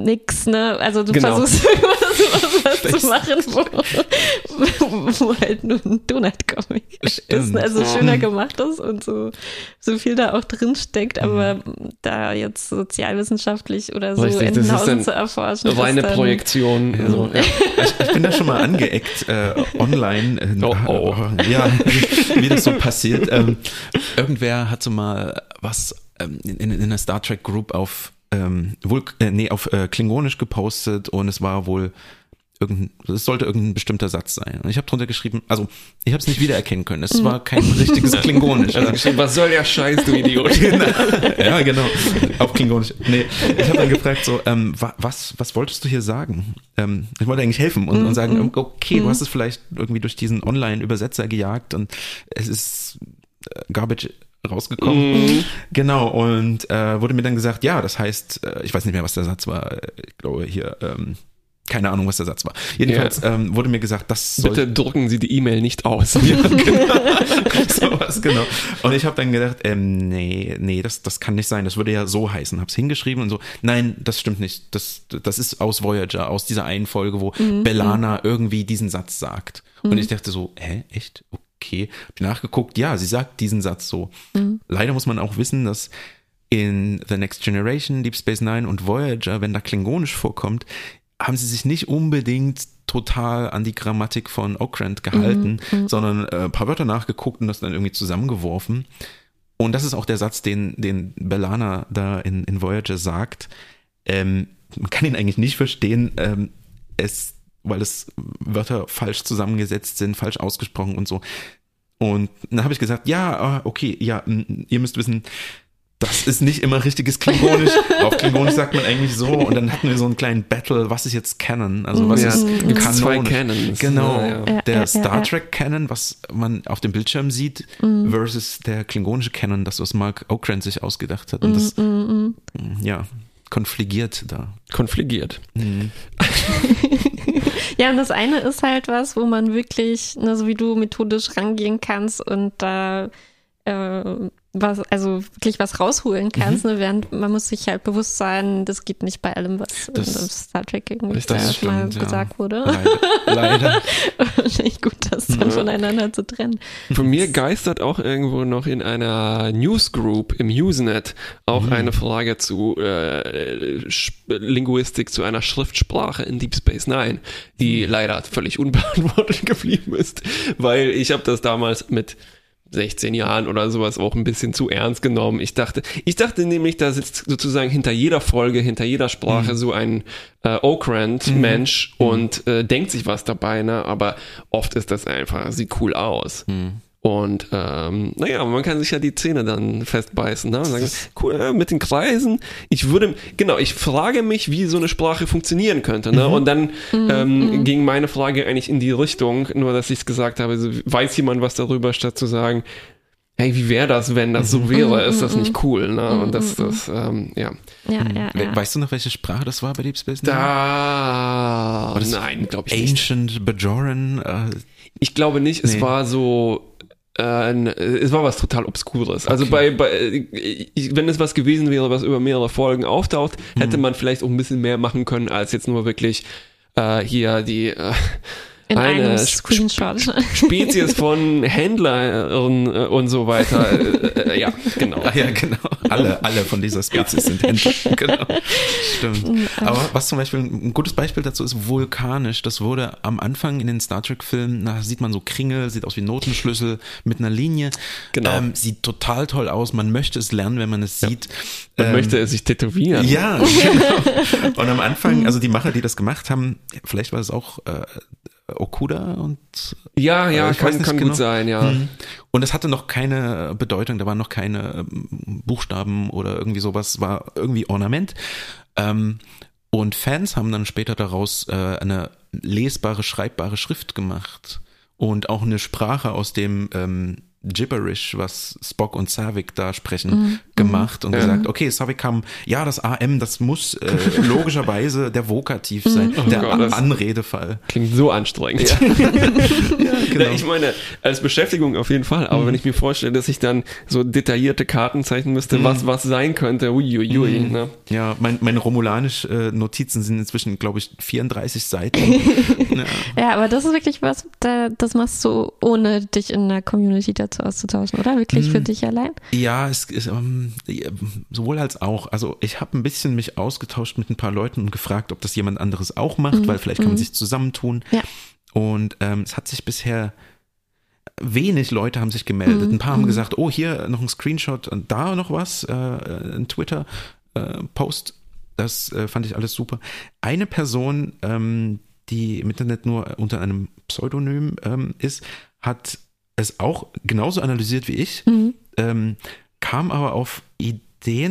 nix, ne? Also du Genau. versuchst irgendwas was zu machen, wo, wo halt nur ein Donald-Comic ist, Stimmt. also schöner gemacht ist und so, so viel da auch drin steckt, aber da jetzt sozialwissenschaftlich oder so Richtig, Entenhausen zu erforschen. ist Reine dann- Projektion. Also, ja. Ich, ich bin da schon mal angeeckt äh, online. Äh, Oh, oh. Ja, wie, wie das so passiert. Ähm, irgendwer hat so mal was ähm, in, in, in einer Star Trek Group auf ähm, Vulk äh, nee, auf äh, Klingonisch gepostet und es war wohl irgendein, es sollte irgendein bestimmter Satz sein. Und ich habe drunter geschrieben, also ich habe es nicht wiedererkennen können. Es war kein richtiges Klingonisch. Also geschrieben, was soll der Scheiß, du Idiot? Genau. Ja, genau. Auf Klingonisch. Nee, ich habe dann gefragt, so, ähm, wa, was, was wolltest du hier sagen? Ähm, ich wollte eigentlich helfen und, und sagen, ähm, okay, du hast es vielleicht irgendwie durch diesen Online-Übersetzer gejagt und es ist äh, Garbage rausgekommen. Genau, und äh, wurde mir dann gesagt, ja, das heißt, äh, ich weiß nicht mehr, was der Satz war, äh, ich glaube hier, ähm, keine Ahnung, was der Satz war. Jedenfalls ähm, wurde mir gesagt, das soll Bitte drucken Sie die E-Mail nicht aus. sowas, genau. Und ich habe dann gedacht, ähm, nee, nee, das, das kann nicht sein. Das würde ja so heißen. Hab's hingeschrieben und so. Nein, das stimmt nicht. Das, das ist aus Voyager, aus dieser einen Folge, wo Bellana irgendwie diesen Satz sagt. Und ich dachte so, hä, echt? Okay. Hab nachgeguckt, ja, sie sagt diesen Satz so. Leider muss man auch wissen, dass in The Next Generation, Deep Space Nine und Voyager, wenn da Klingonisch vorkommt, haben sie sich nicht unbedingt total an die Grammatik von Okrand gehalten, sondern äh, ein paar Wörter nachgeguckt und das dann irgendwie zusammengeworfen. Und das ist auch der Satz, den, den Bellana da in, in Voyager sagt. Ähm, man kann ihn eigentlich nicht verstehen, ähm, es, weil es Wörter falsch zusammengesetzt sind, falsch ausgesprochen und so. Und dann habe ich gesagt, ja, ah, okay, ja, ihr müsst wissen, das ist nicht immer richtiges Klingonisch. Auf Klingonisch sagt man eigentlich so. Und dann hatten wir so einen kleinen Battle, was ist jetzt Canon? Also was Ja, ist gibt's Kanonisch? zwei Canons. Genau. Ja, ja. Der ja, Star ja. Trek Canon, was man auf dem Bildschirm sieht, versus der klingonische Canon, das was Mark Okrand sich ausgedacht hat. Und das, ja, konfligiert da. Konfligiert. Ja, und das eine ist halt was, wo man wirklich, ne, so wie du methodisch rangehen kannst und da äh, was, also wirklich was rausholen kannst, Mhm. ne? während man muss sich halt bewusst sein, das geht nicht bei allem, was Das- in Star Trek irgendwie das da schon mal stimmt, ja. gesagt wurde. Leider. Leider. Nicht gut, das dann voneinander zu trennen. Von mir geistert auch irgendwo noch in einer Newsgroup im Usenet auch Mhm. eine Frage zu äh, Linguistik zu einer Schriftsprache in Deep Space Nine, die Mhm. leider völlig unbeantwortet geblieben ist, weil ich habe das damals mit 16 Jahren oder sowas auch ein bisschen zu ernst genommen. Ich dachte, ich dachte nämlich, da sitzt sozusagen hinter jeder Folge, hinter jeder Mhm. Sprache so ein äh, Okrant-Mensch und äh, denkt sich was dabei, ne? Aber oft ist das einfach, sieht cool aus. Mhm. Und ähm, naja, man kann sich ja die Zähne dann festbeißen. Ne? Und sagen, cool, äh, mit den Kreisen. Ich würde, genau, ich frage mich, wie so eine Sprache funktionieren könnte. Ne? Und dann ähm, ging meine Frage eigentlich in die Richtung, nur dass ich es gesagt habe, so, weiß jemand was darüber, statt zu sagen, hey, wie wäre das, wenn das so wäre? Ist das nicht cool? Ne? Und das, das, ähm, ja. Ja, Hm. ja, ja. Weißt du noch, welche Sprache das war bei Deep Space Nine? Da, das nein, glaube ich nicht. Ancient Bajoran. Äh, Ich glaube nicht, es Nee. war so. Äh, ein- es war was total Obskures. Also bei, bei äh, wenn es was gewesen wäre, was über mehrere Folgen auftaucht, hätte Mhm. man vielleicht auch ein bisschen mehr machen können, als jetzt nur wirklich äh, hier die äh, In eine Sp- Screenshot. Spezies von Händlern und so weiter. Äh, äh, ja, genau. Ah ja, genau. Alle, alle von dieser Spezies sind Händler. Genau. Stimmt. Aber was zum Beispiel ein gutes Beispiel dazu ist, vulkanisch. Das wurde am Anfang in den Star Trek-Filmen, da sieht man so Kringel, sieht aus wie Notenschlüssel mit einer Linie. Genau. Ähm, sieht total toll aus. Man möchte es lernen, wenn man es sieht. Man Ähm, möchte es sich tätowieren. Ja, genau. Und am Anfang, also die Macher, die das gemacht haben, vielleicht war es auch äh, Okuda und ja, ja Äh, kann, kann genau. gut sein, ja. Mhm. Und es hatte noch keine Bedeutung, da waren noch keine ähm, Buchstaben oder irgendwie sowas, war irgendwie Ornament. Ähm, und Fans haben dann später daraus äh, eine lesbare, schreibbare Schrift gemacht und auch eine Sprache aus dem ähm, Gibberish, was Spock und Savik da sprechen, gemacht und Ja. gesagt, okay, Savik kam, ja, das AM, das muss äh, logischerweise der Vokativ sein, der Gott, Anredefall. Klingt so anstrengend. Ja, genau. Na, ich meine, als Beschäftigung auf jeden Fall, aber wenn ich mir vorstelle, dass ich dann so detaillierte Karten zeichnen müsste, was was sein könnte, uiuiui, ne? Ja, mein, meine romulanisch äh, Notizen sind inzwischen, glaube ich, 34 Seiten. ja. Ja, aber das ist wirklich was, da, das machst du, ohne dich in der Community dazu auszutauschen, oder? Wirklich Mhm. für dich allein? ja, es ist ähm, sowohl als auch. Also ich habe ein bisschen mich ausgetauscht mit ein paar Leuten und gefragt, ob das jemand anderes auch macht, weil vielleicht kann man sich zusammentun. Ja. Und ähm, es hat sich bisher wenig Leute haben sich gemeldet. Ein paar haben gesagt, oh, hier noch ein Screenshot und da noch was, äh, ein Twitter-Post. das äh, fand ich alles super. Eine Person, ähm, die im Internet nur unter einem Pseudonym ähm, ist, hat es auch genauso analysiert wie ich, ähm, kam aber auf Ideen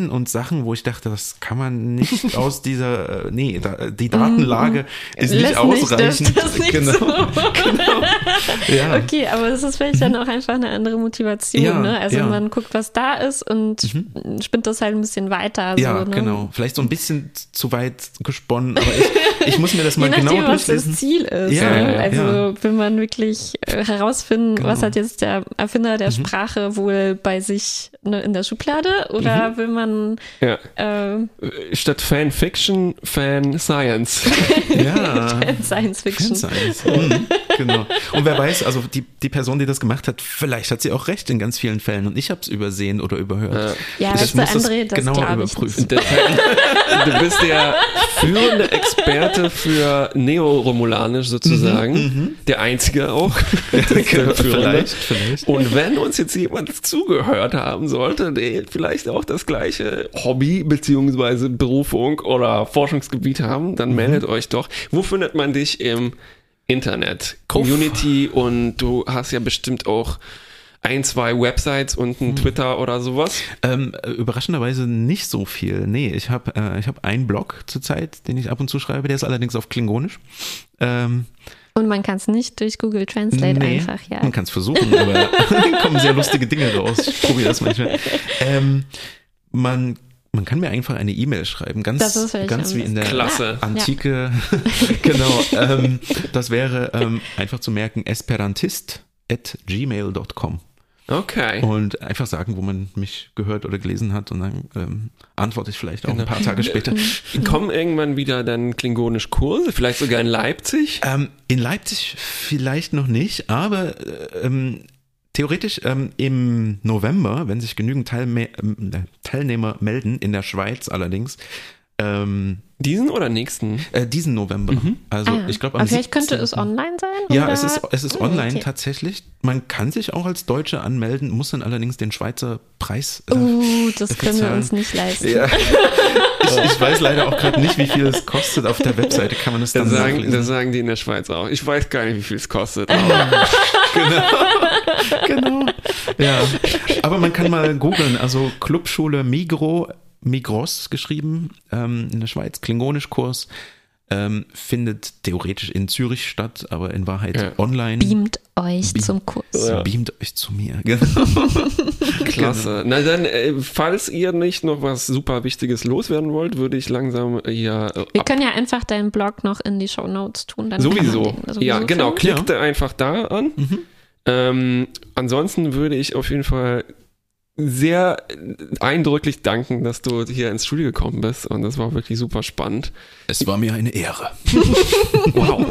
und Sachen, wo ich dachte, das kann man nicht aus dieser, äh, nee, da, die Datenlage ist nicht Lässt ausreichend. das nicht genau, so. genau. Ja. Okay, aber das ist vielleicht dann auch einfach eine andere Motivation, Ja, ne? Also ja. Mhm. man guckt, was da ist und spinnt das halt ein bisschen weiter. Ja, so, ne? genau. Vielleicht so ein bisschen zu weit gesponnen, aber ich, ich muss mir das Je mal nachdem, genau was das durchlesen. Ziel ist. Ja, ne? also will man wirklich äh, herausfinden, Genau. was hat jetzt der Erfinder der Mhm. Sprache wohl bei sich ne, in der Schublade oder Mhm. Will man Ja. äh, Statt Fanfiction, Fan Science. Ja. Science Fiction? Fanscience. Mhm, genau. Und wer weiß, also die, die Person, die das gemacht hat, vielleicht hat sie auch recht in ganz vielen Fällen und ich habe es übersehen oder überhört. Ja, Ich weißt du, muss das André, das genauer überprüfen. du bist der führende Experte für Neo-Romulanisch sozusagen. Der einzige auch. Der führende. vielleicht, vielleicht. Und wenn uns jetzt jemand zugehört haben sollte, der vielleicht auch das gleiche Hobby beziehungsweise Berufung oder Forschungsgebiet haben, dann meldet euch doch. Wo findet man dich im Internet? Community und du hast ja bestimmt auch ein, zwei Websites und ein Twitter oder sowas. Ähm, äh, überraschenderweise nicht so viel. Nee, ich habe äh, ich hab einen Blog zurzeit, den ich ab und zu schreibe, der ist allerdings auf Klingonisch. Ähm, Und man kann es nicht durch Google Translate nee, einfach, ja. Man kann es versuchen, aber da kommen sehr lustige Dinge raus. Ich probiere das manchmal. Ähm, man, man kann mir einfach eine E-Mail schreiben, ganz, ganz wie in der Klasse. Antike. genau. Ähm, das wäre ähm, einfach zu merken, esperantist at gmail.com. Okay. und einfach sagen, wo man mich gehört oder gelesen hat und dann ähm, antworte ich vielleicht auch ein paar Tage später. Kommen irgendwann wieder dann klingonisch Kurse, vielleicht sogar in Leipzig? Ähm, in Leipzig vielleicht noch nicht, aber äh, ähm, theoretisch ähm, im November, wenn sich genügend Teilme ähm, Teilnehmer melden, in der Schweiz allerdings, ähm, Diesen oder nächsten? äh, diesen November. Also Ah, ich glaube am aber vielleicht könnte 17.. es online sein? Ja, oder? es ist, es ist Oh, online okay. tatsächlich. Man kann sich auch als Deutsche anmelden, muss dann allerdings den Schweizer Preis. äh, Uh, das dafür können wir uns nicht leisten. Ja. ich, ich weiß leider auch gerade nicht, wie viel es kostet. Auf der Webseite kann man es dann Das sagen, nachlesen. das sagen die in der Schweiz auch. Ich weiß gar nicht, wie viel es kostet. genau. Ja. Aber man kann mal googeln, also Clubschule Migro, Migros geschrieben, ähm, in der Schweiz, Klingonischkurs, ähm, findet theoretisch in Zürich statt, aber in Wahrheit Ja. online. Beamt euch Beam- zum Kurs. Ja. Beamt euch zu mir. Klasse. Na dann, äh, falls ihr nicht noch was super Wichtiges loswerden wollt, würde ich langsam äh, ja äh, Wir können ja einfach deinen Blog noch in die Shownotes tun. Dann kann man Sowieso. sowieso Ja, genau. finden. Klickt einfach da an. Ähm, ansonsten würde ich auf jeden Fall sehr eindrücklich danken, dass du hier ins Studio gekommen bist und das war wirklich super spannend. Es war mir eine Ehre. Wow.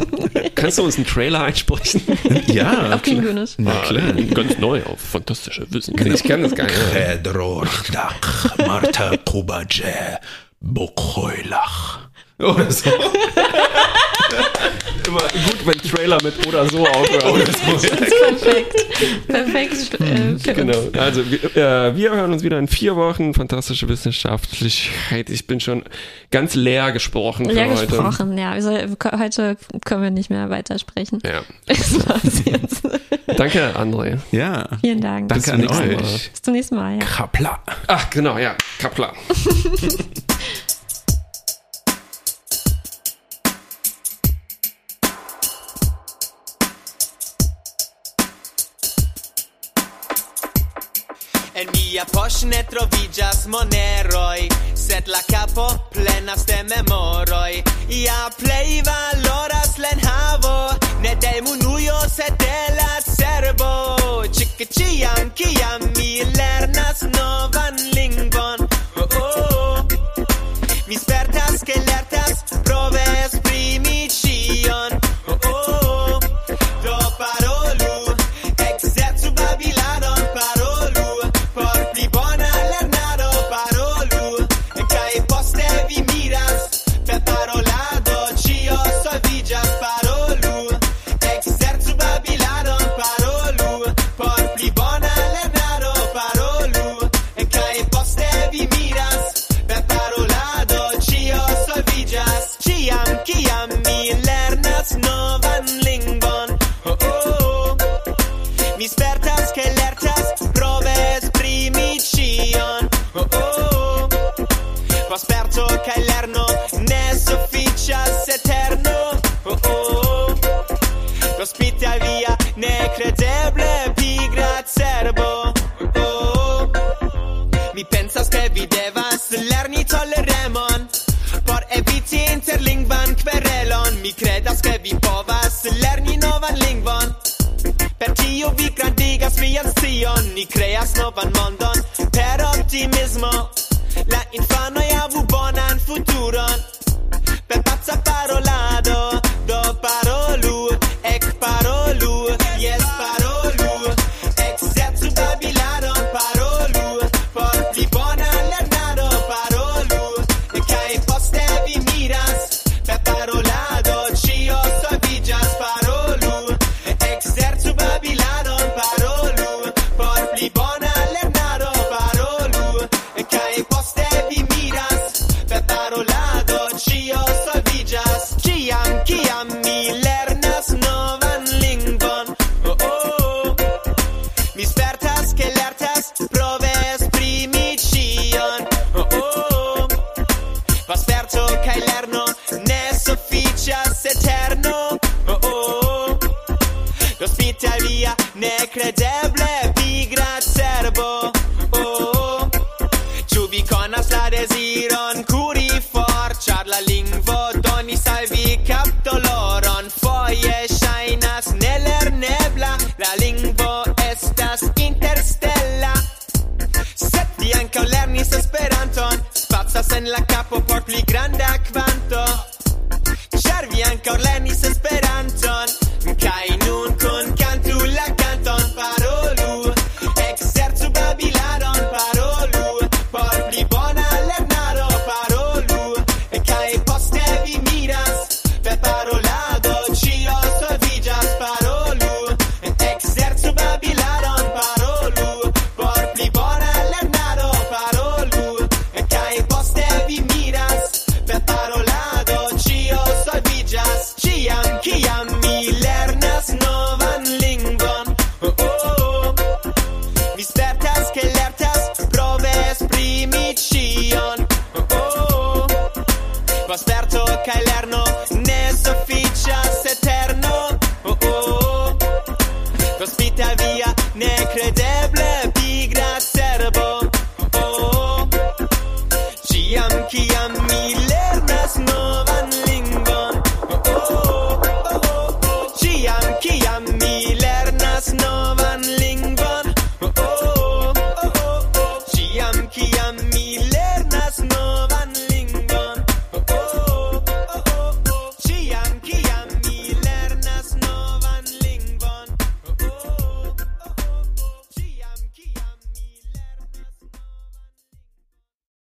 Kannst du uns einen Trailer einsprechen? Ja. Auf Klingonisch. Na klar. Ganz neu auf fantastische Wissen. Ich kenne das gar nicht. Pedro Rdach, Marta Kubaje, Bokhoilach. Oder so. Immer gut, wenn Trailer mit oder so aufhören. Perfekt. Perfekt. Äh, für Genau. Also wir, äh, wir hören uns wieder in vier Wochen. Fantastische Wissenschaftlichkeit. Ich bin schon ganz leer gesprochen für Ja, heute. gesprochen, ja. Also, heute können wir nicht mehr weitersprechen. Ja. Das war's jetzt. Danke, André. Ja. Vielen Dank. Danke zum an nächsten Mal. euch. Bis zum nächsten Mal. Ja. Kapla. Ach, genau, ja. Kapla. Via poŝ ne troviĝas moneroj, sed la kapo plenas de memoroj. Ja plej valoras l'enhavo, ne de munujo, sed de la cerbo. Ĉike ĉiam, kiam mi lernas novan lingvon, oh, oh, oh. mi spertas, ke lertas, prove esprimi ĉion, oh, oh. kredeble pigra cerbo oh, oh. Mi pensas che vi devas lerni toleremon Por eviti interlingvan querelon. Mi credas che vi povas lerni novan lingvon. Per tio vi grandigas vian scion. Ni creas novan mondon per optimismo.